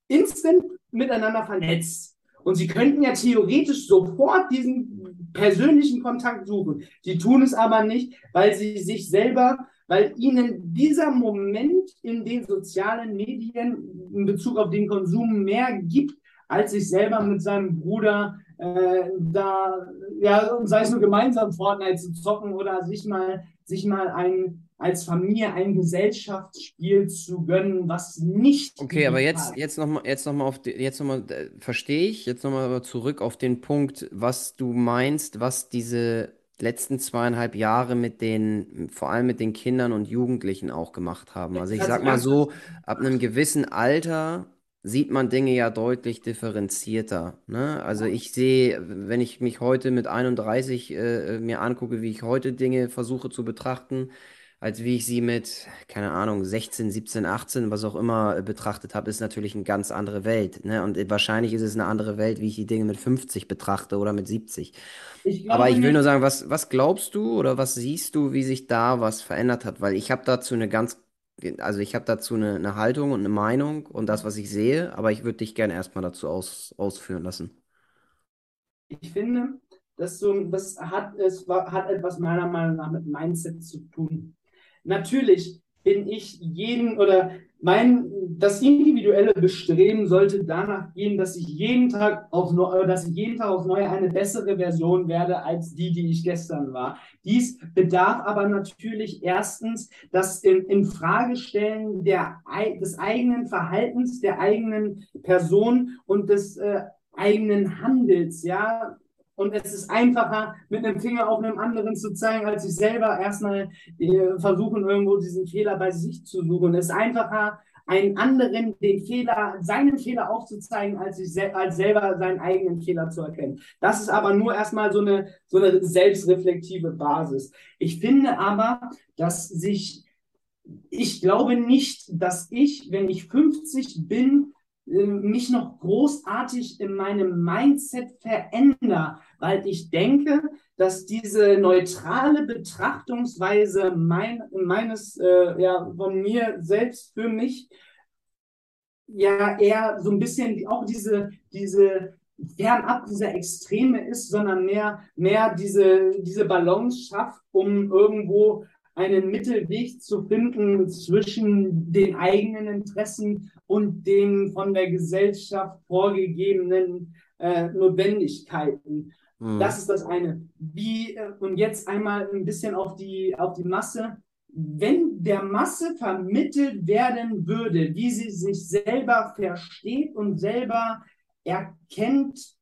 instant miteinander vernetzt. Und sie könnten ja theoretisch sofort diesen persönlichen Kontakt suchen. Sie tun es aber nicht, weil sie sich selber, weil ihnen dieser Moment in den sozialen Medien in Bezug auf den Konsum mehr gibt, als sich selber mit seinem Bruder äh, da, ja, sei es nur gemeinsam Fortnite zu zocken oder sich mal, sich mal ein, als Familie ein Gesellschaftsspiel zu gönnen, was nicht. Okay, aber jetzt, jetzt nochmal, jetzt noch mal auf, die, jetzt nochmal, äh, verstehe ich, jetzt nochmal zurück auf den Punkt, was du meinst, was diese letzten zweieinhalb Jahre mit den, vor allem mit den Kindern und Jugendlichen auch gemacht haben. Also ich sag mal so, ab einem gewissen Alter sieht man Dinge ja deutlich differenzierter. Ne? Also ich sehe, wenn ich mich heute mit 31 äh, mir angucke, wie ich heute Dinge versuche zu betrachten, als wie ich sie mit, keine Ahnung, 16, 17, 18, was auch immer äh, betrachtet habe, ist natürlich eine ganz andere Welt. Ne? Und wahrscheinlich ist es eine andere Welt, wie ich die Dinge mit 50 betrachte oder mit 70. Ich Aber ich will nur sagen, was, was glaubst du oder was siehst du, wie sich da was verändert hat? Weil ich habe dazu eine ganz also ich habe dazu eine, eine Haltung und eine Meinung und das, was ich sehe, aber ich würde dich gerne erstmal dazu aus, ausführen lassen. Ich finde, dass so, das hat, es hat etwas meiner Meinung nach mit Mindset zu tun. Natürlich bin ich jeden oder mein, das individuelle Bestreben sollte danach gehen, dass ich jeden Tag auf, dass ich jeden Tag aufs Neue eine bessere Version werde als die, die ich gestern war. Dies bedarf aber natürlich erstens das in, in Fragestellen der, des eigenen Verhaltens, der eigenen Person und des äh, eigenen Handels, ja, und es ist einfacher, mit einem Finger auf einem anderen zu zeigen, als sich selber erstmal äh, versuchen, irgendwo diesen Fehler bei sich zu suchen. Es ist einfacher, einen anderen den Fehler, seinen Fehler aufzuzeigen, als sich sel als selber seinen eigenen Fehler zu erkennen. Das ist aber nur erstmal so eine, so eine selbstreflektive Basis. Ich finde aber, dass sich, ich glaube nicht, dass ich, wenn ich 50 bin, mich noch großartig in meinem Mindset verändere, weil ich denke, dass diese neutrale Betrachtungsweise mein, meines, äh, ja, von mir selbst für mich ja eher so ein bisschen auch diese, diese fernab dieser Extreme ist, sondern mehr, mehr diese, diese Balance schafft, um irgendwo einen Mittelweg zu finden zwischen den eigenen Interessen und den von der Gesellschaft vorgegebenen äh, Notwendigkeiten. Mhm. Das ist das eine. Wie, äh, und jetzt einmal ein bisschen auf die, auf die Masse. Wenn der Masse vermittelt werden würde, wie sie sich selber versteht und selber erkennt,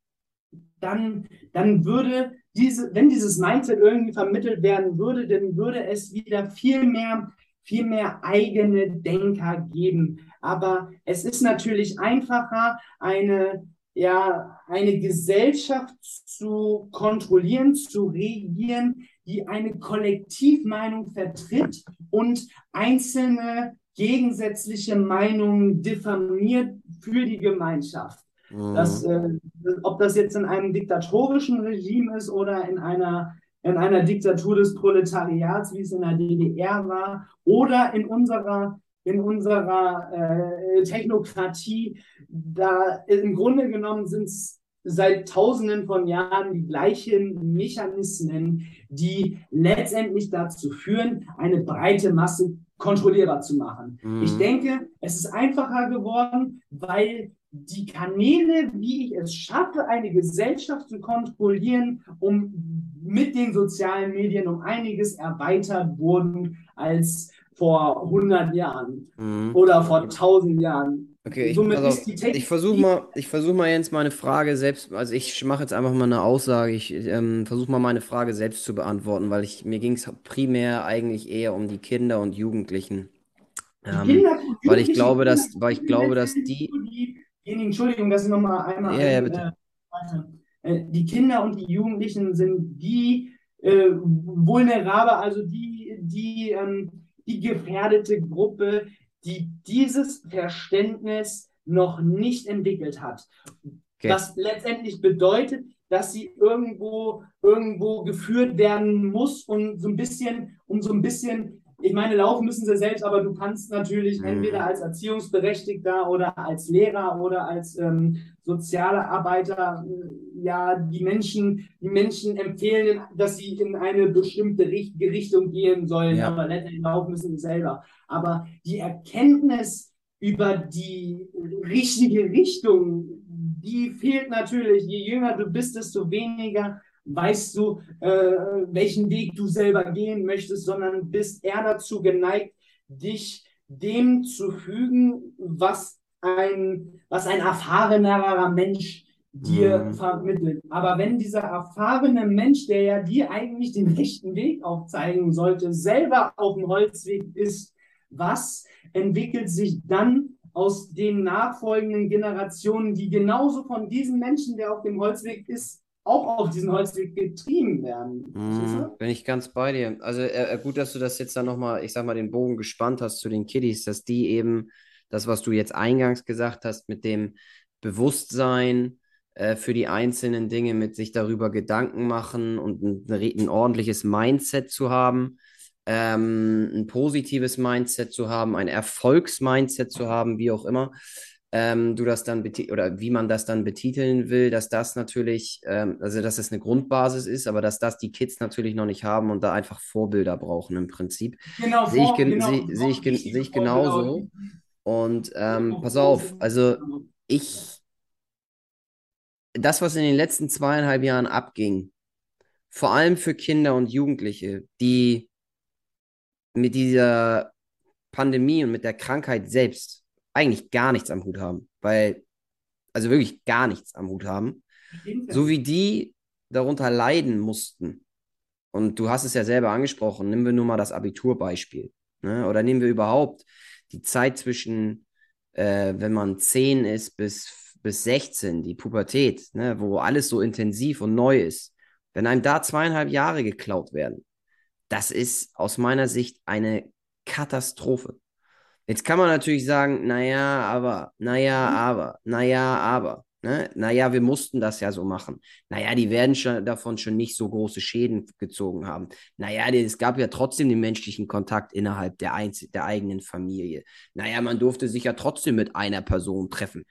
dann, dann würde diese, wenn dieses Mindset irgendwie vermittelt werden würde, dann würde es wieder viel mehr, viel mehr eigene Denker geben. Aber es ist natürlich einfacher, eine, ja, eine Gesellschaft zu kontrollieren, zu regieren, die eine Kollektivmeinung vertritt und einzelne gegensätzliche Meinungen diffamiert für die Gemeinschaft. Das, mhm. äh, ob das jetzt in einem diktatorischen Regime ist oder in einer, in einer Diktatur des Proletariats, wie es in der DDR war, oder in unserer, in unserer äh, Technokratie, da im Grunde genommen sind es seit Tausenden von Jahren die gleichen Mechanismen, die letztendlich dazu führen, eine breite Masse kontrollierbar zu machen. Mhm. Ich denke, es ist einfacher geworden, weil die Kanäle, wie ich es schaffe, eine Gesellschaft zu kontrollieren, um mit den sozialen Medien um einiges erweitert wurden als vor 100 Jahren mhm. oder vor 1000 Jahren. Okay, ich, also, ich versuche mal, ich versuche mal jetzt meine Frage selbst, also ich mache jetzt einfach mal eine Aussage, ich ähm, versuche mal meine Frage selbst zu beantworten, weil ich, mir ging es primär eigentlich eher um die Kinder und Jugendlichen. Ähm, Kinder, weil ich glaube, dass, weil ich glaube, dass die, Entschuldigung, dass ich nochmal einmal. Ja, ja, bitte. Äh, äh, die Kinder und die Jugendlichen sind die äh, vulnerable, also die, die, ähm, die gefährdete Gruppe, die dieses Verständnis noch nicht entwickelt hat. Okay. Was letztendlich bedeutet, dass sie irgendwo, irgendwo geführt werden muss und so ein bisschen, um so ein bisschen ich meine, laufen müssen sie selbst, aber du kannst natürlich entweder als Erziehungsberechtigter oder als Lehrer oder als ähm, sozialer Arbeiter äh, ja die Menschen, die Menschen empfehlen, dass sie in eine bestimmte Richt Richtung gehen sollen, ja. aber letztendlich laufen müssen sie selber. Aber die Erkenntnis über die richtige Richtung, die fehlt natürlich. Je jünger du bist, desto weniger weißt du, äh, welchen Weg du selber gehen möchtest, sondern bist eher dazu geneigt, dich dem zu fügen, was ein, was ein erfahrenerer Mensch dir mhm. vermittelt. Aber wenn dieser erfahrene Mensch, der ja dir eigentlich den rechten Weg aufzeigen sollte, selber auf dem Holzweg ist, was entwickelt sich dann aus den nachfolgenden Generationen, die genauso von diesem Menschen, der auf dem Holzweg ist, auch auf diesen Holzweg getrieben werden. Mhm, bin ich ganz bei dir. Also äh, äh, gut, dass du das jetzt dann nochmal, ich sag mal, den Bogen gespannt hast zu den Kiddies, dass die eben das, was du jetzt eingangs gesagt hast, mit dem Bewusstsein äh, für die einzelnen Dinge, mit sich darüber Gedanken machen und ein, ein ordentliches Mindset zu haben, ähm, ein positives Mindset zu haben, ein Erfolgsmindset zu haben, wie auch immer ähm, du das dann oder wie man das dann betiteln will, dass das natürlich, ähm, also dass es eine Grundbasis ist, aber dass das die Kids natürlich noch nicht haben und da einfach Vorbilder brauchen im Prinzip. Genau, sehe ich, gen genau, seh, seh ich, gen seh ich genauso. Und ähm, pass auf, also ich, das, was in den letzten zweieinhalb Jahren abging, vor allem für Kinder und Jugendliche, die mit dieser Pandemie und mit der Krankheit selbst eigentlich gar nichts am Hut haben, weil, also wirklich gar nichts am Hut haben, so wie die darunter leiden mussten. Und du hast es ja selber angesprochen, nehmen wir nur mal das Abiturbeispiel. Ne? Oder nehmen wir überhaupt die Zeit zwischen, äh, wenn man 10 ist bis, bis 16, die Pubertät, ne? wo alles so intensiv und neu ist. Wenn einem da zweieinhalb Jahre geklaut werden, das ist aus meiner Sicht eine Katastrophe. Jetzt kann man natürlich sagen, naja, aber, naja, mhm. aber, naja, aber. Ne? Naja, wir mussten das ja so machen. Naja, die werden schon davon schon nicht so große Schäden gezogen haben. Naja, es gab ja trotzdem den menschlichen Kontakt innerhalb der, der eigenen Familie. Naja, man durfte sich ja trotzdem mit einer Person treffen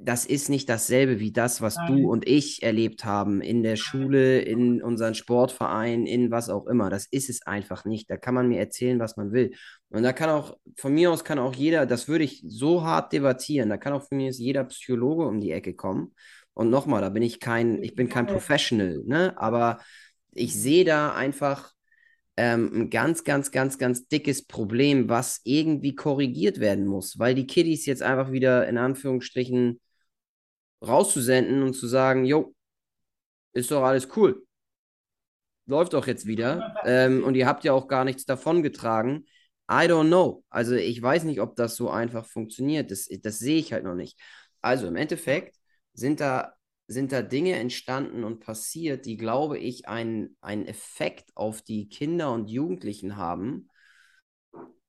das ist nicht dasselbe wie das, was Nein. du und ich erlebt haben in der Schule, in unseren Sportverein, in was auch immer. Das ist es einfach nicht. Da kann man mir erzählen, was man will. Und da kann auch, von mir aus kann auch jeder, das würde ich so hart debattieren, da kann auch von mir aus jeder Psychologe um die Ecke kommen. Und nochmal, da bin ich kein, ich bin kein Professional, ne? Aber ich sehe da einfach ähm, ein ganz, ganz, ganz, ganz dickes Problem, was irgendwie korrigiert werden muss, weil die Kiddies jetzt einfach wieder in Anführungsstrichen rauszusenden und zu sagen, jo, ist doch alles cool. Läuft doch jetzt wieder. Ähm, und ihr habt ja auch gar nichts davon getragen. I don't know. Also ich weiß nicht, ob das so einfach funktioniert. Das, das sehe ich halt noch nicht. Also im Endeffekt sind da, sind da Dinge entstanden und passiert, die, glaube ich, einen, einen Effekt auf die Kinder und Jugendlichen haben,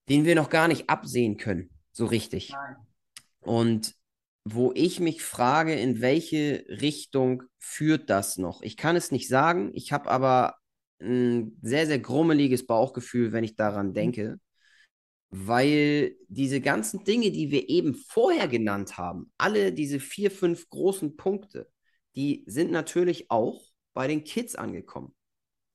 den wir noch gar nicht absehen können, so richtig. Nein. Und wo ich mich frage, in welche Richtung führt das noch? Ich kann es nicht sagen, ich habe aber ein sehr, sehr grummeliges Bauchgefühl, wenn ich daran mhm. denke, weil diese ganzen Dinge, die wir eben vorher genannt haben, alle diese vier, fünf großen Punkte, die sind natürlich auch bei den Kids angekommen.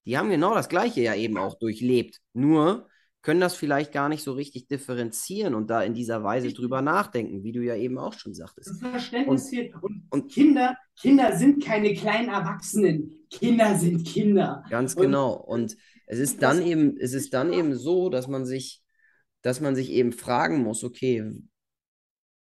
Die haben genau das Gleiche ja eben auch durchlebt. Nur können das vielleicht gar nicht so richtig differenzieren und da in dieser Weise drüber nachdenken, wie du ja eben auch schon sagtest. Das Verständnis und, fehlt. Und, und, Kinder, Kinder sind keine kleinen Erwachsenen. Kinder sind Kinder. Ganz genau. Und es ist dann eben, es ist dann eben so, dass man sich, dass man sich eben fragen muss, okay,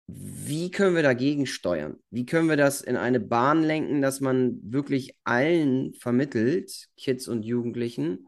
wie können wir dagegen steuern? Wie können wir das in eine Bahn lenken, dass man wirklich allen vermittelt, Kids und Jugendlichen,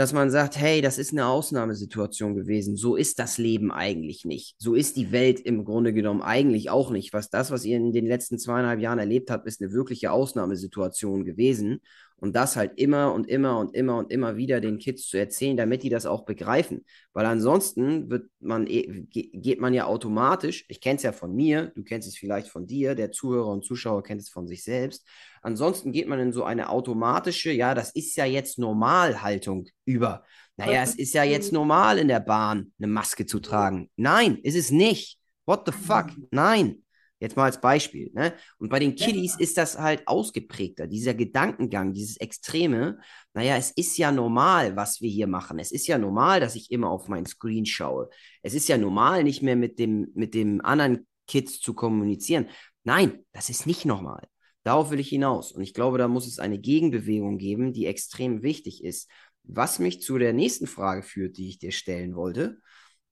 dass man sagt, hey, das ist eine Ausnahmesituation gewesen. So ist das Leben eigentlich nicht. So ist die Welt im Grunde genommen eigentlich auch nicht. Was das, was ihr in den letzten zweieinhalb Jahren erlebt habt, ist eine wirkliche Ausnahmesituation gewesen. Und das halt immer und immer und immer und immer wieder den Kids zu erzählen, damit die das auch begreifen. Weil ansonsten wird man, eh, geht man ja automatisch, ich kenne es ja von mir, du kennst es vielleicht von dir, der Zuhörer und Zuschauer kennt es von sich selbst. Ansonsten geht man in so eine automatische, ja, das ist ja jetzt Normalhaltung über. Naja, es ist ja jetzt normal in der Bahn, eine Maske zu tragen. Nein, ist es nicht. What the fuck? Nein. Jetzt mal als Beispiel. Ne? Und bei den Kiddies ist das halt ausgeprägter, dieser Gedankengang, dieses Extreme. Naja, es ist ja normal, was wir hier machen. Es ist ja normal, dass ich immer auf meinen Screen schaue. Es ist ja normal, nicht mehr mit dem, mit dem anderen Kids zu kommunizieren. Nein, das ist nicht normal. Darauf will ich hinaus. Und ich glaube, da muss es eine Gegenbewegung geben, die extrem wichtig ist. Was mich zu der nächsten Frage führt, die ich dir stellen wollte.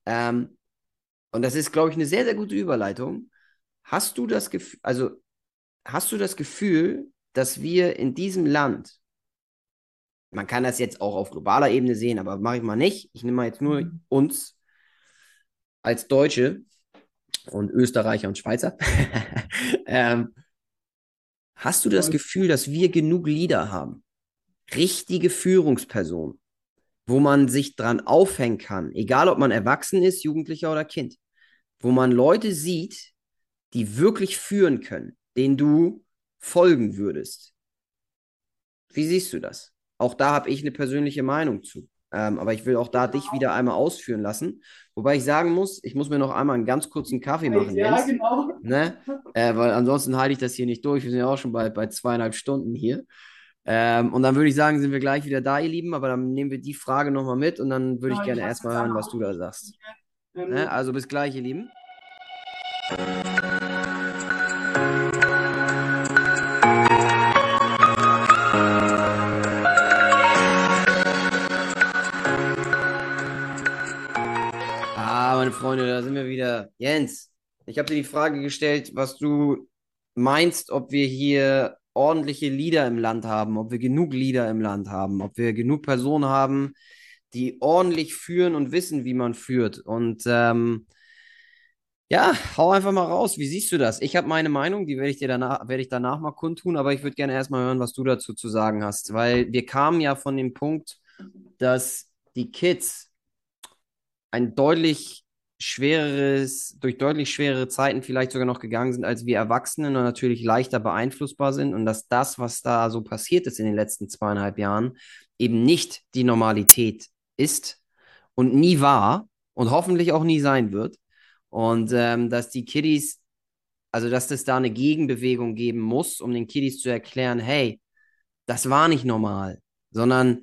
Ähm, und das ist, glaube ich, eine sehr, sehr gute Überleitung Hast du das Gefühl, also hast du das Gefühl, dass wir in diesem Land, man kann das jetzt auch auf globaler Ebene sehen, aber mache ich mal nicht. Ich nehme mal jetzt nur mhm. uns als Deutsche und Österreicher und Schweizer. ähm, hast du das Gefühl, dass wir genug Leader haben? Richtige Führungspersonen, wo man sich dran aufhängen kann, egal ob man erwachsen ist, Jugendlicher oder Kind, wo man Leute sieht, die wirklich führen können, denen du folgen würdest. Wie siehst du das? Auch da habe ich eine persönliche Meinung zu. Ähm, aber ich will auch da dich wieder einmal ausführen lassen. Wobei ich sagen muss, ich muss mir noch einmal einen ganz kurzen Kaffee machen. Ja, Jens, genau. ne? Äh, weil ansonsten halte ich das hier nicht durch. Wir sind ja auch schon bei, bei zweieinhalb Stunden hier. Ähm, und dann würde ich sagen, sind wir gleich wieder da, ihr Lieben. Aber dann nehmen wir die Frage nochmal mit und dann würde ich Ja, gerne ich hab's erstmal hören, was du da sagst. Ähm, Ne? Also bis gleich, ihr Lieben. Freunde, da sind wir wieder. Jens, ich habe dir die Frage gestellt, was du meinst, ob wir hier ordentliche Leader im Land haben, ob wir genug Leader im Land haben, ob wir genug Personen haben, die ordentlich führen und wissen, wie man führt. Und ähm, ja, hau einfach mal raus. Wie siehst du das? Ich habe meine Meinung, die werde ich dir danach, werde ich danach mal kundtun, aber ich würde gerne erstmal hören, was du dazu zu sagen hast, weil wir kamen ja von dem Punkt, dass die Kids ein deutlich schwereres, durch deutlich schwerere Zeiten vielleicht sogar noch gegangen sind, als wir Erwachsenen und natürlich leichter beeinflussbar sind und dass das, was da so passiert ist in den letzten zweieinhalb Jahren, eben nicht die Normalität ist und nie war und hoffentlich auch nie sein wird. Und ähm, dass die Kiddies, also dass es da eine Gegenbewegung geben muss, um den Kiddies zu erklären, hey, das war nicht normal, sondern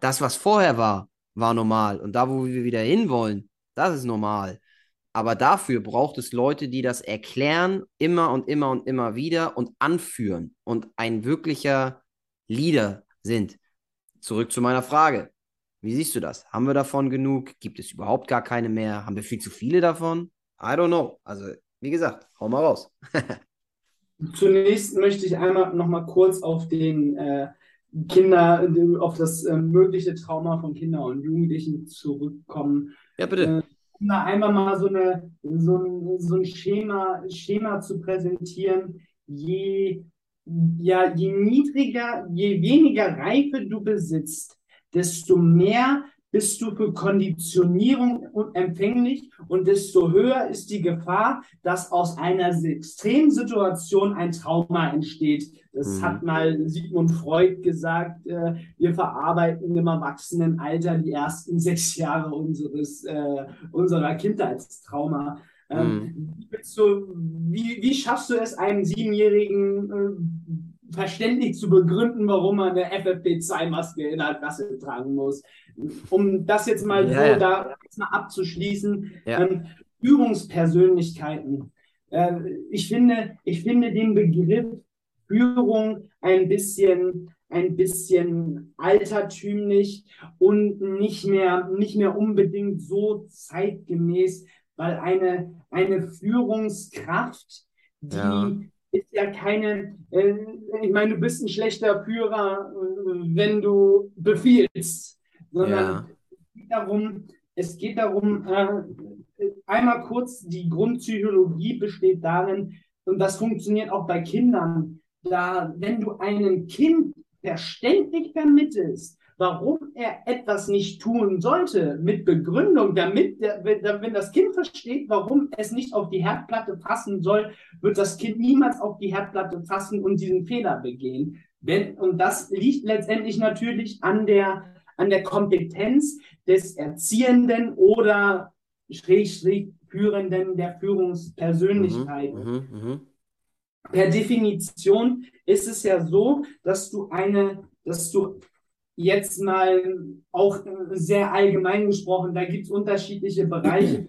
das, was vorher war, war normal. Und da, wo wir wieder hinwollen, das ist normal. Aber dafür braucht es Leute, die das erklären, immer und immer und immer wieder und anführen und ein wirklicher Leader sind. Zurück zu meiner Frage. Wie siehst du das? Haben wir davon genug? Gibt es überhaupt gar keine mehr? Haben wir viel zu viele davon? I don't know. Also, wie gesagt, hau mal raus. Zunächst möchte ich einmal noch mal kurz auf den äh, Kinder, auf das äh, mögliche Trauma von Kindern und Jugendlichen zurückkommen. Ja, bitte. Äh, um da einmal mal so, eine, so ein, so ein Schema, Schema zu präsentieren. Je, ja, je niedriger, je weniger Reife du besitzt, desto mehr bist du für Konditionierung empfänglich und desto höher ist die Gefahr, dass aus einer Extremsituation ein Trauma entsteht. Das Mhm. hat mal Sigmund Freud gesagt, äh, wir verarbeiten im Erwachsenenalter die ersten sechs Jahre unseres, äh, unserer Kindheitstrauma. Ähm, wie, willst du, wie, wie schaffst du es, einem Siebenjährigen äh, verständlich zu begründen, warum man eine FFP2-Maske in der Klasse tragen muss? Um das jetzt mal Ja, so da mal abzuschließen, Ja. ähm, Führungspersönlichkeiten. Äh, ich finde, ich finde den Begriff Führung ein bisschen, ein bisschen altertümlich und nicht mehr, nicht mehr unbedingt so zeitgemäß, weil eine, eine Führungskraft, die Ja. Ist ja keine, äh, ich meine, du bist ein schlechter Führer, äh, wenn du befiehlst, sondern Ja. es geht darum, es geht darum, äh, einmal kurz, die Grundpsychologie besteht darin, und das funktioniert auch bei Kindern, da, wenn du einem Kind verständlich vermittelst, warum er etwas nicht tun sollte, mit Begründung, damit, der, wenn, das Kind versteht, warum es nicht auf die Herdplatte fassen soll, wird das Kind niemals auf die Herdplatte fassen und diesen Fehler begehen. Wenn, und das liegt letztendlich natürlich an der, an der Kompetenz des Erziehenden oder Schrägstrich Führenden der Führungspersönlichkeit. Mhm, mhm, Per Definition ist es ja so, dass du eine, dass du jetzt mal auch äh, sehr allgemein gesprochen, da gibt es unterschiedliche Bereiche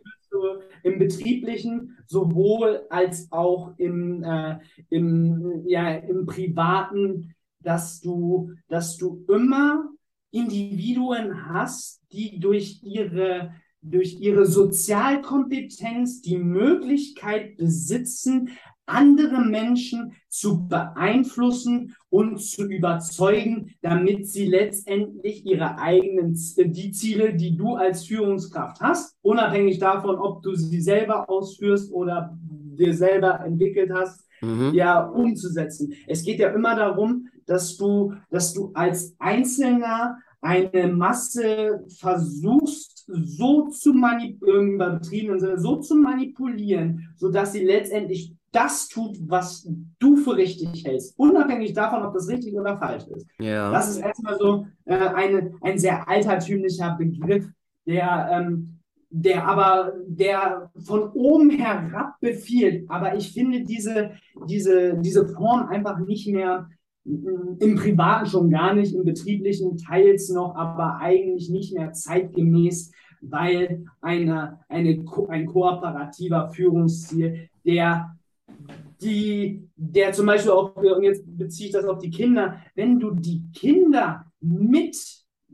im betrieblichen, sowohl als auch im, äh, im, ja, im privaten, dass du, dass du immer Individuen hast, die durch ihre durch ihre Sozialkompetenz die Möglichkeit besitzen, andere Menschen zu beeinflussen und zu überzeugen, damit sie letztendlich ihre eigenen, die Ziele, die du als Führungskraft hast, unabhängig davon, ob du sie selber ausführst oder dir selber entwickelt hast, mhm. ja, umzusetzen. Es geht ja immer darum, dass du, dass du als Einzelner eine Masse versuchst so zu manipulieren, so zu manipulieren, sodass sie letztendlich das tut, was du für richtig hältst, unabhängig davon, ob das richtig oder falsch ist. Ja. Das ist erstmal so äh, eine, ein sehr altertümlicher Begriff, der, ähm, der aber der von oben herab befiehlt. Aber ich finde diese, diese, diese Form einfach nicht mehr im Privaten schon gar nicht, im Betrieblichen teils noch, aber eigentlich nicht mehr zeitgemäß, weil eine, eine, ein kooperativer Führungsstil, der die, der zum Beispiel auch, und jetzt beziehe ich das auf die Kinder, wenn du die Kinder mit,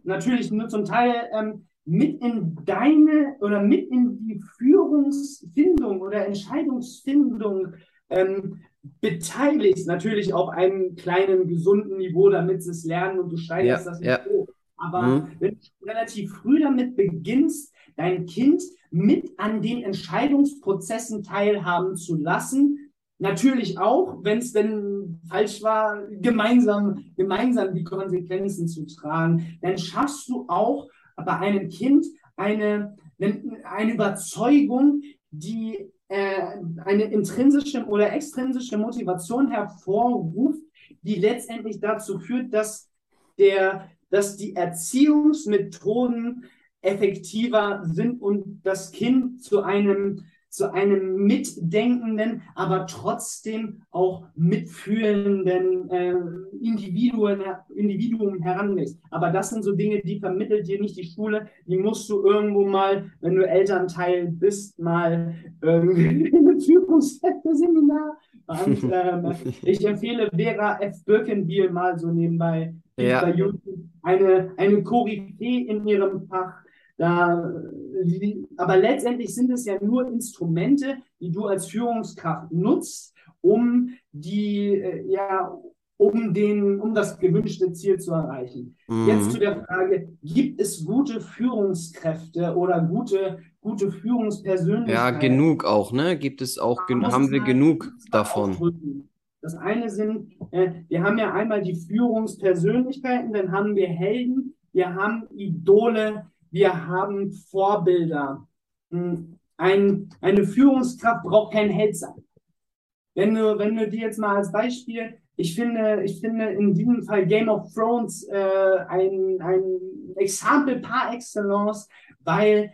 natürlich nur zum Teil ähm, mit in deine oder mit in die Führungsfindung oder Entscheidungsfindung ähm, beteiligst, natürlich auf einem kleinen, gesunden Niveau, damit sie es lernen und du steigerst ja, das nicht ja. hoch. Aber mhm. wenn du relativ früh damit beginnst, dein Kind mit an den Entscheidungsprozessen teilhaben zu lassen, natürlich auch, wenn es denn falsch war, gemeinsam, gemeinsam die Konsequenzen zu tragen, dann schaffst du auch bei einem Kind eine, eine Überzeugung, die äh, eine intrinsische oder extrinsische Motivation hervorruft, die letztendlich dazu führt, dass, der, dass die Erziehungsmethoden effektiver sind und das Kind zu einem zu einem mitdenkenden, aber trotzdem auch mitfühlenden äh, Individuen, Individuum heranwächst. Aber das sind so Dinge, die vermittelt dir nicht die Schule. Die musst du irgendwo mal, wenn du Elternteil bist, mal irgendwie in einem Führungsseminar. Und ähm, ich empfehle Vera F. Birkenbiel mal so nebenbei ja. bei YouTube eine, eine Koryphäe in ihrem Fach aber letztendlich sind es ja nur Instrumente, die du als Führungskraft nutzt, um die, äh, ja, um den, um das gewünschte Ziel zu erreichen. Mhm. Jetzt zu der Frage, gibt es gute Führungskräfte oder gute, gute Führungspersönlichkeiten? Ja, genug auch, ne? Gibt es auch, haben wir genug davon? Das eine sind, äh, wir haben ja einmal die Führungspersönlichkeiten, dann haben wir Helden, wir haben Idole, wir haben Vorbilder. Hm, ein, eine Führungskraft braucht kein Held sein. Wenn du, wenn du dir jetzt mal als Beispiel, ich finde, ich finde in diesem Fall Game of Thrones äh, ein, ein Exempel par excellence, weil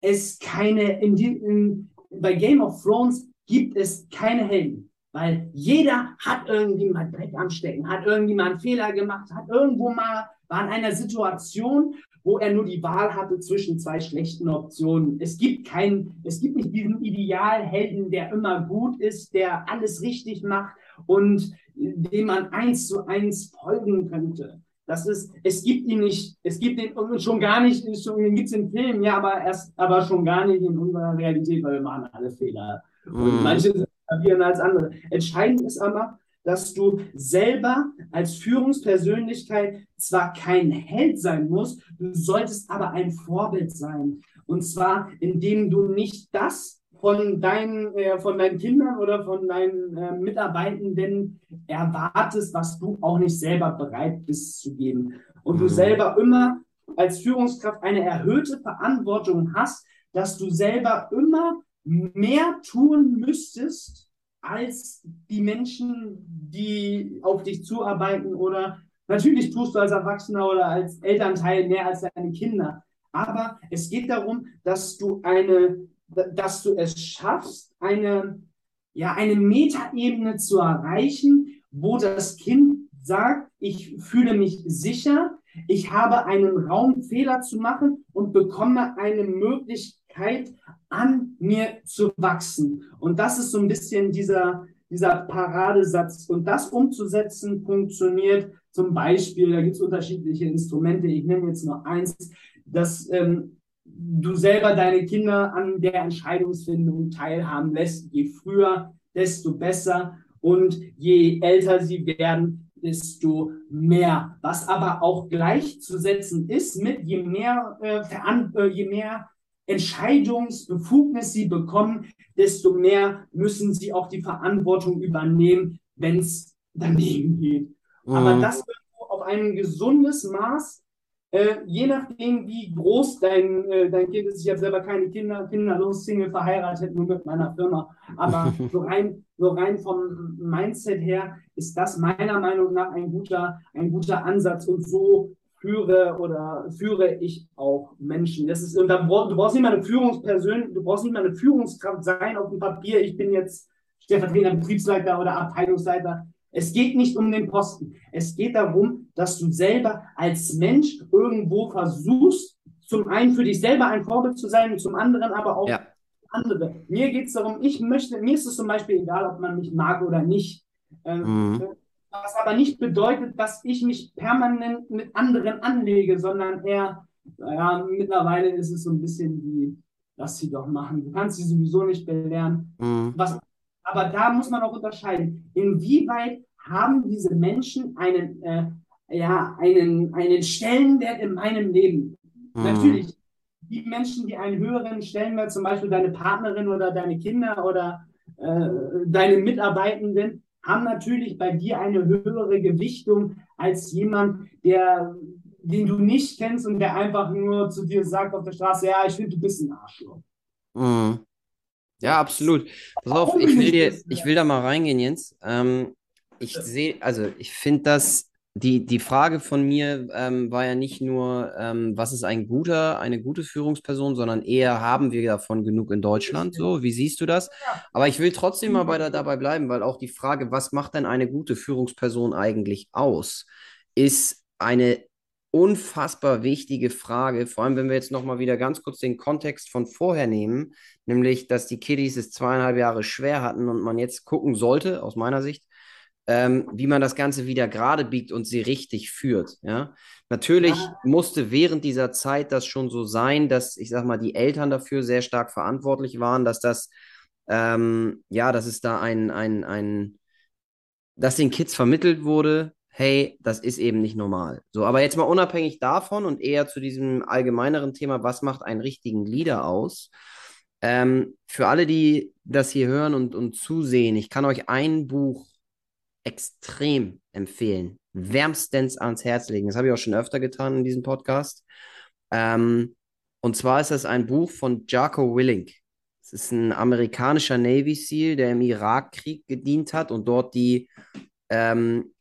es keine, in die, in, bei Game of Thrones gibt es keine Helden. Weil jeder hat irgendwie mal Dreck am Stecken, hat irgendwie mal einen Fehler gemacht, hat irgendwo mal, war in einer Situation, wo er nur die Wahl hatte zwischen zwei schlechten Optionen. Es gibt keinen, es gibt nicht diesen Idealhelden, der immer gut ist, der alles richtig macht und dem man eins zu eins folgen könnte. Das ist, es gibt ihn nicht, es gibt ihn schon gar nicht, schon, den gibt es in Filmen, ja, aber erst, aber schon gar nicht in unserer Realität, weil wir machen alle Fehler. Und mm. manche sind als andere. Entscheidend ist aber, dass du selber als Führungspersönlichkeit zwar kein Held sein musst, du solltest aber ein Vorbild sein. Und zwar, indem du nicht das von deinen, äh, von deinen Kindern oder von deinen äh, Mitarbeitenden erwartest, was du auch nicht selber bereit bist zu geben. Und mhm. du selber immer als Führungskraft eine erhöhte Verantwortung hast, dass du selber immer mehr tun müsstest, als die Menschen, die auf dich zuarbeiten oder natürlich tust du als Erwachsener oder als Elternteil mehr als deine Kinder. Aber es geht darum, dass du eine, dass du es schaffst, eine, ja, eine Metaebene zu erreichen, wo das Kind sagt, ich fühle mich sicher, ich habe einen Raum, Fehler zu machen und bekomme eine Möglichkeit, an mir zu wachsen. Und das ist so ein bisschen dieser, dieser Paradesatz. Und das umzusetzen funktioniert zum Beispiel, da gibt es unterschiedliche Instrumente, ich nenne jetzt nur eins, dass ähm, du selber deine Kinder an der Entscheidungsfindung teilhaben lässt. Je früher, desto besser. Und je älter sie werden, desto mehr. Was aber auch gleichzusetzen ist mit je mehr, äh, äh, je mehr Entscheidungsbefugnis sie bekommen, desto mehr müssen sie auch die Verantwortung übernehmen, wenn es daneben geht. Mhm. Aber das auf ein gesundes Maß äh, je nachdem, wie groß dein, äh, dein Kind ist, ich habe selber keine Kinder, kinderlos, Single, verheiratet, nur mit meiner Firma, aber so rein, so rein vom Mindset her ist das meiner Meinung nach ein guter, ein guter Ansatz und so führe oder führe ich auch Menschen. Das ist, und da, du brauchst nicht mal eine Führungsperson, du brauchst nicht mal eine Führungskraft sein auf dem Papier, ich bin jetzt stellvertretender Betriebsleiter oder Abteilungsleiter. Es geht nicht um den Posten. Es geht darum, dass du selber als Mensch irgendwo versuchst, zum einen für dich selber ein Vorbild zu sein und zum anderen aber auch ja. andere. Mir geht es darum, ich möchte, mir ist es zum Beispiel egal, ob man mich mag oder nicht. Ähm, mhm. Was aber nicht bedeutet, dass ich mich permanent mit anderen anlege, sondern eher, naja, mittlerweile ist es so ein bisschen wie, lass sie doch machen. Du kannst sie sowieso nicht belehren. Mhm. Was aber da muss man auch unterscheiden, inwieweit haben diese Menschen einen, äh, ja, einen, einen Stellenwert in meinem Leben. Mhm. Natürlich, die Menschen, die einen höheren Stellenwert, zum Beispiel deine Partnerin oder deine Kinder oder äh, deine Mitarbeitenden, haben natürlich bei dir eine höhere Gewichtung als jemand, der, den du nicht kennst und der einfach nur zu dir sagt auf der Straße, ja, ich finde, du bist ein Arschloch. Mhm. Ja, absolut. Pass auf, ich will dir, ich will da mal reingehen, Jens. Ähm, ich sehe, also ich finde das, die, die Frage von mir ähm, war ja nicht nur, ähm, was ist ein guter, eine gute Führungsperson, sondern eher haben wir davon genug in Deutschland. So, wie siehst du das? Aber ich will trotzdem mal bei, dabei bleiben, weil auch die Frage, was macht denn eine gute Führungsperson eigentlich aus, ist eine unfassbar wichtige Frage, vor allem wenn wir jetzt nochmal wieder ganz kurz den Kontext von vorher nehmen, nämlich, dass die Kiddies es zweieinhalb Jahre schwer hatten und man jetzt gucken sollte, aus meiner Sicht, ähm, wie man das Ganze wieder gerade biegt und sie richtig führt. Ja? Natürlich ja. musste während dieser Zeit das schon so sein, dass, ich sag mal, die Eltern dafür sehr stark verantwortlich waren, dass das, ähm, ja, dass es da ein, ein, ein, dass den Kids vermittelt wurde, hey, das ist eben nicht normal. So, aber jetzt mal unabhängig davon und eher zu diesem allgemeineren Thema, was macht einen richtigen Leader aus? Ähm, für alle, die das hier hören und, und zusehen, ich kann euch ein Buch extrem empfehlen, wärmstens ans Herz legen. Das habe ich auch schon öfter getan in diesem Podcast. Ähm, und zwar ist das ein Buch von Jaco Willink. Es ist ein amerikanischer Navy SEAL, der im Irakkrieg gedient hat und dort die ähm,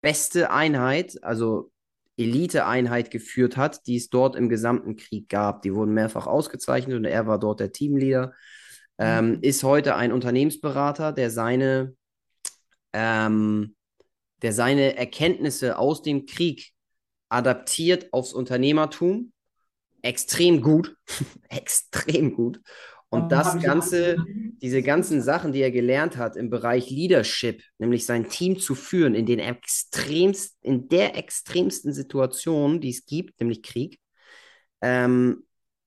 beste Einheit, also Elite-Einheit geführt hat, die es dort im gesamten Krieg gab. Die wurden mehrfach ausgezeichnet und er war dort der Teamleader. Ähm, mhm. ist heute ein Unternehmensberater, der seine, ähm, der seine Erkenntnisse aus dem Krieg adaptiert aufs Unternehmertum. Extrem gut, extrem gut. Und das Ganze, diese ganzen Sachen, die er gelernt hat im Bereich Leadership, nämlich sein Team zu führen in den extremst, in der extremsten Situation, die es gibt, nämlich Krieg, ähm,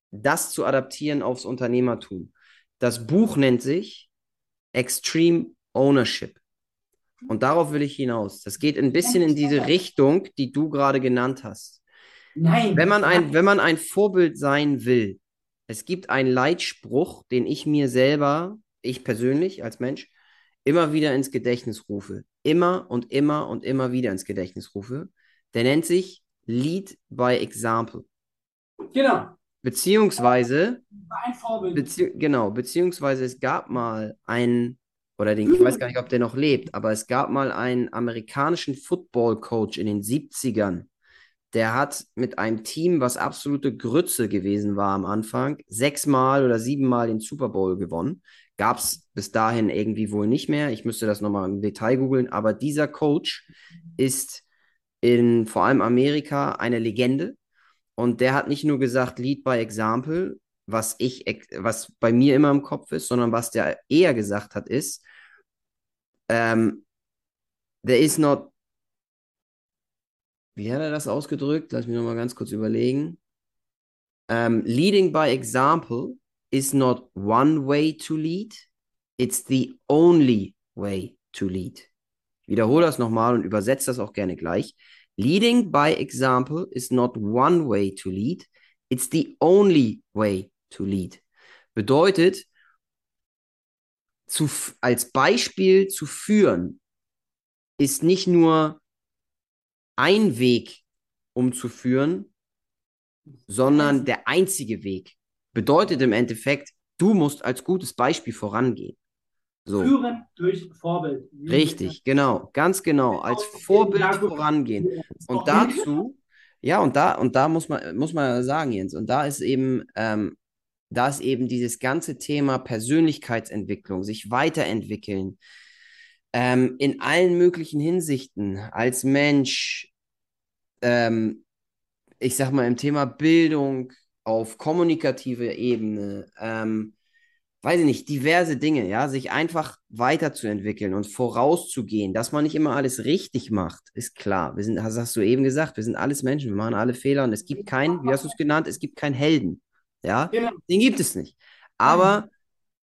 das zu adaptieren aufs Unternehmertum. Das Buch nennt sich Extreme Ownership. Und darauf will ich hinaus. Das geht ein bisschen in diese Richtung, die du gerade genannt hast. Nein. Wenn man ein, wenn man ein Vorbild sein will, es gibt einen Leitspruch, den ich mir selber, ich persönlich als Mensch, immer wieder ins Gedächtnis rufe. Immer und immer und immer wieder ins Gedächtnis rufe. Der nennt sich Lead by Example. Genau. Beziehungsweise, ein Vorbild. Bezieh genau, beziehungsweise es gab mal einen, oder den, ich weiß gar nicht, ob der noch lebt, aber es gab mal einen amerikanischen Football-Coach in den 70ern, der hat mit einem Team, was absolute Grütze gewesen war am Anfang, sechsmal oder siebenmal den Super Bowl gewonnen. Gab es bis dahin irgendwie wohl nicht mehr. Ich müsste das nochmal im Detail googeln. Aber dieser Coach ist in vor allem Amerika eine Legende. Und der hat nicht nur gesagt, Lead by Example, was ich, was bei mir immer im Kopf ist, sondern was der eher gesagt hat, ist, ähm, there is not wie hat er das ausgedrückt? Lass mich nochmal ganz kurz überlegen. Um, ähm, leading by example is not one way to lead, it's the only way to lead. Ich wiederhole das nochmal und übersetze das auch gerne gleich. Leading by example is not one way to lead, it's the only way to lead. Bedeutet, zu, als Beispiel zu führen, ist nicht nur ein Weg, umzuführen, sondern der einzige Weg. Bedeutet im Endeffekt, du musst als gutes Beispiel vorangehen. So. Führen durch Vorbild. Richtig, genau, ganz genau, als Vorbild vorangehen. Und dazu, ja, und da, und da muss man, muss man sagen, Jens, und da ist eben, ähm, da ist eben dieses ganze Thema Persönlichkeitsentwicklung, sich weiterentwickeln, ähm, in allen möglichen Hinsichten, als Mensch, ähm, ich sag mal, im Thema Bildung, auf kommunikative Ebene, ähm, weiß ich nicht, diverse Dinge, ja, sich einfach weiterzuentwickeln und vorauszugehen, dass man nicht immer alles richtig macht, ist klar. Wir sind, das hast du eben gesagt, wir sind alles Menschen, wir machen alle Fehler und es gibt keinen, wie hast du es genannt, es gibt keinen Helden, ja, genau. den gibt es nicht. Aber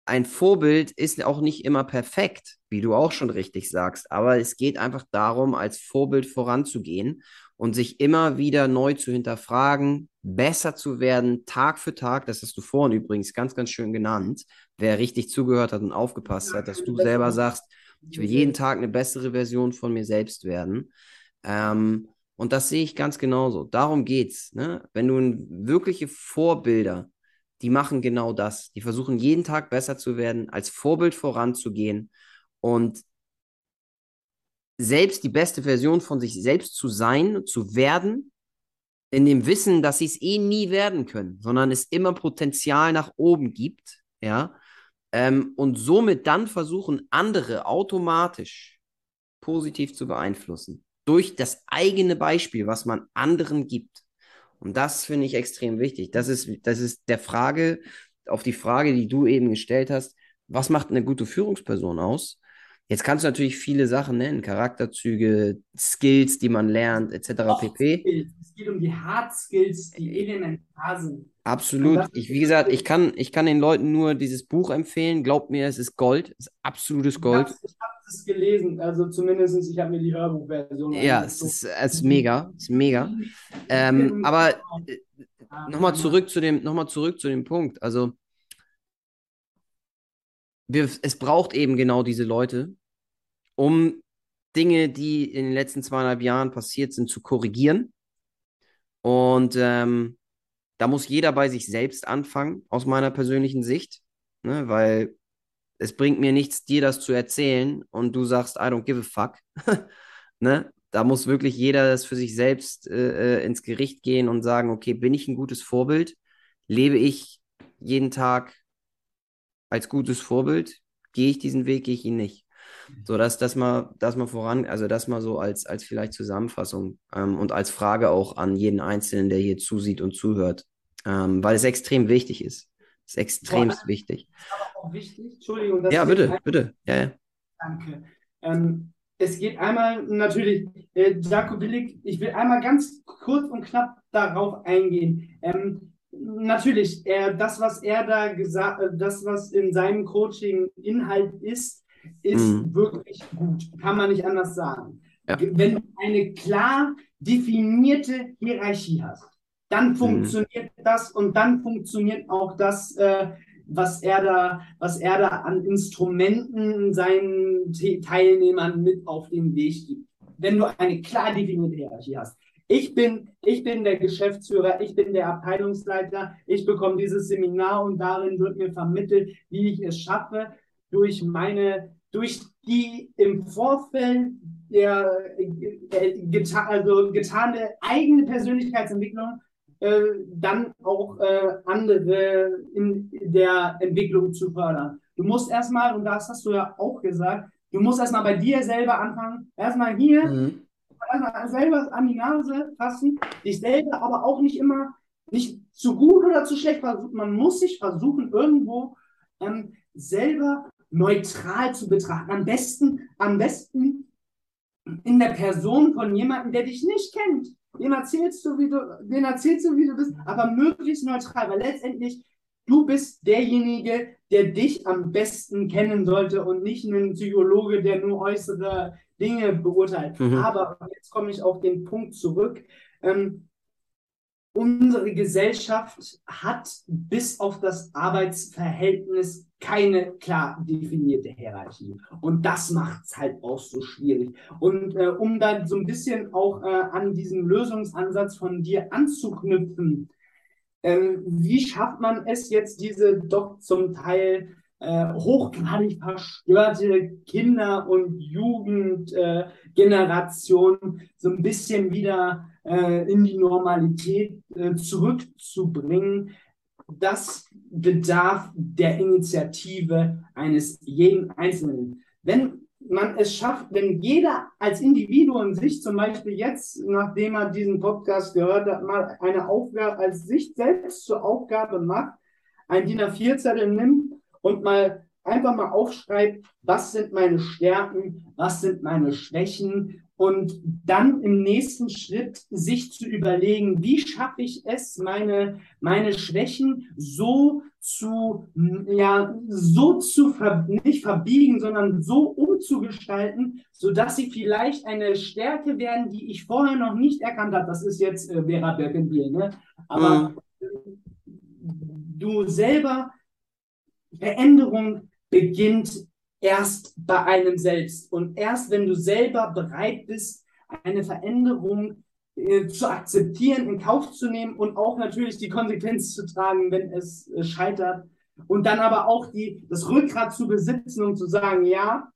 ein Vorbild ist auch nicht immer perfekt, wie du auch schon richtig sagst, aber es geht einfach darum, als Vorbild voranzugehen und sich immer wieder neu zu hinterfragen, besser zu werden, Tag für Tag. Das hast du vorhin übrigens ganz, ganz schön genannt. Wer richtig zugehört hat und aufgepasst hat, dass du selber sagst, ich will jeden Tag eine bessere Version von mir selbst werden. Ähm, und das sehe ich ganz genauso. Darum geht's. Ne? Wenn du wirkliche Vorbilder, die machen genau das. Die versuchen jeden Tag besser zu werden, als Vorbild voranzugehen und selbst die beste Version von sich selbst zu sein, zu werden, in dem Wissen, dass sie es eh nie werden können, sondern es immer Potenzial nach oben gibt, ja, ähm, und somit dann versuchen, andere automatisch positiv zu beeinflussen durch das eigene Beispiel, was man anderen gibt. Und das finde ich extrem wichtig. Das ist, das ist der Frage, auf die Frage, die du eben gestellt hast, was macht eine gute Führungsperson aus? Jetzt kannst du natürlich viele Sachen nennen, Charakterzüge, Skills, die man lernt, etc. pp. Es geht um die Hard Skills, die elementar sind. Absolut. Ich, wie gesagt, ich kann, ich kann den Leuten nur dieses Buch empfehlen. Glaubt mir, es ist Gold. Es ist absolutes Gold. Ich habe es gelesen, also zumindest ich habe mir die Hörbuchversion. Ja, es ist, es ist mega. Es ist mega. Ähm, aber äh, nochmal zurück zu dem, noch mal zurück zu dem Punkt. Also wir, es braucht eben genau diese Leute, um Dinge, die in den letzten zweieinhalb Jahren passiert sind, zu korrigieren. Und ähm, da muss jeder bei sich selbst anfangen, aus meiner persönlichen Sicht, ne? weil es bringt mir nichts, dir das zu erzählen und du sagst, I don't give a fuck. ne? Da muss wirklich jeder das für sich selbst äh, äh, ins Gericht gehen und sagen, okay, bin ich ein gutes Vorbild? Lebe ich jeden Tag als gutes Vorbild? Gehe ich diesen Weg, gehe ich ihn nicht? So, dass das mal, das mal voran, also das mal so als, als vielleicht Zusammenfassung ähm, und als Frage auch an jeden Einzelnen, der hier zusieht und zuhört, ähm, weil es extrem wichtig ist. Es ist extremst Boah, wichtig. Aber auch wichtig, Entschuldigung. ja, bitte, bitte. Ja, ja. Danke. Ähm, es geht einmal natürlich, äh, Jaco Willig, ich will einmal ganz kurz und knapp darauf eingehen. Ähm, natürlich, er, das, was er da gesagt, äh, das, was in seinem Coaching Inhalt ist, ist mhm. wirklich gut. Kann man nicht anders sagen. Ja. Wenn du eine klar definierte Hierarchie hast, dann mhm. funktioniert mhm. das und dann funktioniert auch das, äh, was er da, was er da an Instrumenten seinen Te Teilnehmern mit auf den Weg gibt. Wenn du eine klar definierte Hierarchie hast. Ich bin, ich bin der Geschäftsführer, ich bin der Abteilungsleiter, ich bekomme dieses Seminar und darin wird mir vermittelt, wie ich es schaffe, durch meine, durch die im Vorfeld der, der geta also getane eigene Persönlichkeitsentwicklung äh, dann auch äh, andere in der Entwicklung zu fördern. Du musst erstmal, und das hast du ja auch gesagt, du musst erstmal bei dir selber anfangen, erstmal hier, mhm. erstmal selber an die Nase fassen, dich selber aber auch nicht immer, nicht zu gut oder zu schlecht versuchen. Man muss sich versuchen, irgendwo ähm, selber neutral zu betrachten. Am besten, am besten in der Person von jemandem, der dich nicht kennt. Dem erzählst du, wie du, den erzählst du, wie du bist, aber möglichst neutral, weil letztendlich du bist derjenige, der dich am besten kennen sollte und nicht ein Psychologe, der nur äußere Dinge beurteilt. Mhm. Aber jetzt komme ich auf den Punkt zurück. Ähm, unsere Gesellschaft hat bis auf das Arbeitsverhältnis keine klar definierte Hierarchie. Und das macht es halt auch so schwierig. Und äh, um dann so ein bisschen auch äh, an diesen Lösungsansatz von dir anzuknüpfen, äh, wie schafft man es jetzt, diese doch zum Teil äh, hochgradig verstörte Kinder- und Jugendgeneration äh, so ein bisschen wieder äh, in die Normalität äh, zurückzubringen, das bedarf der Initiative eines jeden Einzelnen. Wenn man es schafft, wenn jeder als Individuum sich zum Beispiel jetzt, nachdem er diesen Podcast gehört hat, mal eine Aufgabe als sich selbst zur Aufgabe macht, ein DIN A4-Zettel nimmt und mal einfach mal aufschreibt, was sind meine Stärken, was sind meine Schwächen und dann im nächsten Schritt sich zu überlegen, wie schaffe ich es, meine, meine Schwächen so zu, ja, so zu, ver nicht verbiegen, sondern so umzugestalten, sodass sie vielleicht eine Stärke werden, die ich vorher noch nicht erkannt habe. Das ist jetzt äh, Vera Birkenbiel, ne? Aber mhm. du selber Veränderung beginnt erst bei einem selbst. Und erst wenn du selber bereit bist, eine Veränderung äh, zu akzeptieren, in Kauf zu nehmen und auch natürlich die Konsequenz zu tragen, wenn es äh, scheitert. Und dann aber auch die, das Rückgrat zu besitzen und zu sagen, ja,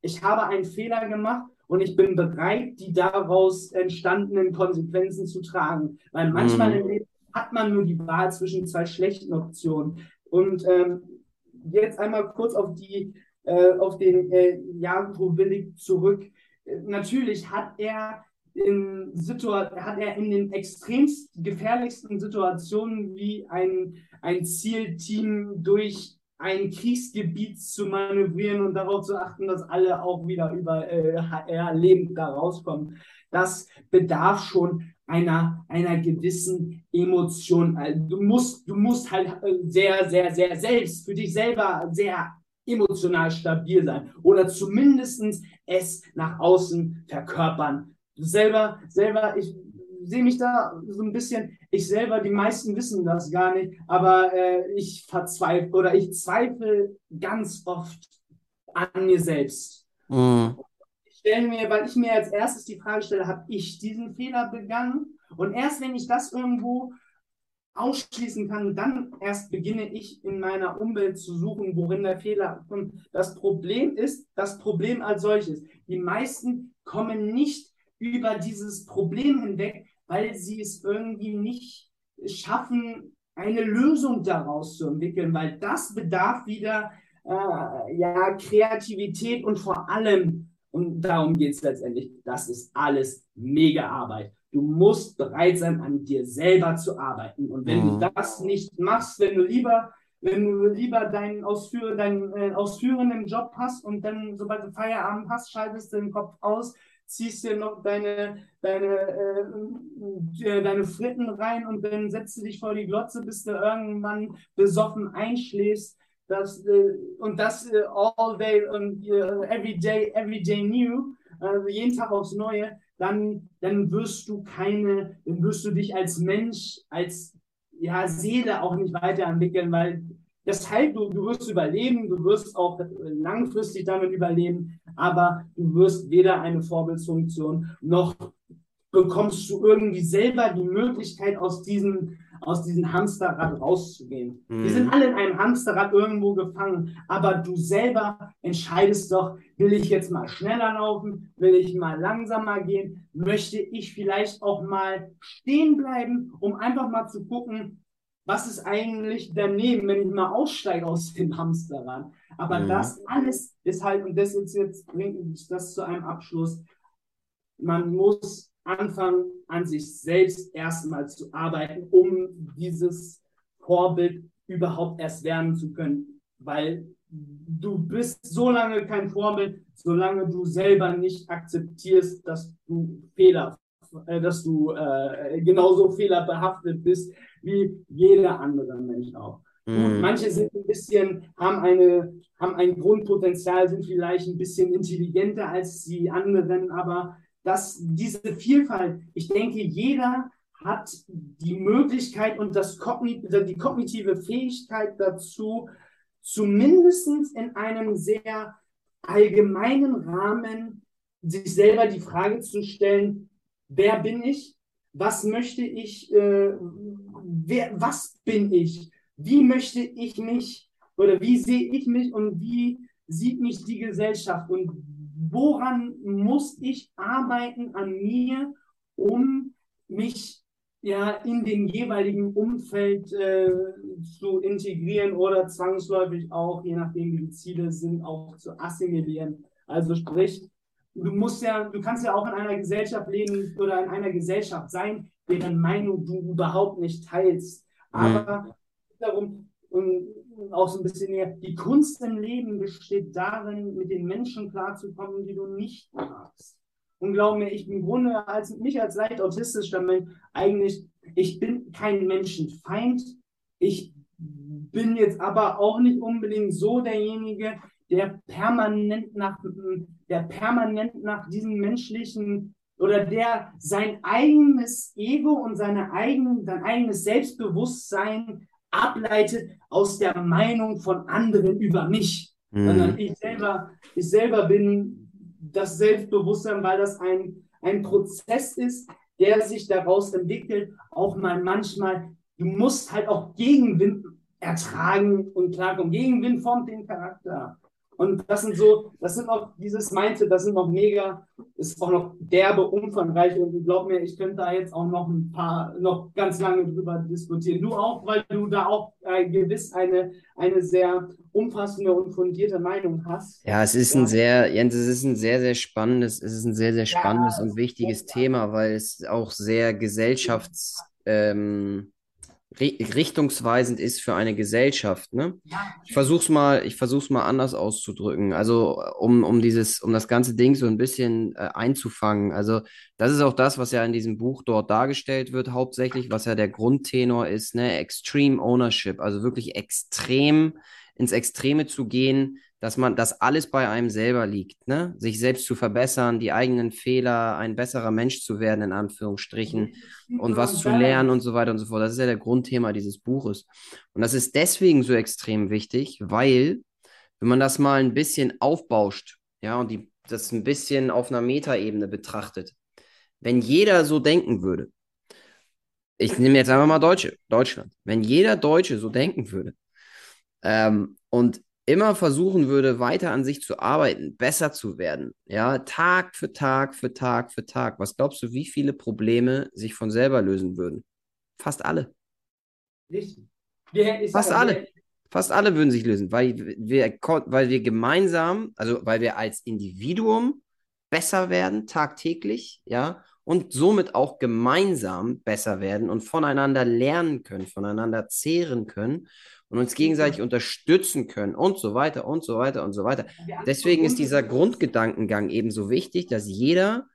ich habe einen Fehler gemacht und ich bin bereit, die daraus entstandenen Konsequenzen zu tragen. Weil manchmal mhm. im Leben hat man nur die Wahl zwischen zwei schlechten Optionen. Und ähm, jetzt einmal kurz auf die, äh, auf den äh, Jago Willig zurück. Äh, natürlich hat er in hat er in den extremst gefährlichsten Situationen wie ein, ein Zielteam durch ein Kriegsgebiet zu manövrieren und darauf zu achten, dass alle auch wieder über äh, lebend da rauskommen. Das bedarf schon einer, einer gewissen Emotion. Also du musst, du musst halt äh, sehr, sehr, sehr selbst für dich selber sehr emotional stabil sein oder zumindestens es nach außen verkörpern. Du selber, selber, ich sehe mich da so ein bisschen, ich selber, die meisten wissen das gar nicht, aber äh, ich verzweifle oder ich zweifle ganz oft an mir selbst. Mhm stelle mir, weil ich mir als erstes die Frage stelle, habe ich diesen Fehler begangen? Und erst wenn ich das irgendwo ausschließen kann, dann erst beginne ich in meiner Umwelt zu suchen, worin der Fehler kommt. Das Problem ist, das Problem als solches. Die meisten kommen nicht über dieses Problem hinweg, weil sie es irgendwie nicht schaffen, eine Lösung daraus zu entwickeln, weil das bedarf wieder äh, ja, Kreativität und vor allem und darum geht es letztendlich. Das ist alles mega Arbeit. Du musst bereit sein, an dir selber zu arbeiten. Und wenn mhm. du das nicht machst, wenn du lieber, wenn du lieber deinen, Ausführ deinen äh, ausführenden Job hast und dann, sobald du Feierabend hast, schaltest du den Kopf aus, ziehst dir noch deine, deine, äh, äh, deine Fritten rein und dann setzt du dich vor die Glotze, bis du irgendwann besoffen einschläfst das, äh, und das äh, all day und uh, every day, every day new, jeden Tag aufs Neue, dann, dann wirst du keine, dann wirst du dich als Mensch, als ja, Seele auch nicht weiterentwickeln, weil heißt, du, du wirst überleben, du wirst auch langfristig damit überleben, aber du wirst weder eine Vorbildsfunktion noch bekommst du irgendwie selber die Möglichkeit aus diesem aus diesem Hamsterrad rauszugehen. Mhm. Wir sind alle in einem Hamsterrad irgendwo gefangen, aber du selber entscheidest doch, will ich jetzt mal schneller laufen, will ich mal langsamer gehen, möchte ich vielleicht auch mal stehen bleiben, um einfach mal zu gucken, was ist eigentlich daneben, wenn ich mal aussteige aus dem Hamsterrad. Aber mhm. das alles ist halt, und das jetzt, jetzt bringt das zu einem Abschluss, man muss anfangen, an sich selbst erstmal zu arbeiten, um dieses Vorbild überhaupt erst werden zu können. Weil du bist so lange kein Vorbild, solange du selber nicht akzeptierst, dass du Fehler, äh, dass du äh, genauso fehlerbehaftet bist wie jeder andere Mensch auch. Mhm. Manche sind ein bisschen, haben eine, haben ein Grundpotenzial, sind vielleicht ein bisschen intelligenter als die anderen, aber dass diese Vielfalt, ich denke, jeder hat die Möglichkeit und das Kognit die kognitive Fähigkeit dazu, zumindest in einem sehr allgemeinen Rahmen sich selber die Frage zu stellen, wer bin ich? Was möchte ich? Äh, wer, was bin ich? Wie möchte ich mich oder wie sehe ich mich und wie sieht mich die Gesellschaft und woran muss ich arbeiten an mir, um mich ja in dem jeweiligen Umfeld äh, zu integrieren oder zwangsläufig auch, je nachdem wie die Ziele sind, auch zu assimilieren. Also sprich, du musst ja, du kannst ja auch in einer Gesellschaft leben oder in einer Gesellschaft sein, deren Meinung du überhaupt nicht teilst. Aber mhm. darum, und auch so ein bisschen mehr, die Kunst im Leben besteht darin, mit den Menschen klarzukommen, die du nicht magst. Und glaub mir, ich bin Grunde als mich als leicht autistischer Mensch eigentlich, ich bin kein Menschenfeind. Ich bin jetzt aber auch nicht unbedingt so derjenige, der permanent nach, der permanent nach diesem menschlichen oder der sein eigenes Ego und seine eigenen, sein eigenes Selbstbewusstsein ableitet aus der Meinung von anderen über mich. Mhm. Sondern ich selber, ich selber bin das Selbstbewusstsein, weil das ein, ein Prozess ist, der sich daraus entwickelt, auch mal manchmal, du musst halt auch Gegenwind ertragen und klarkommen. Gegenwind formt den Charakter. Und das sind so, das sind auch dieses Mindset, das sind noch mega, ist auch noch derbe, umfangreich und glaub mir, ich könnte da jetzt auch noch ein paar, noch ganz lange drüber diskutieren. Du auch, weil du da auch äh, gewiss eine, eine sehr umfassende und fundierte Meinung hast. Ja, es ist ja. ein sehr, Jens, es ist ein sehr, sehr spannendes, es ist ein sehr, sehr spannendes ja, und wichtiges Thema, weil es auch sehr gesellschafts, ähm, richtungsweisend ist für eine Gesellschaft. Ne? Ich versuche es mal, ich versuch's mal anders auszudrücken. Also um, um dieses, um das ganze Ding so ein bisschen äh, einzufangen. Also das ist auch das, was ja in diesem Buch dort dargestellt wird, hauptsächlich, was ja der Grundtenor ist, ne? Extreme Ownership, also wirklich extrem ins Extreme zu gehen, dass man, dass alles bei einem selber liegt, ne? Sich selbst zu verbessern, die eigenen Fehler, ein besserer Mensch zu werden, in Anführungsstrichen, und was zu lernen und so weiter und so fort. Das ist ja der Grundthema dieses Buches. Und das ist deswegen so extrem wichtig, weil, wenn man das mal ein bisschen aufbauscht, ja, und die, das ein bisschen auf einer Metaebene betrachtet, wenn jeder so denken würde, ich nehme jetzt einfach mal Deutsche, Deutschland, wenn jeder Deutsche so denken würde, ähm, und immer versuchen würde, weiter an sich zu arbeiten, besser zu werden, ja, Tag für Tag für Tag für Tag, was glaubst du, wie viele Probleme sich von selber lösen würden? Fast alle. Fast alle. Fast alle würden sich lösen, weil wir, weil wir gemeinsam, also weil wir als Individuum besser werden tagtäglich, ja, und somit auch gemeinsam besser werden und voneinander lernen können, voneinander zehren können und uns gegenseitig unterstützen können und so weiter und so weiter und so weiter. Deswegen ist dieser Grundgedankengang eben so wichtig, dass jeder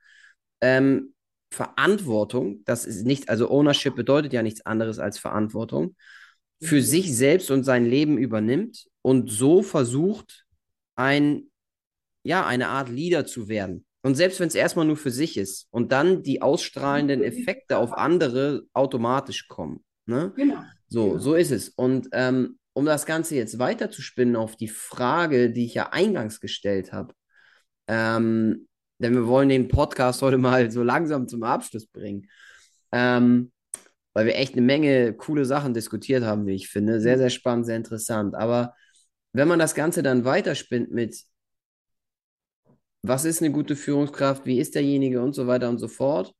ähm, Verantwortung, das ist nicht, also Ownership bedeutet ja nichts anderes als Verantwortung, für sich selbst und sein Leben übernimmt und so versucht, ein, ja, eine Art Leader zu werden. Und selbst wenn es erstmal nur für sich ist und dann die ausstrahlenden Effekte auf andere automatisch kommen. Ne? Genau. So, genau. so ist es. Und ähm, um das Ganze jetzt weiterzuspinnen auf die Frage, die ich ja eingangs gestellt habe, ähm, denn wir wollen den Podcast heute mal so langsam zum Abschluss bringen, ähm, weil wir echt eine Menge coole Sachen diskutiert haben, wie ich finde. Sehr, sehr spannend, sehr interessant. Aber wenn man das Ganze dann weiterspinnt mit, was ist eine gute Führungskraft, wie ist derjenige und so weiter und so fort,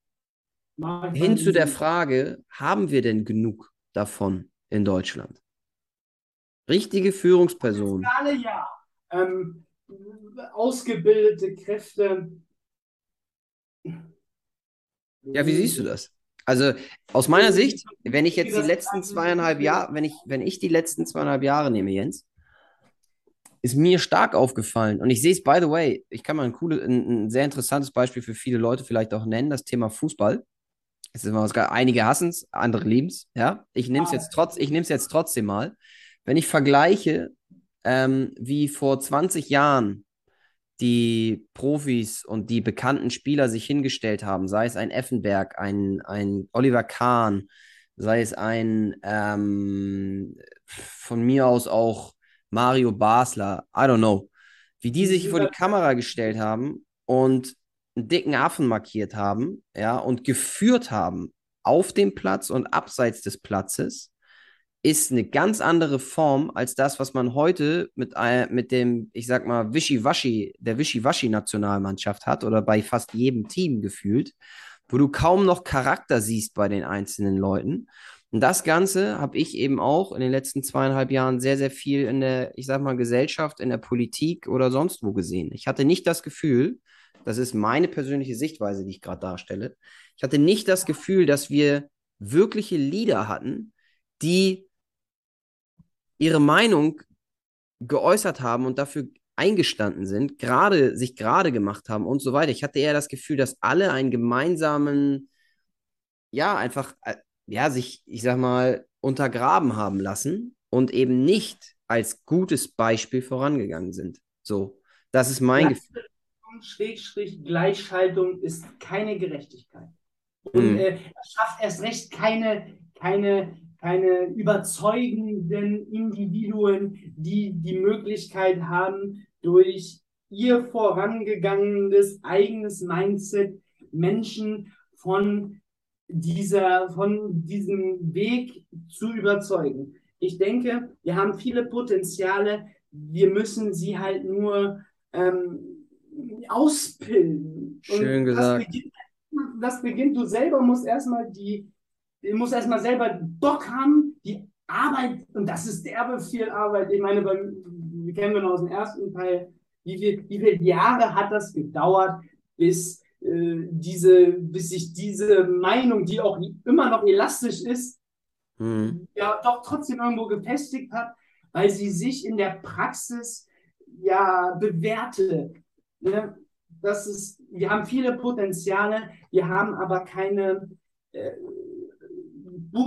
hin zu der Frage, haben wir denn genug davon in Deutschland? Richtige Führungspersonen. Alle ja. Ähm, ausgebildete Kräfte. Ja, wie siehst du das? Also aus meiner Sicht, wenn ich jetzt die letzten zweieinhalb Jahre, wenn ich, wenn ich die letzten zweieinhalb Jahre nehme, Jens, ist mir stark aufgefallen. Und ich sehe es, by the way, ich kann mal ein, coole, ein, ein sehr interessantes Beispiel für viele Leute vielleicht auch nennen, das Thema Fußball. Es ist was, einige hassen es, andere lieben es. Ja? Ich nehme es jetzt, trotz, jetzt trotzdem mal. Wenn ich vergleiche, ähm, wie vor 20 Jahren die Profis und die bekannten Spieler sich hingestellt haben, sei es ein Effenberg, ein, ein Oliver Kahn, sei es ein ähm, von mir aus auch Mario Basler, I don't know, wie die sich vor die Kamera gestellt haben und einen dicken Affen markiert haben, ja, und geführt haben auf dem Platz und abseits des Platzes ist eine ganz andere Form als das, was man heute mit, mit dem, ich sag mal, Wischiwaschi, der Wischiwaschi-Nationalmannschaft hat oder bei fast jedem Team gefühlt, wo du kaum noch Charakter siehst bei den einzelnen Leuten. Und das Ganze habe ich eben auch in den letzten zweieinhalb Jahren sehr, sehr viel in der, ich sag mal, Gesellschaft, in der Politik oder sonst wo gesehen. Ich hatte nicht das Gefühl, das ist meine persönliche Sichtweise, die ich gerade darstelle, ich hatte nicht das Gefühl, dass wir wirkliche Leader hatten, die ihre Meinung geäußert haben und dafür eingestanden sind, gerade sich gerade gemacht haben und so weiter. Ich hatte eher das Gefühl, dass alle einen gemeinsamen, ja, einfach, äh, ja, sich, ich sag mal, untergraben haben lassen und eben nicht als gutes Beispiel vorangegangen sind. So, das ist mein Gefühl. Schrägstrich Gleichschaltung ist keine Gerechtigkeit. Und mhm. äh, schafft erst recht keine, keine keine überzeugenden Individuen, die die Möglichkeit haben, durch ihr vorangegangenes eigenes Mindset Menschen von dieser, von diesem Weg zu überzeugen. Ich denke, wir haben viele Potenziale, wir müssen sie halt nur ähm, auspillen. Schön Und gesagt. Das beginnt, das beginnt, du selber musst erstmal die Du musst erstmal selber Bock haben, die Arbeit, und das ist derbe viel Arbeit. Ich meine, beim, wir kennen wir noch aus dem ersten Teil, wie, viel, wie viele Jahre hat das gedauert, bis äh, diese, bis sich diese Meinung, die auch immer noch elastisch ist, mhm. ja doch trotzdem irgendwo gefestigt hat, weil sie sich in der Praxis ja bewährte. Ne? Das ist, wir haben viele Potenziale, wir haben aber keine äh,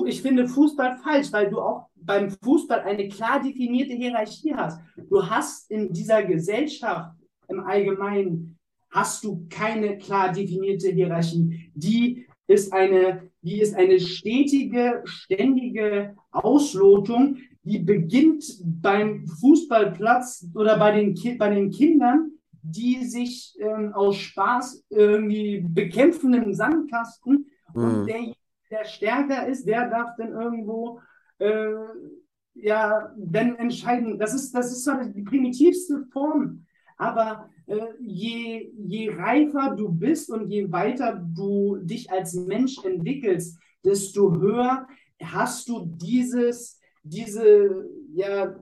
ich finde Fußball falsch, weil du auch beim Fußball eine klar definierte Hierarchie hast. Du hast in dieser Gesellschaft im Allgemeinen hast du keine klar definierte Hierarchie. Die ist eine, die ist eine stetige, ständige Auslotung, die beginnt beim Fußballplatz oder bei den, bei den Kindern, die sich ähm, aus Spaß irgendwie bekämpfen im Sandkasten. Mhm. Und der der stärker ist, der darf dann irgendwo äh, ja dann entscheiden. Das ist, das ist so die primitivste Form. Aber äh, je, je reifer du bist und je weiter du dich als Mensch entwickelst, desto höher hast du dieses, diese, ja,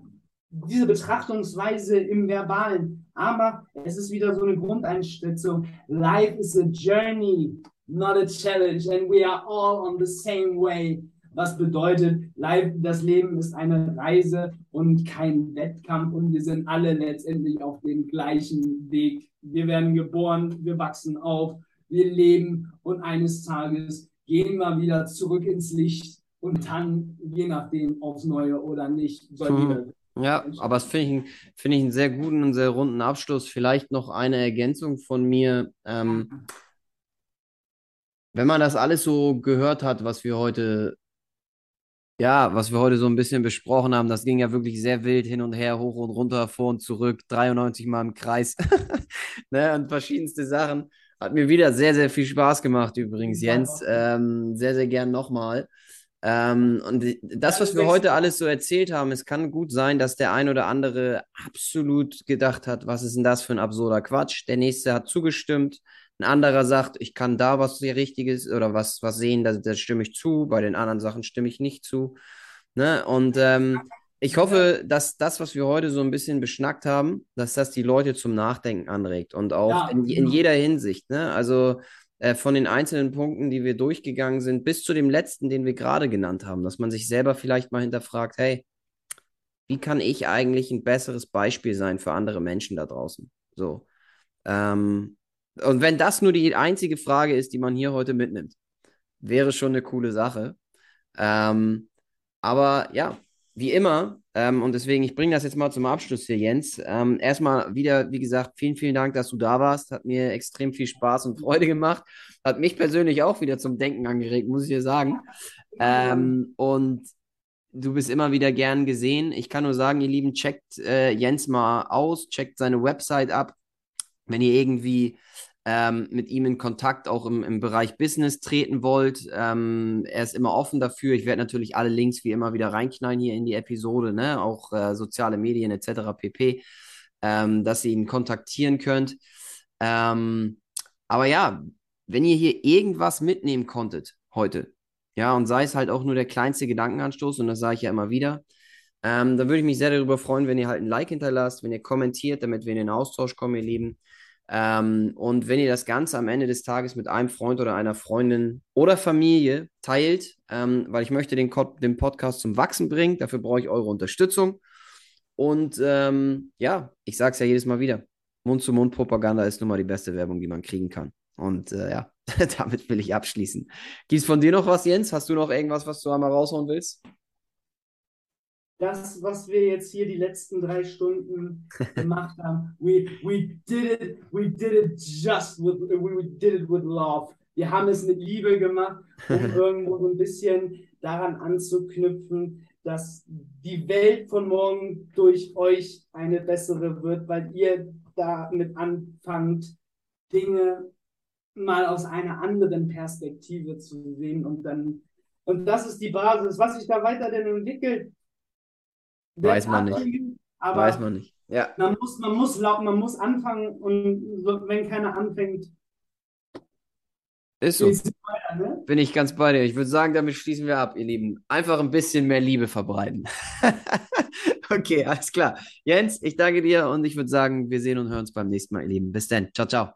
diese Betrachtungsweise im Verbalen. Aber es ist wieder so eine Grundeinschätzung. Life is a journey not a challenge and we are all on the same way. Was bedeutet, das Leben ist eine Reise und kein Wettkampf und wir sind alle letztendlich auf dem gleichen Weg. Wir werden geboren, wir wachsen auf, wir leben und eines Tages gehen wir wieder zurück ins Licht und dann, je nachdem, aufs Neue oder nicht, soll hm. Ja, aber das finde ich, find ich einen sehr guten und sehr runden Abschluss. Vielleicht noch eine Ergänzung von mir. Ähm, wenn man das alles so gehört hat, was wir heute, ja, was wir heute so ein bisschen besprochen haben, das ging ja wirklich sehr wild hin und her, hoch und runter, vor und zurück, 93 Mal im Kreis ne, und verschiedenste Sachen. Hat mir wieder sehr, sehr viel Spaß gemacht, übrigens, Jens. Ähm, sehr, sehr gern nochmal. Ähm, und das, was wir heute alles so erzählt haben, es kann gut sein, dass der ein oder andere absolut gedacht hat, was ist denn das für ein absurder Quatsch. Der nächste hat zugestimmt. Ein anderer sagt, ich kann da was sehr Richtiges oder was, was sehen, da, da stimme ich zu. Bei den anderen Sachen stimme ich nicht zu. Ne? Und ähm, ich hoffe, dass das, was wir heute so ein bisschen beschnackt haben, dass das die Leute zum Nachdenken anregt und auch ja, in, in, jeder Hinsicht. Ne? Also äh, von den einzelnen Punkten, die wir durchgegangen sind, bis zu dem letzten, den wir gerade genannt haben, dass man sich selber vielleicht mal hinterfragt, hey, wie kann ich eigentlich ein besseres Beispiel sein für andere Menschen da draußen? So. Ähm, und wenn das nur die einzige Frage ist, die man hier heute mitnimmt, wäre schon eine coole Sache. Ähm, aber ja, wie immer, ähm, und deswegen, ich bringe das jetzt mal zum Abschluss hier, Jens. Ähm, erstmal wieder, wie gesagt, vielen, vielen Dank, dass du da warst. Hat mir extrem viel Spaß und Freude gemacht. Hat mich persönlich auch wieder zum Denken angeregt, muss ich dir sagen. Ähm, und du bist immer wieder gern gesehen. Ich kann nur sagen, ihr Lieben, checkt äh, Jens mal aus, checkt seine Website ab. Wenn ihr irgendwie ähm, mit ihm in Kontakt auch im, im Bereich Business treten wollt. Ähm, er ist immer offen dafür. Ich werde natürlich alle Links wie immer wieder reinknallen hier in die Episode, ne? auch äh, soziale Medien etc. pp, ähm, dass ihr ihn kontaktieren könnt. Ähm, aber ja, wenn ihr hier irgendwas mitnehmen konntet heute, ja, und sei es halt auch nur der kleinste Gedankenanstoß, und das sage ich ja immer wieder, ähm, dann würde ich mich sehr darüber freuen, wenn ihr halt ein Like hinterlasst, wenn ihr kommentiert, damit wir in den Austausch kommen, ihr Lieben. Ähm, und wenn ihr das Ganze am Ende des Tages mit einem Freund oder einer Freundin oder Familie teilt, ähm, weil ich möchte den, den Podcast zum Wachsen bringen, dafür brauche ich eure Unterstützung. Und ähm, ja, ich sage es ja jedes Mal wieder, Mund-zu-Mund-Propaganda ist nun mal die beste Werbung, die man kriegen kann. Und äh, ja, damit will ich abschließen. Gibt es von dir noch was, Jens? Hast du noch irgendwas, was du einmal raushauen willst? Das, was wir jetzt hier die letzten drei Stunden gemacht haben, we, we did it, we did it just with, we did it with love. Wir haben es mit Liebe gemacht, um irgendwo so ein bisschen daran anzuknüpfen, dass die Welt von morgen durch euch eine bessere wird, weil ihr damit anfangt, Dinge mal aus einer anderen Perspektive zu sehen und dann und das ist die Basis, was sich da weiter denn entwickelt, Weiß man nicht. Aber Weiß man nicht. Ja. Man muss, man muss, man muss anfangen und wenn keiner anfängt, ist so. Weiter, ne? Bin ich ganz bei dir. Ich würde sagen, damit schließen wir ab, ihr Lieben. Einfach ein bisschen mehr Liebe verbreiten. okay, alles klar. Jens, ich danke dir und ich würde sagen, wir sehen und hören uns beim nächsten Mal, ihr Lieben. Bis dann. Ciao, ciao.